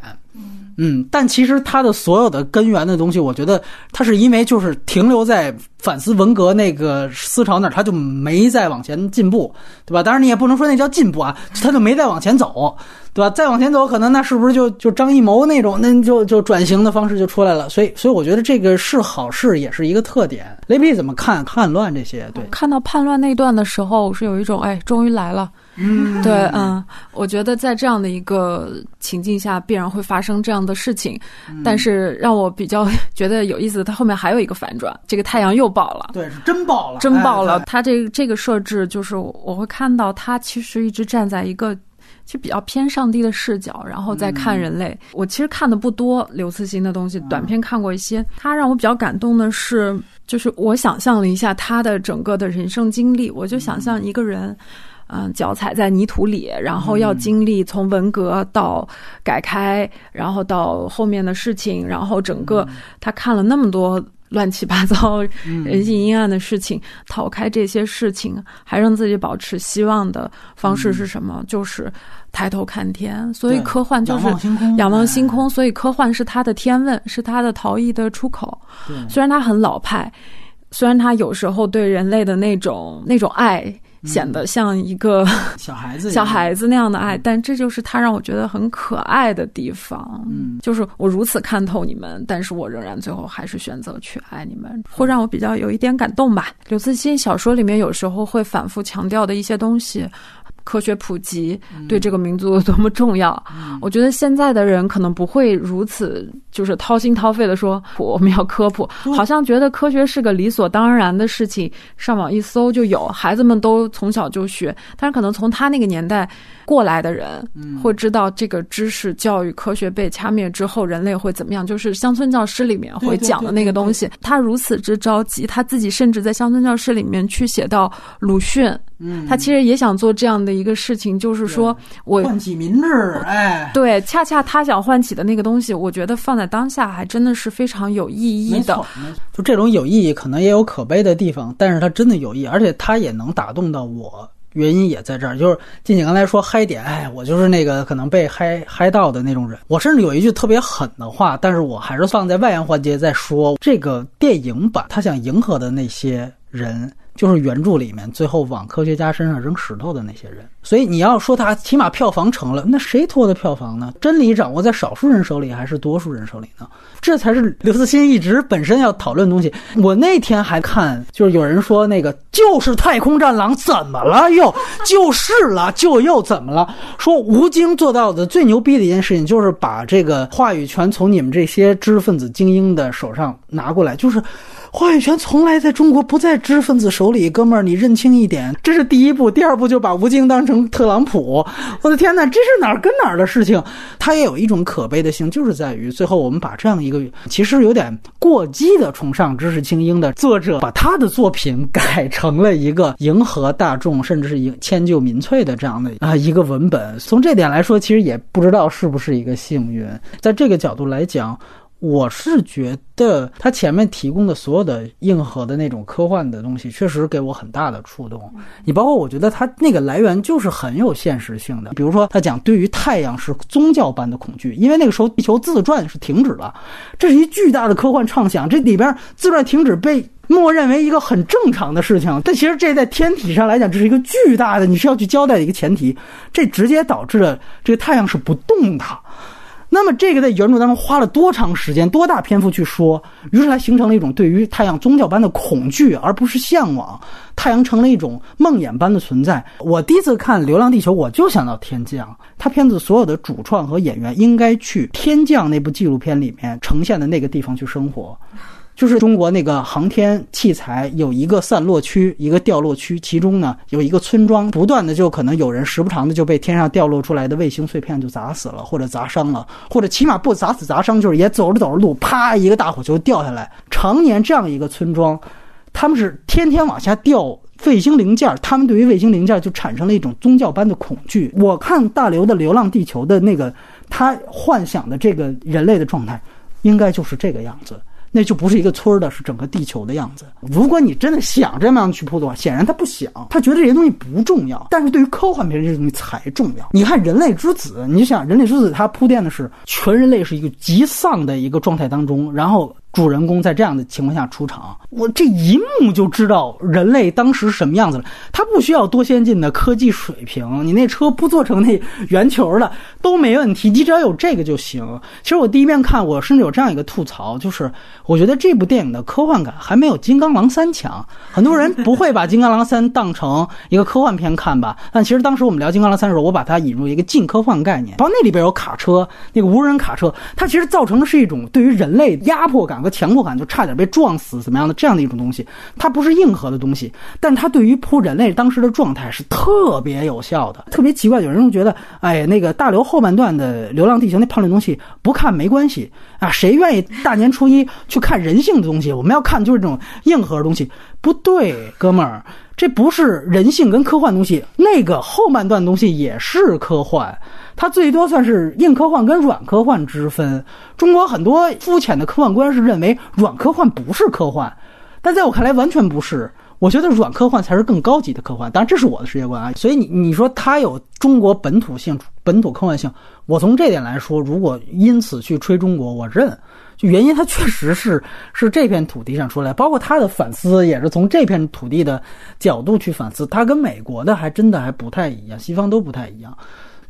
嗯，但其实他的所有的根源的东西，我觉得他是因为就是停留在反思文革那个思潮那儿，他就没再往前进步，对吧？当然你也不能说那叫进步啊，他就没再往前走。对吧？再往前走，可能那是不是就就张艺谋那种，那就就转型的方式就出来了。所以，所以我觉得这个是好事，也是一个特点。雷比怎么看叛乱这些？对，看到叛乱那段的时候，是有一种哎，终于来了。嗯，对，嗯，我觉得在这样的一个情境下，必然会发生这样的事情。但是让我比较 觉得有意思的，它后面还有一个反转，这个太阳又爆了。对，是真爆了，真爆了。它这个这个设置就是我会看到，它其实一直站在一个。其实比较偏上帝的视角，然后再看人类。我其实看的不多刘慈欣的东西，短片看过一些。他让我比较感动的是，就是我想象了一下他的整个的人生经历，我就想象一个人，嗯，脚踩在泥土里，然后要经历从文革到改开，然后到后面的事情，然后整个他看了那么多。乱七八糟、人 性阴暗的事情，逃开这些事情，还让自己保持希望的方式是什么？就是抬头看天。所以科幻就是仰望星空。所以科幻是他的天问，是他的逃逸的出口。虽然他很老派，虽然他有时候对人类的那种那种爱。显得像一个 小孩子、小孩子那样的爱，但这就是他让我觉得很可爱的地方。嗯，就是我如此看透你们，但是我仍然最后还是选择去爱你们，会让我比较有一点感动吧。刘慈欣小说里面有时候会反复强调的一些东西。科学普及对这个民族有多么重要？我觉得现在的人可能不会如此，就是掏心掏肺的说我们要科普，好像觉得科学是个理所当然的事情，上网一搜就有，孩子们都从小就学。但是可能从他那个年代过来的人，会知道这个知识、教育、科学被掐灭之后，人类会怎么样？就是乡村教师里面会讲的那个东西。他如此之着急，他自己甚至在乡村教师里面去写到鲁迅。嗯，他其实也想做这样的一个事情，就是说我唤起民智，哎，对，恰恰他想唤起的那个东西，我觉得放在当下还真的是非常有意义的。就这种有意义，可能也有可悲的地方，但是它真的有意义，而且它也能打动到我。原因也在这儿，就是静静刚才说嗨点，哎，我就是那个可能被嗨嗨到的那种人。我甚至有一句特别狠的话，但是我还是放在外延环节再说。这个电影版，他想迎合的那些人。就是原著里面最后往科学家身上扔石头的那些人。所以你要说他起码票房成了，那谁拖的票房呢？真理掌握在少数人手里还是多数人手里呢？这才是刘慈欣一直本身要讨论的东西。我那天还看，就是有人说那个就是太空战狼怎么了？又就是了，就又怎么了？说吴京做到的最牛逼的一件事情，就是把这个话语权从你们这些知识分子精英的手上拿过来，就是。话语权从来在中国不在知识分子手里，哥们儿，你认清一点，这是第一步。第二步就把吴京当成特朗普，我的天哪，这是哪儿跟哪儿的事情？他也有一种可悲的性，就是在于最后我们把这样一个其实有点过激的崇尚知识精英的作者，把他的作品改成了一个迎合大众，甚至是迎迁就民粹的这样的啊一个文本。从这点来说，其实也不知道是不是一个幸运。在这个角度来讲。我是觉得他前面提供的所有的硬核的那种科幻的东西，确实给我很大的触动。你包括我觉得他那个来源就是很有现实性的。比如说他讲对于太阳是宗教般的恐惧，因为那个时候地球自转是停止了，这是一巨大的科幻畅想。这里边自转停止被默认为一个很正常的事情，但其实这在天体上来讲，这是一个巨大的你是要去交代的一个前提。这直接导致了这个太阳是不动的。那么这个在原著当中花了多长时间、多大篇幅去说？于是它形成了一种对于太阳宗教般的恐惧，而不是向往。太阳成了一种梦魇般的存在。我第一次看《流浪地球》，我就想到天降。他片子所有的主创和演员应该去天降那部纪录片里面呈现的那个地方去生活。就是中国那个航天器材有一个散落区，一个掉落区，其中呢有一个村庄，不断的就可能有人时不常的就被天上掉落出来的卫星碎片就砸死了，或者砸伤了，或者起码不砸死砸伤，就是也走着走着路，啪一个大火球掉下来。常年这样一个村庄，他们是天天往下掉卫星零件，他们对于卫星零件就产生了一种宗教般的恐惧。我看大刘的《流浪地球》的那个他幻想的这个人类的状态，应该就是这个样子。那就不是一个村儿的，是整个地球的样子。如果你真的想这么样去铺的话，显然他不想，他觉得这些东西不重要。但是对于科幻片这些东西才重要。你看《人类之子》，你想《人类之子》，它铺垫的是全人类是一个极丧的一个状态当中，然后。主人公在这样的情况下出场，我这一幕就知道人类当时什么样子了。他不需要多先进的科技水平，你那车不做成那圆球的都没问题，你只要有这个就行。其实我第一遍看，我甚至有这样一个吐槽，就是我觉得这部电影的科幻感还没有《金刚狼三》强。很多人不会把《金刚狼三》当成一个科幻片看吧？但其实当时我们聊《金刚狼三》的时候，我把它引入一个近科幻概念，包括那里边有卡车，那个无人卡车，它其实造成的是一种对于人类压迫感。个强迫感就差点被撞死，怎么样的这样的一种东西，它不是硬核的东西，但它对于扑人类当时的状态是特别有效的。特别奇怪，有人觉得，哎，那个大刘后半段的《流浪地球》那判论东西不看没关系啊，谁愿意大年初一去看人性的东西？我们要看就是这种硬核的东西，不对，哥们儿，这不是人性跟科幻东西，那个后半段东西也是科幻。它最多算是硬科幻跟软科幻之分。中国很多肤浅的科幻观是认为软科幻不是科幻，但在我看来完全不是。我觉得软科幻才是更高级的科幻，当然这是我的世界观啊。所以你你说它有中国本土性、本土科幻性，我从这点来说，如果因此去吹中国，我认。就原因它确实是是这片土地上出来，包括他的反思也是从这片土地的角度去反思。他跟美国的还真的还不太一样，西方都不太一样。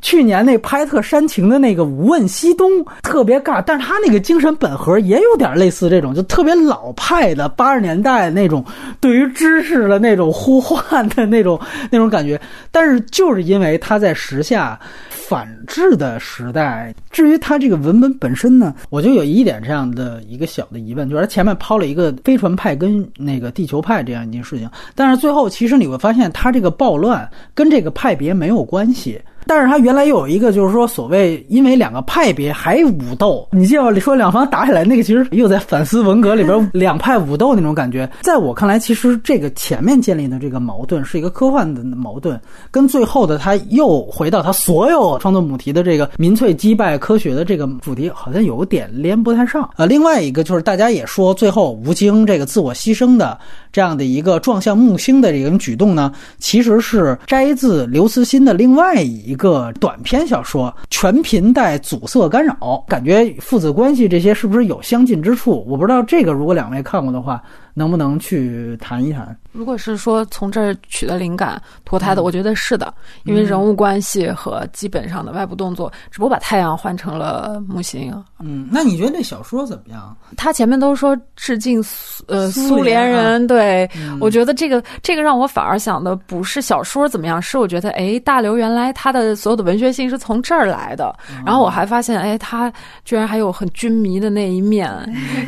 去年那拍特煽情的那个《无问西东》特别尬，但是他那个精神本核也有点类似这种，就特别老派的八十年代那种对于知识的那种呼唤的那种那种感觉。但是就是因为他在时下反制的时代，至于他这个文本本身呢，我就有一点这样的一个小的疑问，就是前面抛了一个飞船派跟那个地球派这样一件事情，但是最后其实你会发现，他这个暴乱跟这个派别没有关系。但是他原来又有一个，就是说所谓因为两个派别还武斗，你就要说两方打起来那个，其实又在反思文革里边两派武斗那种感觉。在我看来，其实这个前面建立的这个矛盾是一个科幻的矛盾，跟最后的他又回到他所有创作母题的这个民粹击败科学的这个主题，好像有点连不太上。呃，另外一个就是大家也说，最后吴京这个自我牺牲的这样的一个撞向木星的这种举动呢，其实是摘自刘慈欣的另外一。一个短篇小说，全频带阻塞干扰，感觉父子关系这些是不是有相近之处？我不知道这个，如果两位看过的话，能不能去谈一谈？如果是说从这儿取的灵感脱胎的，我觉得是的，因为人物关系和基本上的外部动作，只不过把太阳换成了木星。嗯，那你觉得那小说怎么样？他前面都说致敬苏呃苏联人，对我觉得这个这个让我反而想的不是小说怎么样，是我觉得哎大刘原来他的所有的文学性是从这儿来的，然后我还发现哎他居然还有很军迷的那一面，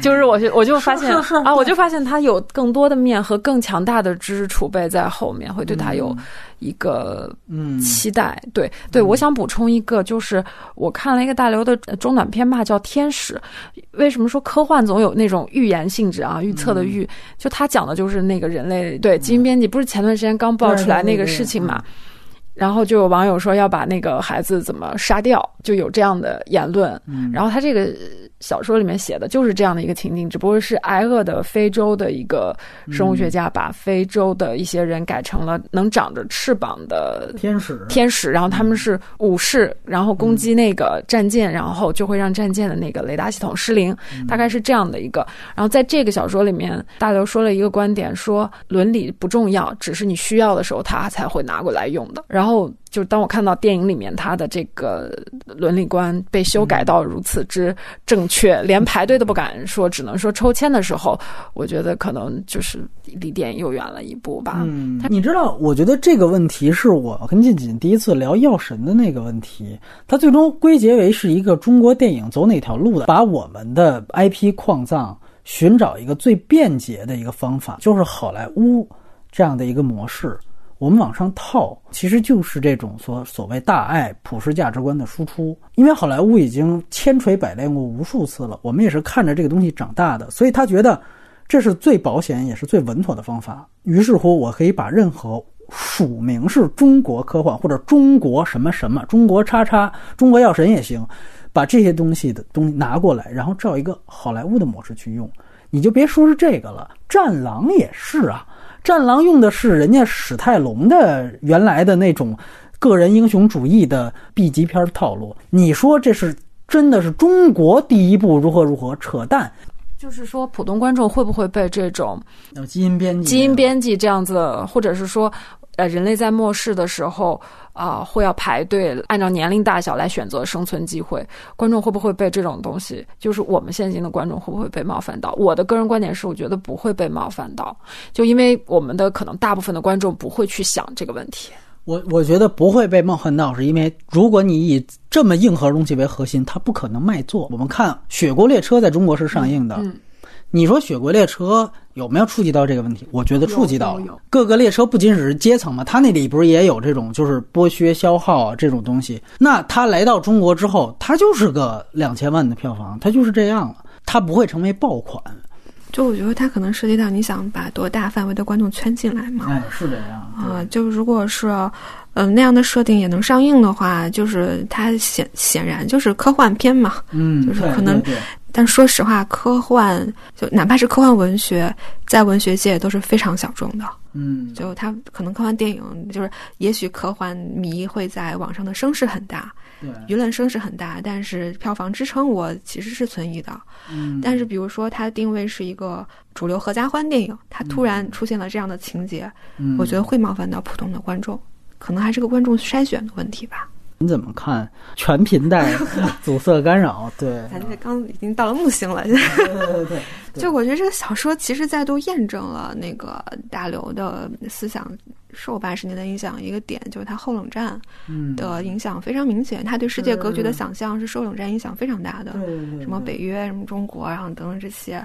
就是我就我就发现啊我就发现他有更多的面和更强大。大的知识储备在后面会对他有一个嗯期待，对对，我想补充一个，就是我看了一个大刘的中短篇吧，叫《天使》。为什么说科幻总有那种预言性质啊？预测的预，就他讲的就是那个人类对基因编辑，不是前段时间刚爆出来那个事情嘛？然后就有网友说要把那个孩子怎么杀掉，就有这样的言论。然后他这个。小说里面写的就是这样的一个情景，只不过是挨饿的非洲的一个生物学家把非洲的一些人改成了能长着翅膀的天使，天使，然后他们是武士，然后攻击那个战舰，然后就会让战舰的那个雷达系统失灵，大概是这样的一个。然后在这个小说里面，大刘说了一个观点，说伦理不重要，只是你需要的时候他才会拿过来用的。然后。就当我看到电影里面他的这个伦理观被修改到如此之正确，连排队都不敢说，只能说抽签的时候，我觉得可能就是离电影又远了一步吧。嗯，你知道，我觉得这个问题是我跟静静第一次聊《药神》的那个问题，它最终归结为是一个中国电影走哪条路的，把我们的 IP 矿藏寻找一个最便捷的一个方法，就是好莱坞这样的一个模式。我们往上套，其实就是这种所所谓大爱普世价值观的输出。因为好莱坞已经千锤百炼过无数次了，我们也是看着这个东西长大的，所以他觉得这是最保险也是最稳妥的方法。于是乎，我可以把任何署名是中国科幻或者中国什么什么、中国叉叉、中国药神也行，把这些东西的东西拿过来，然后照一个好莱坞的模式去用。你就别说是这个了，战狼也是啊。战狼用的是人家史泰龙的原来的那种个人英雄主义的 B 级片套路，你说这是真的是中国第一部如何如何？扯淡！就是说，普通观众会不会被这种基因编辑、基因编辑这样子，或者是说？呃，人类在末世的时候啊，会要排队，按照年龄大小来选择生存机会。观众会不会被这种东西？就是我们现今的观众会不会被冒犯到？我的个人观点是，我觉得不会被冒犯到，就因为我们的可能大部分的观众不会去想这个问题。我我觉得不会被冒犯到，是因为如果你以这么硬核东西为核心，它不可能卖座。我们看《雪国列车》在中国是上映的。你说《雪国列车》有没有触及到这个问题？我觉得触及到了。各个列车不仅只是阶层嘛，它那里不是也有这种就是剥削消耗啊这种东西？那它来到中国之后，它就是个两千万的票房，它就是这样了，它不会成为爆款。就我觉得它可能涉及到你想把多大范围的观众圈进来嘛？哎，是这样啊。就如果是嗯那样的设定也能上映的话，就是它显显然就是科幻片嘛。嗯，就是可能。但说实话，科幻就哪怕是科幻文学，在文学界都是非常小众的。嗯，就它可能科幻电影，就是也许科幻迷会在网上的声势很大，对，舆论声势很大，但是票房支撑我其实是存疑的。嗯，但是比如说它定位是一个主流合家欢电影，它突然出现了这样的情节，我觉得会冒犯到普通的观众，可能还是个观众筛选的问题吧。你怎么看全频带 阻塞干扰？对，咱这刚已经到了木星了。对对对，就我觉得这个小说其实再度验证了那个大刘的思想受八十年代影响一个点，就是他后冷战的影响非常明显。他对世界格局的想象是受冷战影响非常大的。什么北约，什么中国，然后等等这些。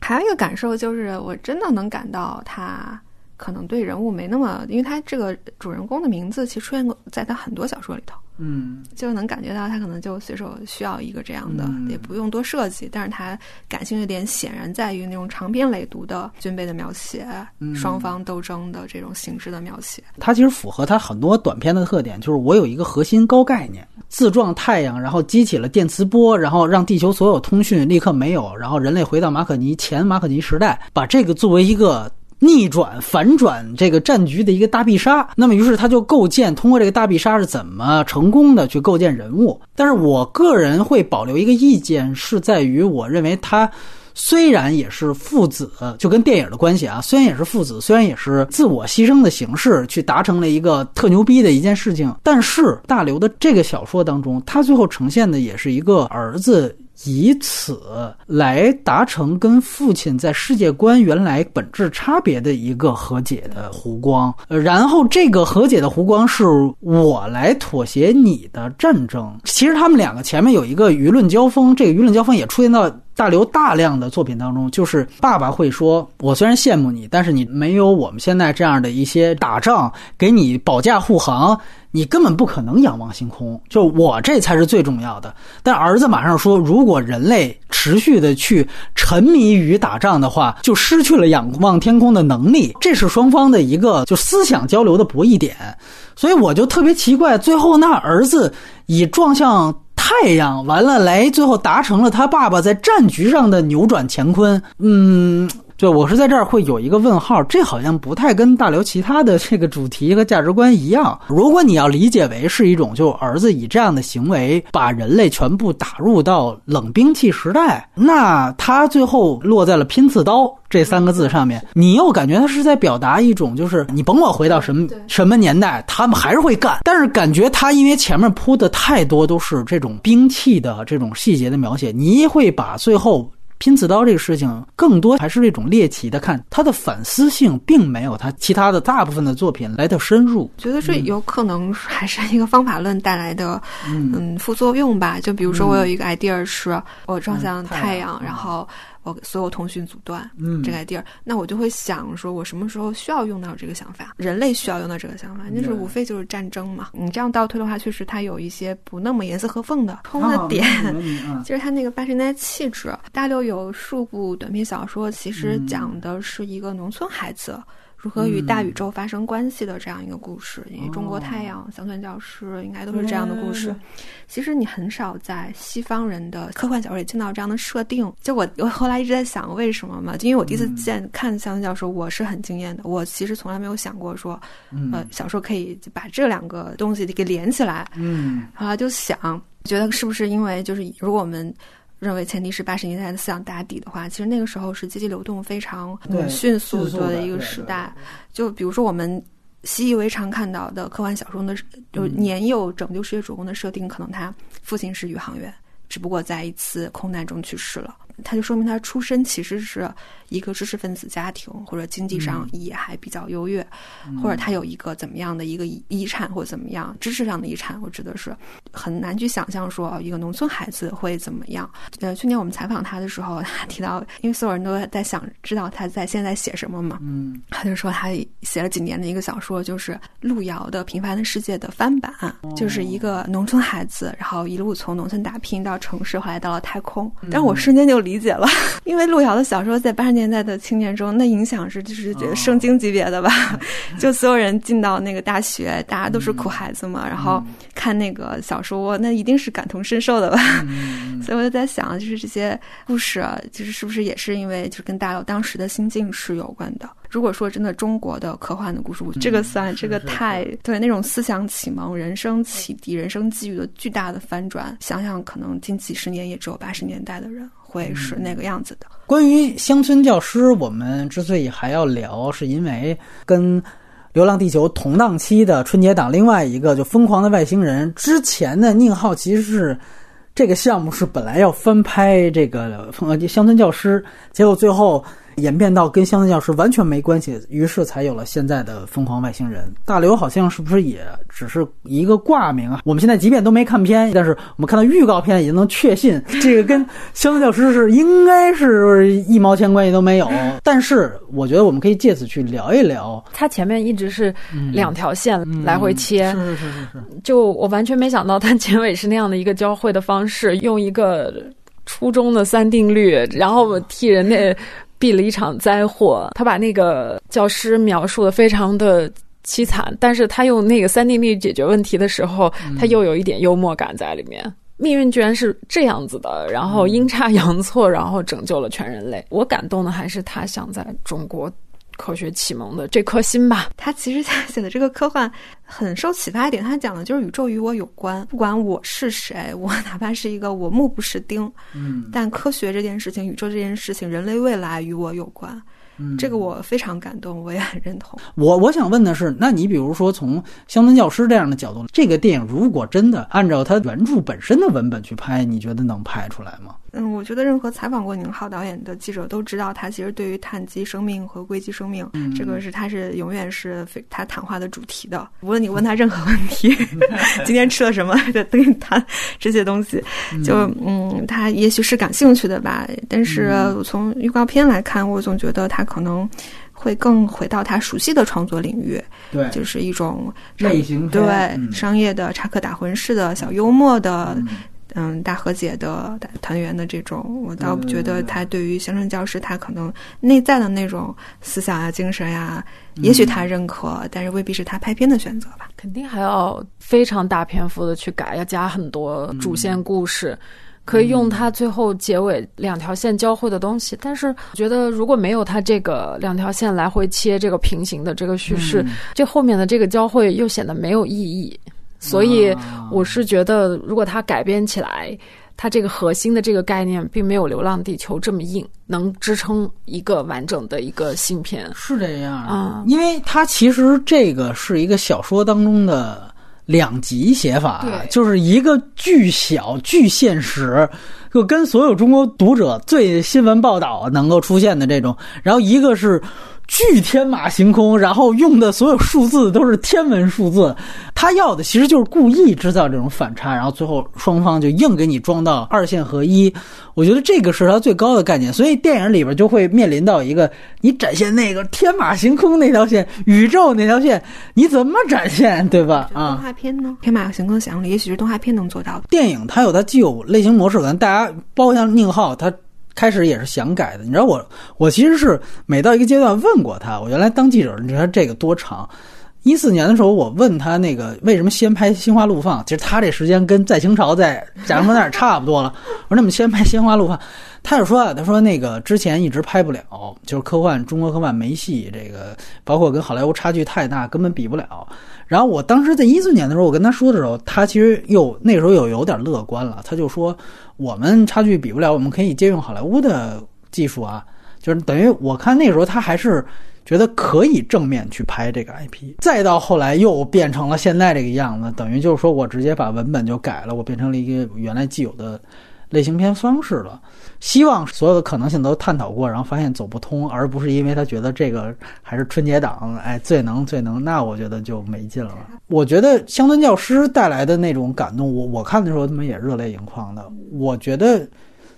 还有一个感受就是，我真的能感到他。可能对人物没那么，因为他这个主人公的名字其实出现过在他很多小说里头，嗯，就能感觉到他可能就随手需要一个这样的，也不用多设计。但是他感兴趣点显然在于那种长篇累牍的军备的描写，双方斗争的这种形式的描写。它其实符合他很多短篇的特点，就是我有一个核心高概念，自撞太阳，然后激起了电磁波，然后让地球所有通讯立刻没有，然后人类回到马可尼前马可尼时代，把这个作为一个。逆转、反转这个战局的一个大必杀，那么于是他就构建通过这个大必杀是怎么成功的去构建人物。但是我个人会保留一个意见，是在于我认为他虽然也是父子，就跟电影的关系啊，虽然也是父子，虽然也是自我牺牲的形式去达成了一个特牛逼的一件事情，但是大刘的这个小说当中，他最后呈现的也是一个儿子。以此来达成跟父亲在世界观原来本质差别的一个和解的弧光，然后这个和解的弧光是我来妥协你的战争。其实他们两个前面有一个舆论交锋，这个舆论交锋也出现到大刘大量的作品当中，就是爸爸会说：“我虽然羡慕你，但是你没有我们现在这样的一些打仗给你保驾护航。”你根本不可能仰望星空，就我这才是最重要的。但儿子马上说，如果人类持续的去沉迷于打仗的话，就失去了仰望天空的能力。这是双方的一个就思想交流的博弈点。所以我就特别奇怪，最后那儿子以撞向太阳，完了来最后达成了他爸爸在战局上的扭转乾坤。嗯。对，我是在这儿会有一个问号，这好像不太跟大刘其他的这个主题和价值观一样。如果你要理解为是一种，就儿子以这样的行为把人类全部打入到冷兵器时代，那他最后落在了拼刺刀这三个字上面，你又感觉他是在表达一种，就是你甭管回到什么什么年代，他们还是会干。但是感觉他因为前面铺的太多都是这种兵器的这种细节的描写，你会把最后。拼刺刀这个事情，更多还是这种猎奇的看，他的反思性并没有他其他的大部分的作品来的深入。觉得这有可能还是一个方法论带来的，嗯，副作用吧。就比如说，我有一个 idea 是，我撞向太阳，然后。我所有通讯阻断，嗯，这个地儿，那我就会想说，我什么时候需要用到这个想法？人类需要用到这个想法，那是无非就是战争嘛。你这样倒推的话，确实它有一些不那么严丝合缝的通的点，就是它那个八十年代气质。大六有数部短篇小说，其实讲的是一个农村孩子。如何与大宇宙发生关系的这样一个故事，因为中国太阳、乡村教师应该都是这样的故事。其实你很少在西方人的科幻小说里见到这样的设定。就我我后来一直在想，为什么嘛？就因为我第一次见看乡村教师，我是很惊艳的。我其实从来没有想过说，呃，小说可以把这两个东西给连起来。嗯，后来就想，觉得是不是因为就是如果我们。认为前提是八十年代的思想打底的话，其实那个时候是阶级流动非常迅速的一个时代。就比如说我们习以为常看到的科幻小说的，就年幼拯救世界主公的设定，可能他父亲是宇航员，只不过在一次空难中去世了。他就说明他出身其实是一个知识分子家庭，或者经济上也还比较优越，或者他有一个怎么样的一个遗产或怎么样知识上的遗产，我指的是很难去想象说一个农村孩子会怎么样。呃，去年我们采访他的时候，他提到，因为所有人都在想知道他在现在写什么嘛，嗯，他就说他写了几年的一个小说，就是路遥的《平凡的世界》的翻版，就是一个农村孩子，然后一路从农村打拼到城市，后来到了太空，但我瞬间就。理解了，因为路遥的小说在八十年代的青年中，那影响是就是圣经级别的吧？就所有人进到那个大学，大家都是苦孩子嘛，然后看那个小说，那一定是感同身受的吧？所以我就在想，就是这些故事，就是是不是也是因为就是跟大家当时的心境是有关的？如果说真的中国的科幻的故事，这个算这个太对那种思想启蒙、人生启迪、人生际遇的巨大的翻转，想想可能近几十年也只有八十年代的人。会是那个样子的。关于乡村教师，我们之所以还要聊，是因为跟《流浪地球》同档期的春节档另外一个就《疯狂的外星人》之前的宁浩，其实是这个项目是本来要翻拍这个《乡村教师》，结果最后。演变到跟乡村教师完全没关系，于是才有了现在的疯狂外星人。大刘好像是不是也只是一个挂名啊？我们现在即便都没看片，但是我们看到预告片已经能确信这个跟乡村教师是应该是一毛钱关系都没有。但是我觉得我们可以借此去聊一聊，它前面一直是两条线来回切，是是是是是。就我完全没想到它结尾是那样的一个交汇的方式，用一个初中的三定律，然后替人类。避了一场灾祸，他把那个教师描述的非常的凄惨，但是他用那个三定律解决问题的时候，他又有一点幽默感在里面。命运居然是这样子的，然后阴差阳错，然后拯救了全人类。我感动的还是他想在中国。科学启蒙的这颗心吧。他其实他写的这个科幻很受启发一点，他讲的就是宇宙与我有关，不管我是谁，我哪怕是一个我目不识丁，嗯，但科学这件事情、宇宙这件事情、人类未来与我有关。这个我非常感动，我也很认同。我我想问的是，那你比如说从乡村教师这样的角度，这个电影如果真的按照它原著本身的文本去拍，你觉得能拍出来吗？嗯，我觉得任何采访过宁浩导演的记者都知道，他其实对于碳基生命和硅基生命，这个是他是永远是非他谈话的主题的。无论你问他任何问题，今天吃了什么，都跟你谈这些东西。就嗯，他也许是感兴趣的吧。但是从预告片来看，我总觉得他可能会更回到他熟悉的创作领域，对，就是一种类型对商业的插科打诨式的小幽默的。嗯，大和解的团圆的这种，我倒觉得他对于乡村教师，他可能内在的那种思想啊、精神呀，也许他认可，但是未必是他拍片的选择吧。肯定还要非常大篇幅的去改，要加很多主线故事，可以用他最后结尾两条线交汇的东西。但是我觉得，如果没有他这个两条线来回切这个平行的这个叙事，这后面的这个交汇又显得没有意义。所以我是觉得，如果它改编起来，它这个核心的这个概念并没有《流浪地球》这么硬，能支撑一个完整的一个新片。是这样啊，因为它其实这个是一个小说当中的两极写法，就是一个巨小巨现实，就跟所有中国读者最新闻报道能够出现的这种，然后一个是。巨天马行空，然后用的所有数字都是天文数字，他要的其实就是故意制造这种反差，然后最后双方就硬给你装到二线合一。我觉得这个是他最高的概念，所以电影里边就会面临到一个，你展现那个天马行空那条线，宇宙那条线，你怎么展现，对吧？啊，动画片呢？天马行空想象力，也许是动画片能做到的。电影它有它既有类型模式，可能大家包括像宁浩他。开始也是想改的，你知道我，我其实是每到一个阶段问过他。我原来当记者，你知道这个多长？一四年的时候，我问他那个为什么先拍《心花怒放》，其实他这时间跟在清朝在贾樟柯那儿差不多了。我说那么先拍《心花怒放》，他就说啊，他说那个之前一直拍不了，就是科幻中国科幻没戏，这个包括跟好莱坞差距太大，根本比不了。然后我当时在一四年的时候，我跟他说的时候，他其实又那时候又有点乐观了，他就说。我们差距比不了，我们可以借用好莱坞的技术啊，就是等于我看那时候他还是觉得可以正面去拍这个 IP，再到后来又变成了现在这个样子，等于就是说我直接把文本就改了，我变成了一个原来既有的类型片方式了。希望所有的可能性都探讨过，然后发现走不通，而不是因为他觉得这个还是春节档，哎，最能最能，那我觉得就没劲了。我觉得乡村教师带来的那种感动，我我看的时候他们也热泪盈眶的。我觉得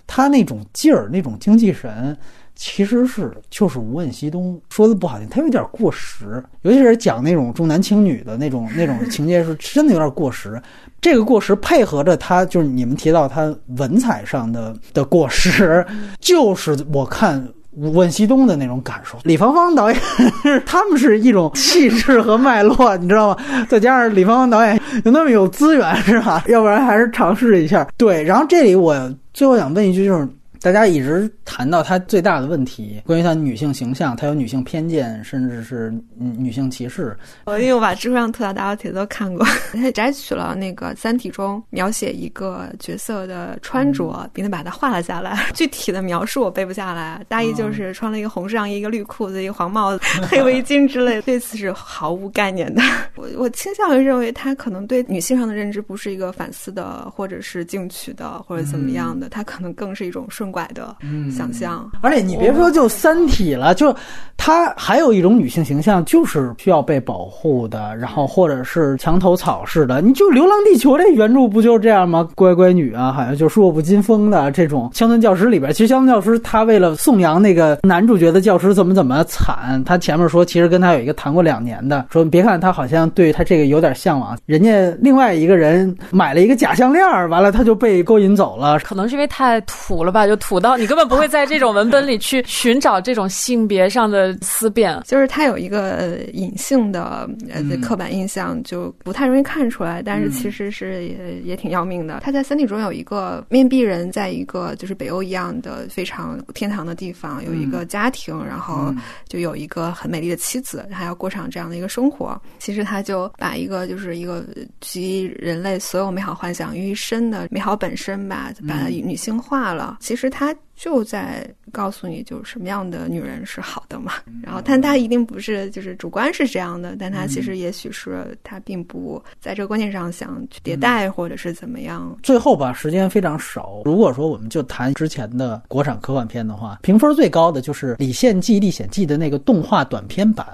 他那种劲儿，那种精气神。其实是就是无问西东说的不好听，他有点过时，尤其是讲那种重男轻女的那种那种情节，是真的有点过时。这个过时配合着他，就是你们提到他文采上的的过时，就是我看无问西东的那种感受。李芳芳导演 他们是一种气质和脉络，你知道吗？再加上李芳芳导演有那么有资源，是吧？要不然还是尝试一下。对，然后这里我最后想问一句，就是。大家一直谈到他最大的问题，关于他女性形象，他有女性偏见，甚至是女性歧视。我因为我把知乎上特大大帖都看过，他 摘取了那个《三体》中描写一个角色的穿着，并且把它画了下来。具体的描述我背不下来，大意就是穿了一个红上衣、一个绿裤子、一个黄帽子、黑围巾之类。对此是毫无概念的。我我倾向于认为他可能对女性上的认知不是一个反思的，或者是进取的，或者怎么样的，他可能更是一种顺。拐的想象，而且你别说就《三体》了，就它还有一种女性形象，就是需要被保护的，然后或者是墙头草似的。你就《流浪地球》这原著不就是这样吗？乖乖女啊，好像就是弱不禁风的这种乡村教师里边，其实乡村教师他为了颂扬那个男主角的教师怎么怎么惨，他前面说其实跟他有一个谈过两年的，说别看他好像对他这个有点向往，人家另外一个人买了一个假项链，完了他就被勾引走了，可能是因为太土了吧，就。土到你根本不会在这种文本里去寻找这种性别上的思辨。就是它有一个隐性的呃刻板印象，就不太容易看出来，但是其实是也也挺要命的。他在三体中有一个面壁人，在一个就是北欧一样的非常天堂的地方，有一个家庭，然后就有一个很美丽的妻子，还要过上这样的一个生活。其实他就把一个就是一个集人类所有美好幻想于一身的美好本身吧，把它女性化了。其实他就在告诉你，就是什么样的女人是好的嘛。然后，但他一定不是就是主观是这样的，但他其实也许是他并不在这个观念上想去迭代或者是怎么样。最后吧，时间非常少。如果说我们就谈之前的国产科幻片的话，评分最高的就是《李献计历险记》的那个动画短片版。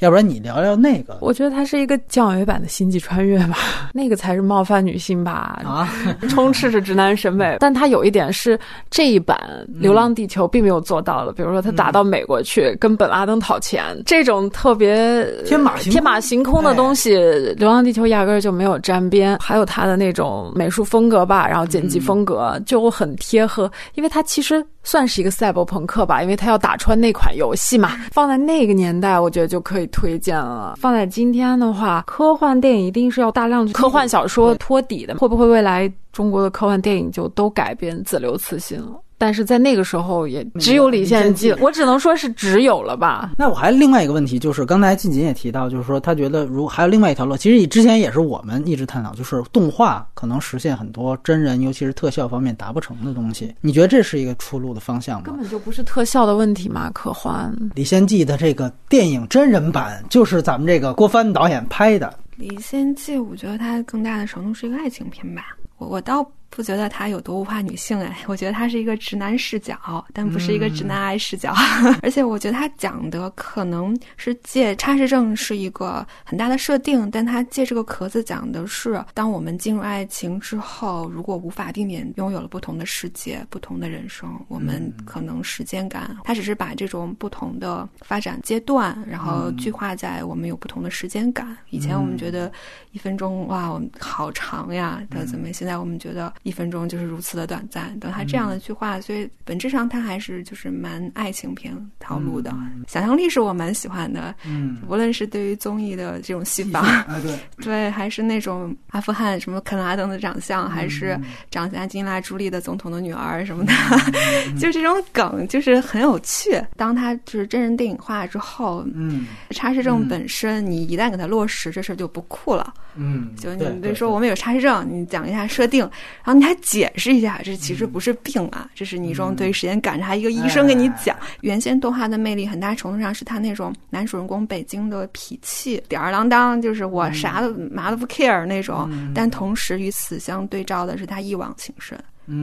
要不然你聊聊那个？我觉得它是一个降维版的星际穿越吧，那个才是冒犯女性吧，啊，充斥着直男审美。但它有一点是这一版《流浪地球》并没有做到的，比如说他打到美国去跟本拉登讨钱，这种特别天马天马行空的东西，《流浪地球》压根儿就没有沾边。还有他的那种美术风格吧，然后剪辑风格就很贴合，因为它其实。算是一个赛博朋克吧，因为它要打穿那款游戏嘛。放在那个年代，我觉得就可以推荐了。放在今天的话，科幻电影一定是要大量科幻小说托底的。会不会未来中国的科幻电影就都改编自流次新了？但是在那个时候也只有李献计，我只能说是只有了吧。那我还另外一个问题就是，刚才静锦也提到，就是说他觉得如还有另外一条路，其实之前也是我们一直探讨，就是动画可能实现很多真人，尤其是特效方面达不成的东西。你觉得这是一个出路的方向吗？根本就不是特效的问题嘛，可欢。李献计的这个电影真人版就是咱们这个郭帆导演拍的。李献计，我觉得它更大的程度是一个爱情片吧。我我倒。不觉得他有多物化女性哎，我觉得他是一个直男视角，但不是一个直男癌视角。而且我觉得他讲的可能是借差事症是一个很大的设定，但他借这个壳子讲的是，当我们进入爱情之后，如果无法避免拥有了不同的世界、不同的人生，我们可能时间感，他只是把这种不同的发展阶段，然后具化在我们有不同的时间感。以前我们觉得一分钟哇，好长呀，的怎么？现在我们觉得。一分钟就是如此的短暂，等他这样的去画，所以本质上他还是就是蛮爱情片套路的，想象力是我蛮喜欢的。嗯，无论是对于综艺的这种戏法，对 对，还是那种阿富汗什么肯拉登的长相，还是长相金拉朱莉的总统的女儿什么的，就这种梗就是很有趣。当他就是真人电影化之后，嗯，差事症本身你一旦给他落实，这事儿就不酷了。嗯，就你比如说我们有差事症，你讲一下设定，然后。你还解释一下，这其实不是病啊，这是你一种对时间赶着，一个医生给你讲。原先动画的魅力很大程度上是他那种男主人公北京的痞气，吊儿郎当，就是我啥都嘛都不 care 那种。但同时与此相对照的是他一往情深。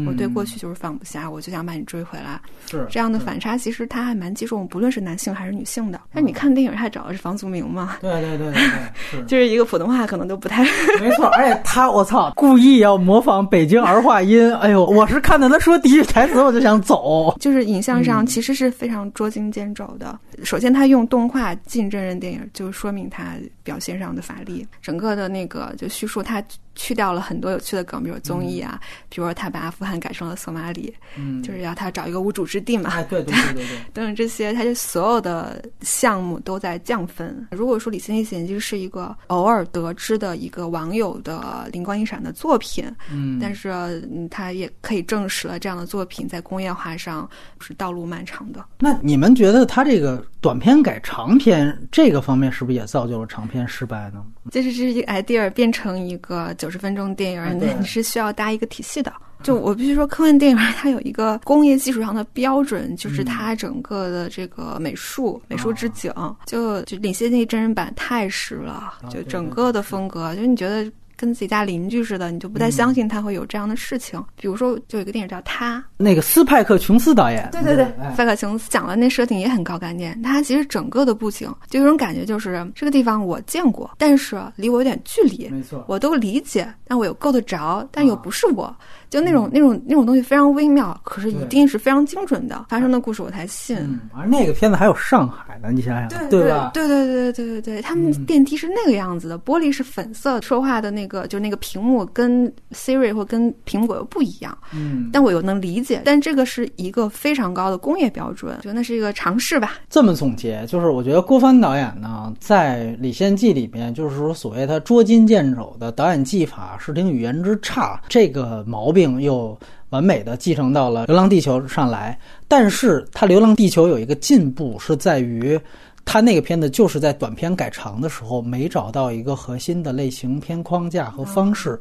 我对过去就是放不下，我就想把你追回来。是这样的反差，其实他还蛮击中，不论是男性还是女性的。但你看电影，他找的是房祖名嘛？对对对对对，就是一个普通话可能都不太没错。而且 他，我操，故意要模仿北京儿化音。哎呦，我是看到他说第一句台词，我就想走。就是影像上其实是非常捉襟见肘的。首先，他用动画进真人电影，就说明他表现上的乏力。整个的那个就叙述他。去掉了很多有趣的梗，比如综艺啊，比如说他把阿富汗改成了索马里，嗯，就是要他找一个无主之地嘛，对对对对对，等等这些，他就所有的项目都在降分。如果说《李先义险记》是一个偶尔得知的一个网友的灵光一闪的作品，嗯，但是他也可以证实了这样的作品在工业化上是道路漫长的。那你们觉得他这个短片改长片这个方面是不是也造就了长片失败呢？就是这一个 idea 变成一个九十分钟电影，那你是需要搭一个体系的。就我必须说，科幻电影它有一个工业技术上的标准，就是它整个的这个美术、美术置景，就就领先那真人版太实了，就整个的风格，就你觉得。跟自己家邻居似的，你就不太相信他会有这样的事情。比如说，就有一个电影叫《他》，那个斯派克琼斯导演，对对对，斯派克琼斯讲的那设定也很高概念。他其实整个的布景就有种感觉，就是这个地方我见过，但是离我有点距离。没错，我都理解，但我又够得着，但又不是我。就那种那种那种东西非常微妙，可是一定是非常精准的发生的故事，我才信。而那个片子还有上海呢，你想想，对吧？对对对对对对对，他们电梯是那个样子的，玻璃是粉色，说话的那个就那个屏幕跟 Siri 或跟苹果又不一样。嗯，但我又能理解，但这个是一个非常高的工业标准，就那是一个尝试吧。这么总结，就是我觉得郭帆导演呢，在《李献计》里面，就是说所谓他捉襟见肘的导演技法、视听语言之差，这个毛病。又完美的继承到了《流浪地球》上来，但是它《流浪地球》有一个进步是在于，它那个片子就是在短片改长的时候没找到一个核心的类型片框架和方式，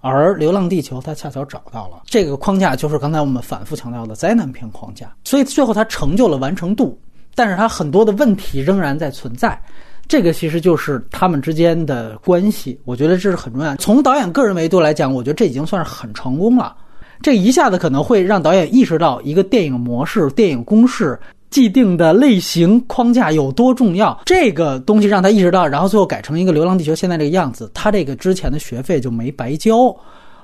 而《流浪地球》它恰巧找到了这个框架，就是刚才我们反复强调的灾难片框架，所以最后它成就了完成度，但是它很多的问题仍然在存在。这个其实就是他们之间的关系，我觉得这是很重要。从导演个人维度来讲，我觉得这已经算是很成功了。这一下子可能会让导演意识到一个电影模式、电影公式、既定的类型框架有多重要。这个东西让他意识到，然后最后改成一个《流浪地球》现在这个样子，他这个之前的学费就没白交。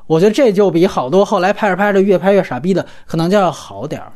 我觉得这就比好多后来拍着拍着越拍越傻逼的可能就要好点儿。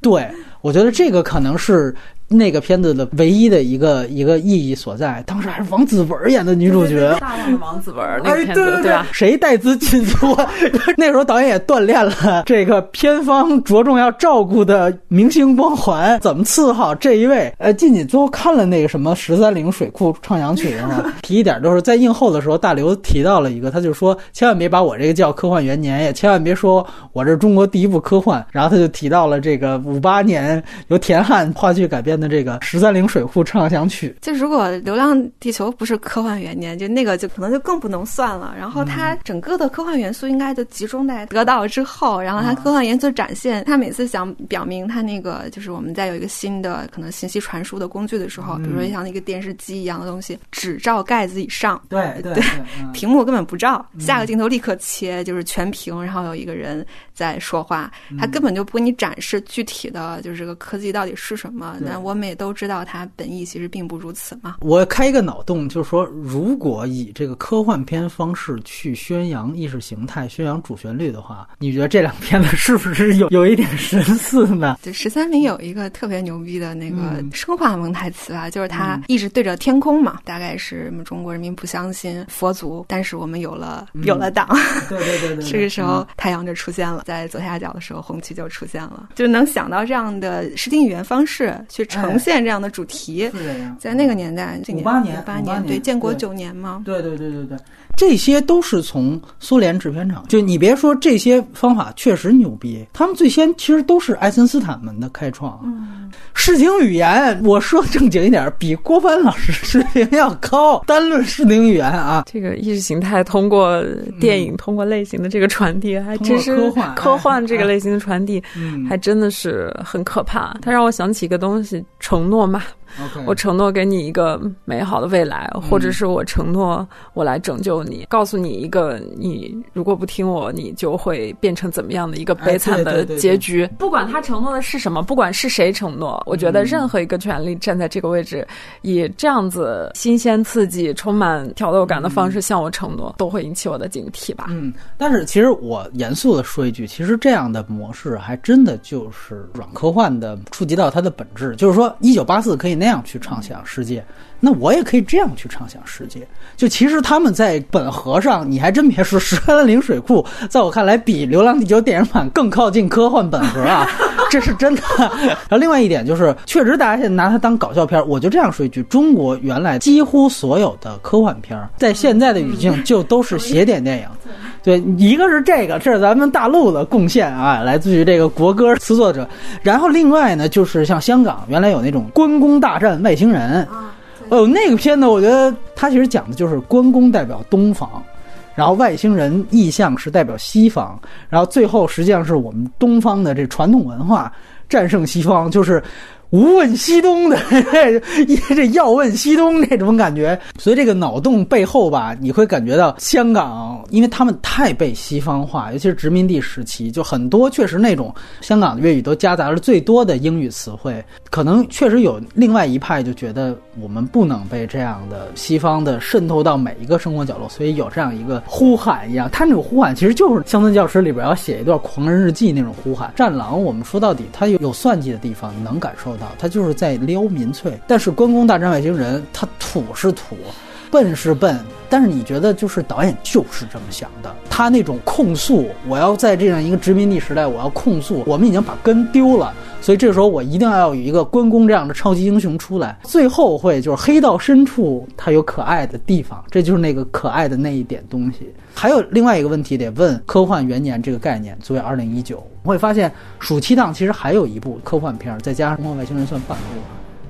对我觉得这个可能是。那个片子的唯一的一个一个意义所在，当时还是王子文演的女主角，大量的王子文那个片子，对吧？谁带资进组？那时候导演也锻炼了这个片方着重要照顾的明星光环，怎么伺候这一位？呃，静静最后看了那个什么十三陵水库唱响曲啊，提一点就是在映后的时候，大刘提到了一个，他就说千万别把我这个叫科幻元年，也千万别说我这是中国第一部科幻。然后他就提到了这个五八年由田汉话剧改编。的这个十三陵水库畅想曲，就如果《流浪地球》不是科幻元年，就那个就可能就更不能算了。然后它整个的科幻元素应该就集中在得到之后，然后它科幻元素展现，它每次想表明它那个就是我们在有一个新的可能信息传输的工具的时候，比如说像那个电视机一样的东西，只照盖子以上，对对，屏幕根本不照，下个镜头立刻切，就是全屏，然后有一个人在说话，他根本就不给你展示具体的就是这个科技到底是什么。那我们也都知道，它本意其实并不如此嘛。我开一个脑洞，就是说，如果以这个科幻片方式去宣扬意识形态、宣扬主旋律的话，你觉得这两片子是不是有有一点神似呢？就十三陵有一个特别牛逼的那个生化蒙台词啊，就是他一直对着天空嘛，大概是什么中国人民不相信佛祖，但是我们有了有了党。对对对 对。这个时候太阳就出现了，在左下角的时候红旗就出现了，就能想到这样的视听语言方式去呈现。这样的主题，在那个年代，五八年，五八年，对，建国九年嘛，对对对对对。这些都是从苏联制片厂，就你别说这些方法确实牛逼，他们最先其实都是爱森斯坦们的开创。嗯，视听语言，我说正经一点，比郭帆老师水平要高。单论视听语言啊，这个意识形态通过电影、通过类型的这个传递，还真是科幻科幻这个类型的传递，还真的是很可怕。它让我想起一个东西，承诺嘛。我承诺给你一个美好的未来，或者是我承诺我来拯救你，告诉你一个你如果不听我，你就会变成怎么样的一个悲惨的结局。不管他承诺的是什么，不管是谁承诺，我觉得任何一个权利站在这个位置，以这样子新鲜刺激、充满挑逗感的方式向我承诺，都会引起我的警惕吧。嗯，但是其实我严肃的说一句，其实这样的模式还真的就是软科幻的触及到它的本质，就是说一九八四可以那。那样去畅想世界，那我也可以这样去畅想世界。就其实他们在本核上，你还真别说，《十三陵水库》在我看来比《流浪地球》电影版更靠近科幻本核啊，这是真的。然后另外一点就是，确实大家现在拿它当搞笑片，我就这样说一句：中国原来几乎所有的科幻片，在现在的语境就都是邪典电影。对，一个是这个，这是咱们大陆的贡献啊，来自于这个国歌词作者。然后另外呢，就是像香港原来有那种关公大战外星人，哦，那个片子我觉得它其实讲的就是关公代表东方，然后外星人意象是代表西方，然后最后实际上是我们东方的这传统文化战胜西方，就是无问西东的，这要问西东这种感觉，所以这个脑洞背后吧，你会感觉到香港，因为他们太被西方化，尤其是殖民地时期，就很多确实那种香港的粤语都夹杂了最多的英语词汇，可能确实有另外一派就觉得我们不能被这样的西方的渗透到每一个生活角落，所以有这样一个呼喊一样，他那种呼喊其实就是乡村教师里边要写一段狂人日记那种呼喊。战狼，我们说到底，他有有算计的地方，你能感受。他就是在撩民粹，但是《关公大战外星人》他土是土，笨是笨，但是你觉得就是导演就是这么想的，他那种控诉，我要在这样一个殖民地时代，我要控诉，我们已经把根丢了，所以这时候我一定要有一个关公这样的超级英雄出来，最后会就是黑道深处他有可爱的地方，这就是那个可爱的那一点东西。还有另外一个问题得问：科幻元年这个概念，作为二零一九，我会发现暑期档其实还有一部科幻片，再加上《生化外星人》算半部，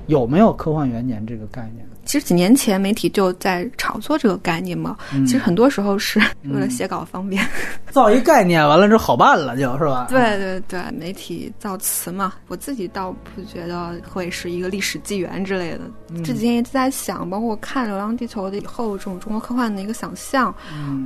有没有科幻元年这个概念？其实几年前媒体就在炒作这个概念嘛，其实很多时候是为了写稿方便，造一概念，完了之后好办了，就是吧？对对对，媒体造词嘛，我自己倒不觉得会是一个历史纪元之类的。这几天一直在想，包括看《流浪地球》的以后这种中国科幻的一个想象，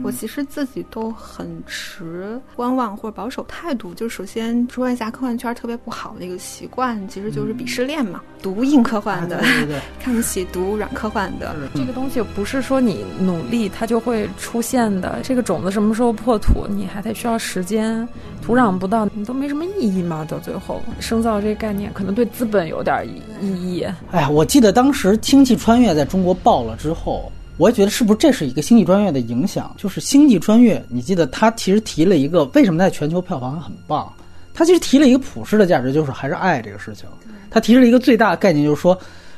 我其实自己都很持观望或者保守态度。就首先说一下科幻圈特别不好的一个习惯，其实就是鄙视链嘛，读硬科幻的，看不起读软。科幻的这个东西不是说你努力它就会出现的，这个种子什么时候破土，你还得需要时间，土壤不到，你都没什么意义嘛。到最后生造这个概念可能对资本有点意义。哎呀，我记得当时《星际穿越》在中国爆了之后，我也觉得是不是这是一个《星际穿越》的影响？就是《星际穿越》，你记得他其实提了一个为什么在全球票房很棒？他其实提了一个普世的价值，就是还是爱这个事情。他提出了一个最大的概念，就是说。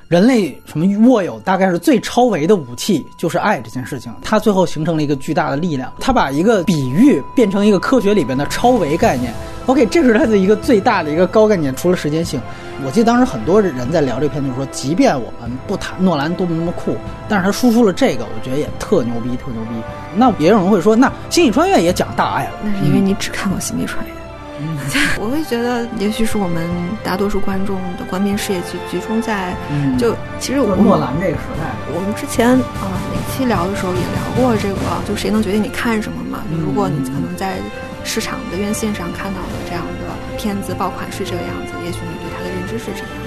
人类什么握有大概是最超维的武器，就是爱这件事情。它最后形成了一个巨大的力量。它把一个比喻变成一个科学里边的超维概念。OK，这是他的一个最大的一个高概念。除了时间性，我记得当时很多人在聊这篇，就是说，即便我们不谈诺兰多么多么酷，但是他输出了这个，我觉得也特牛逼，特牛逼。那也有人会说，那《星际穿越》也讲大爱了。那是因为你只看过《星际穿越》。我会觉得，也许是我们大多数观众的观片视野集集中在，就其实我们诺兰这个时代，我们之前啊哪期聊的时候也聊过这个，就谁能决定你看什么嘛？如果你可能在市场的院线上看到的这样的片子爆款是这个样子，也许你对它的认知是这个样。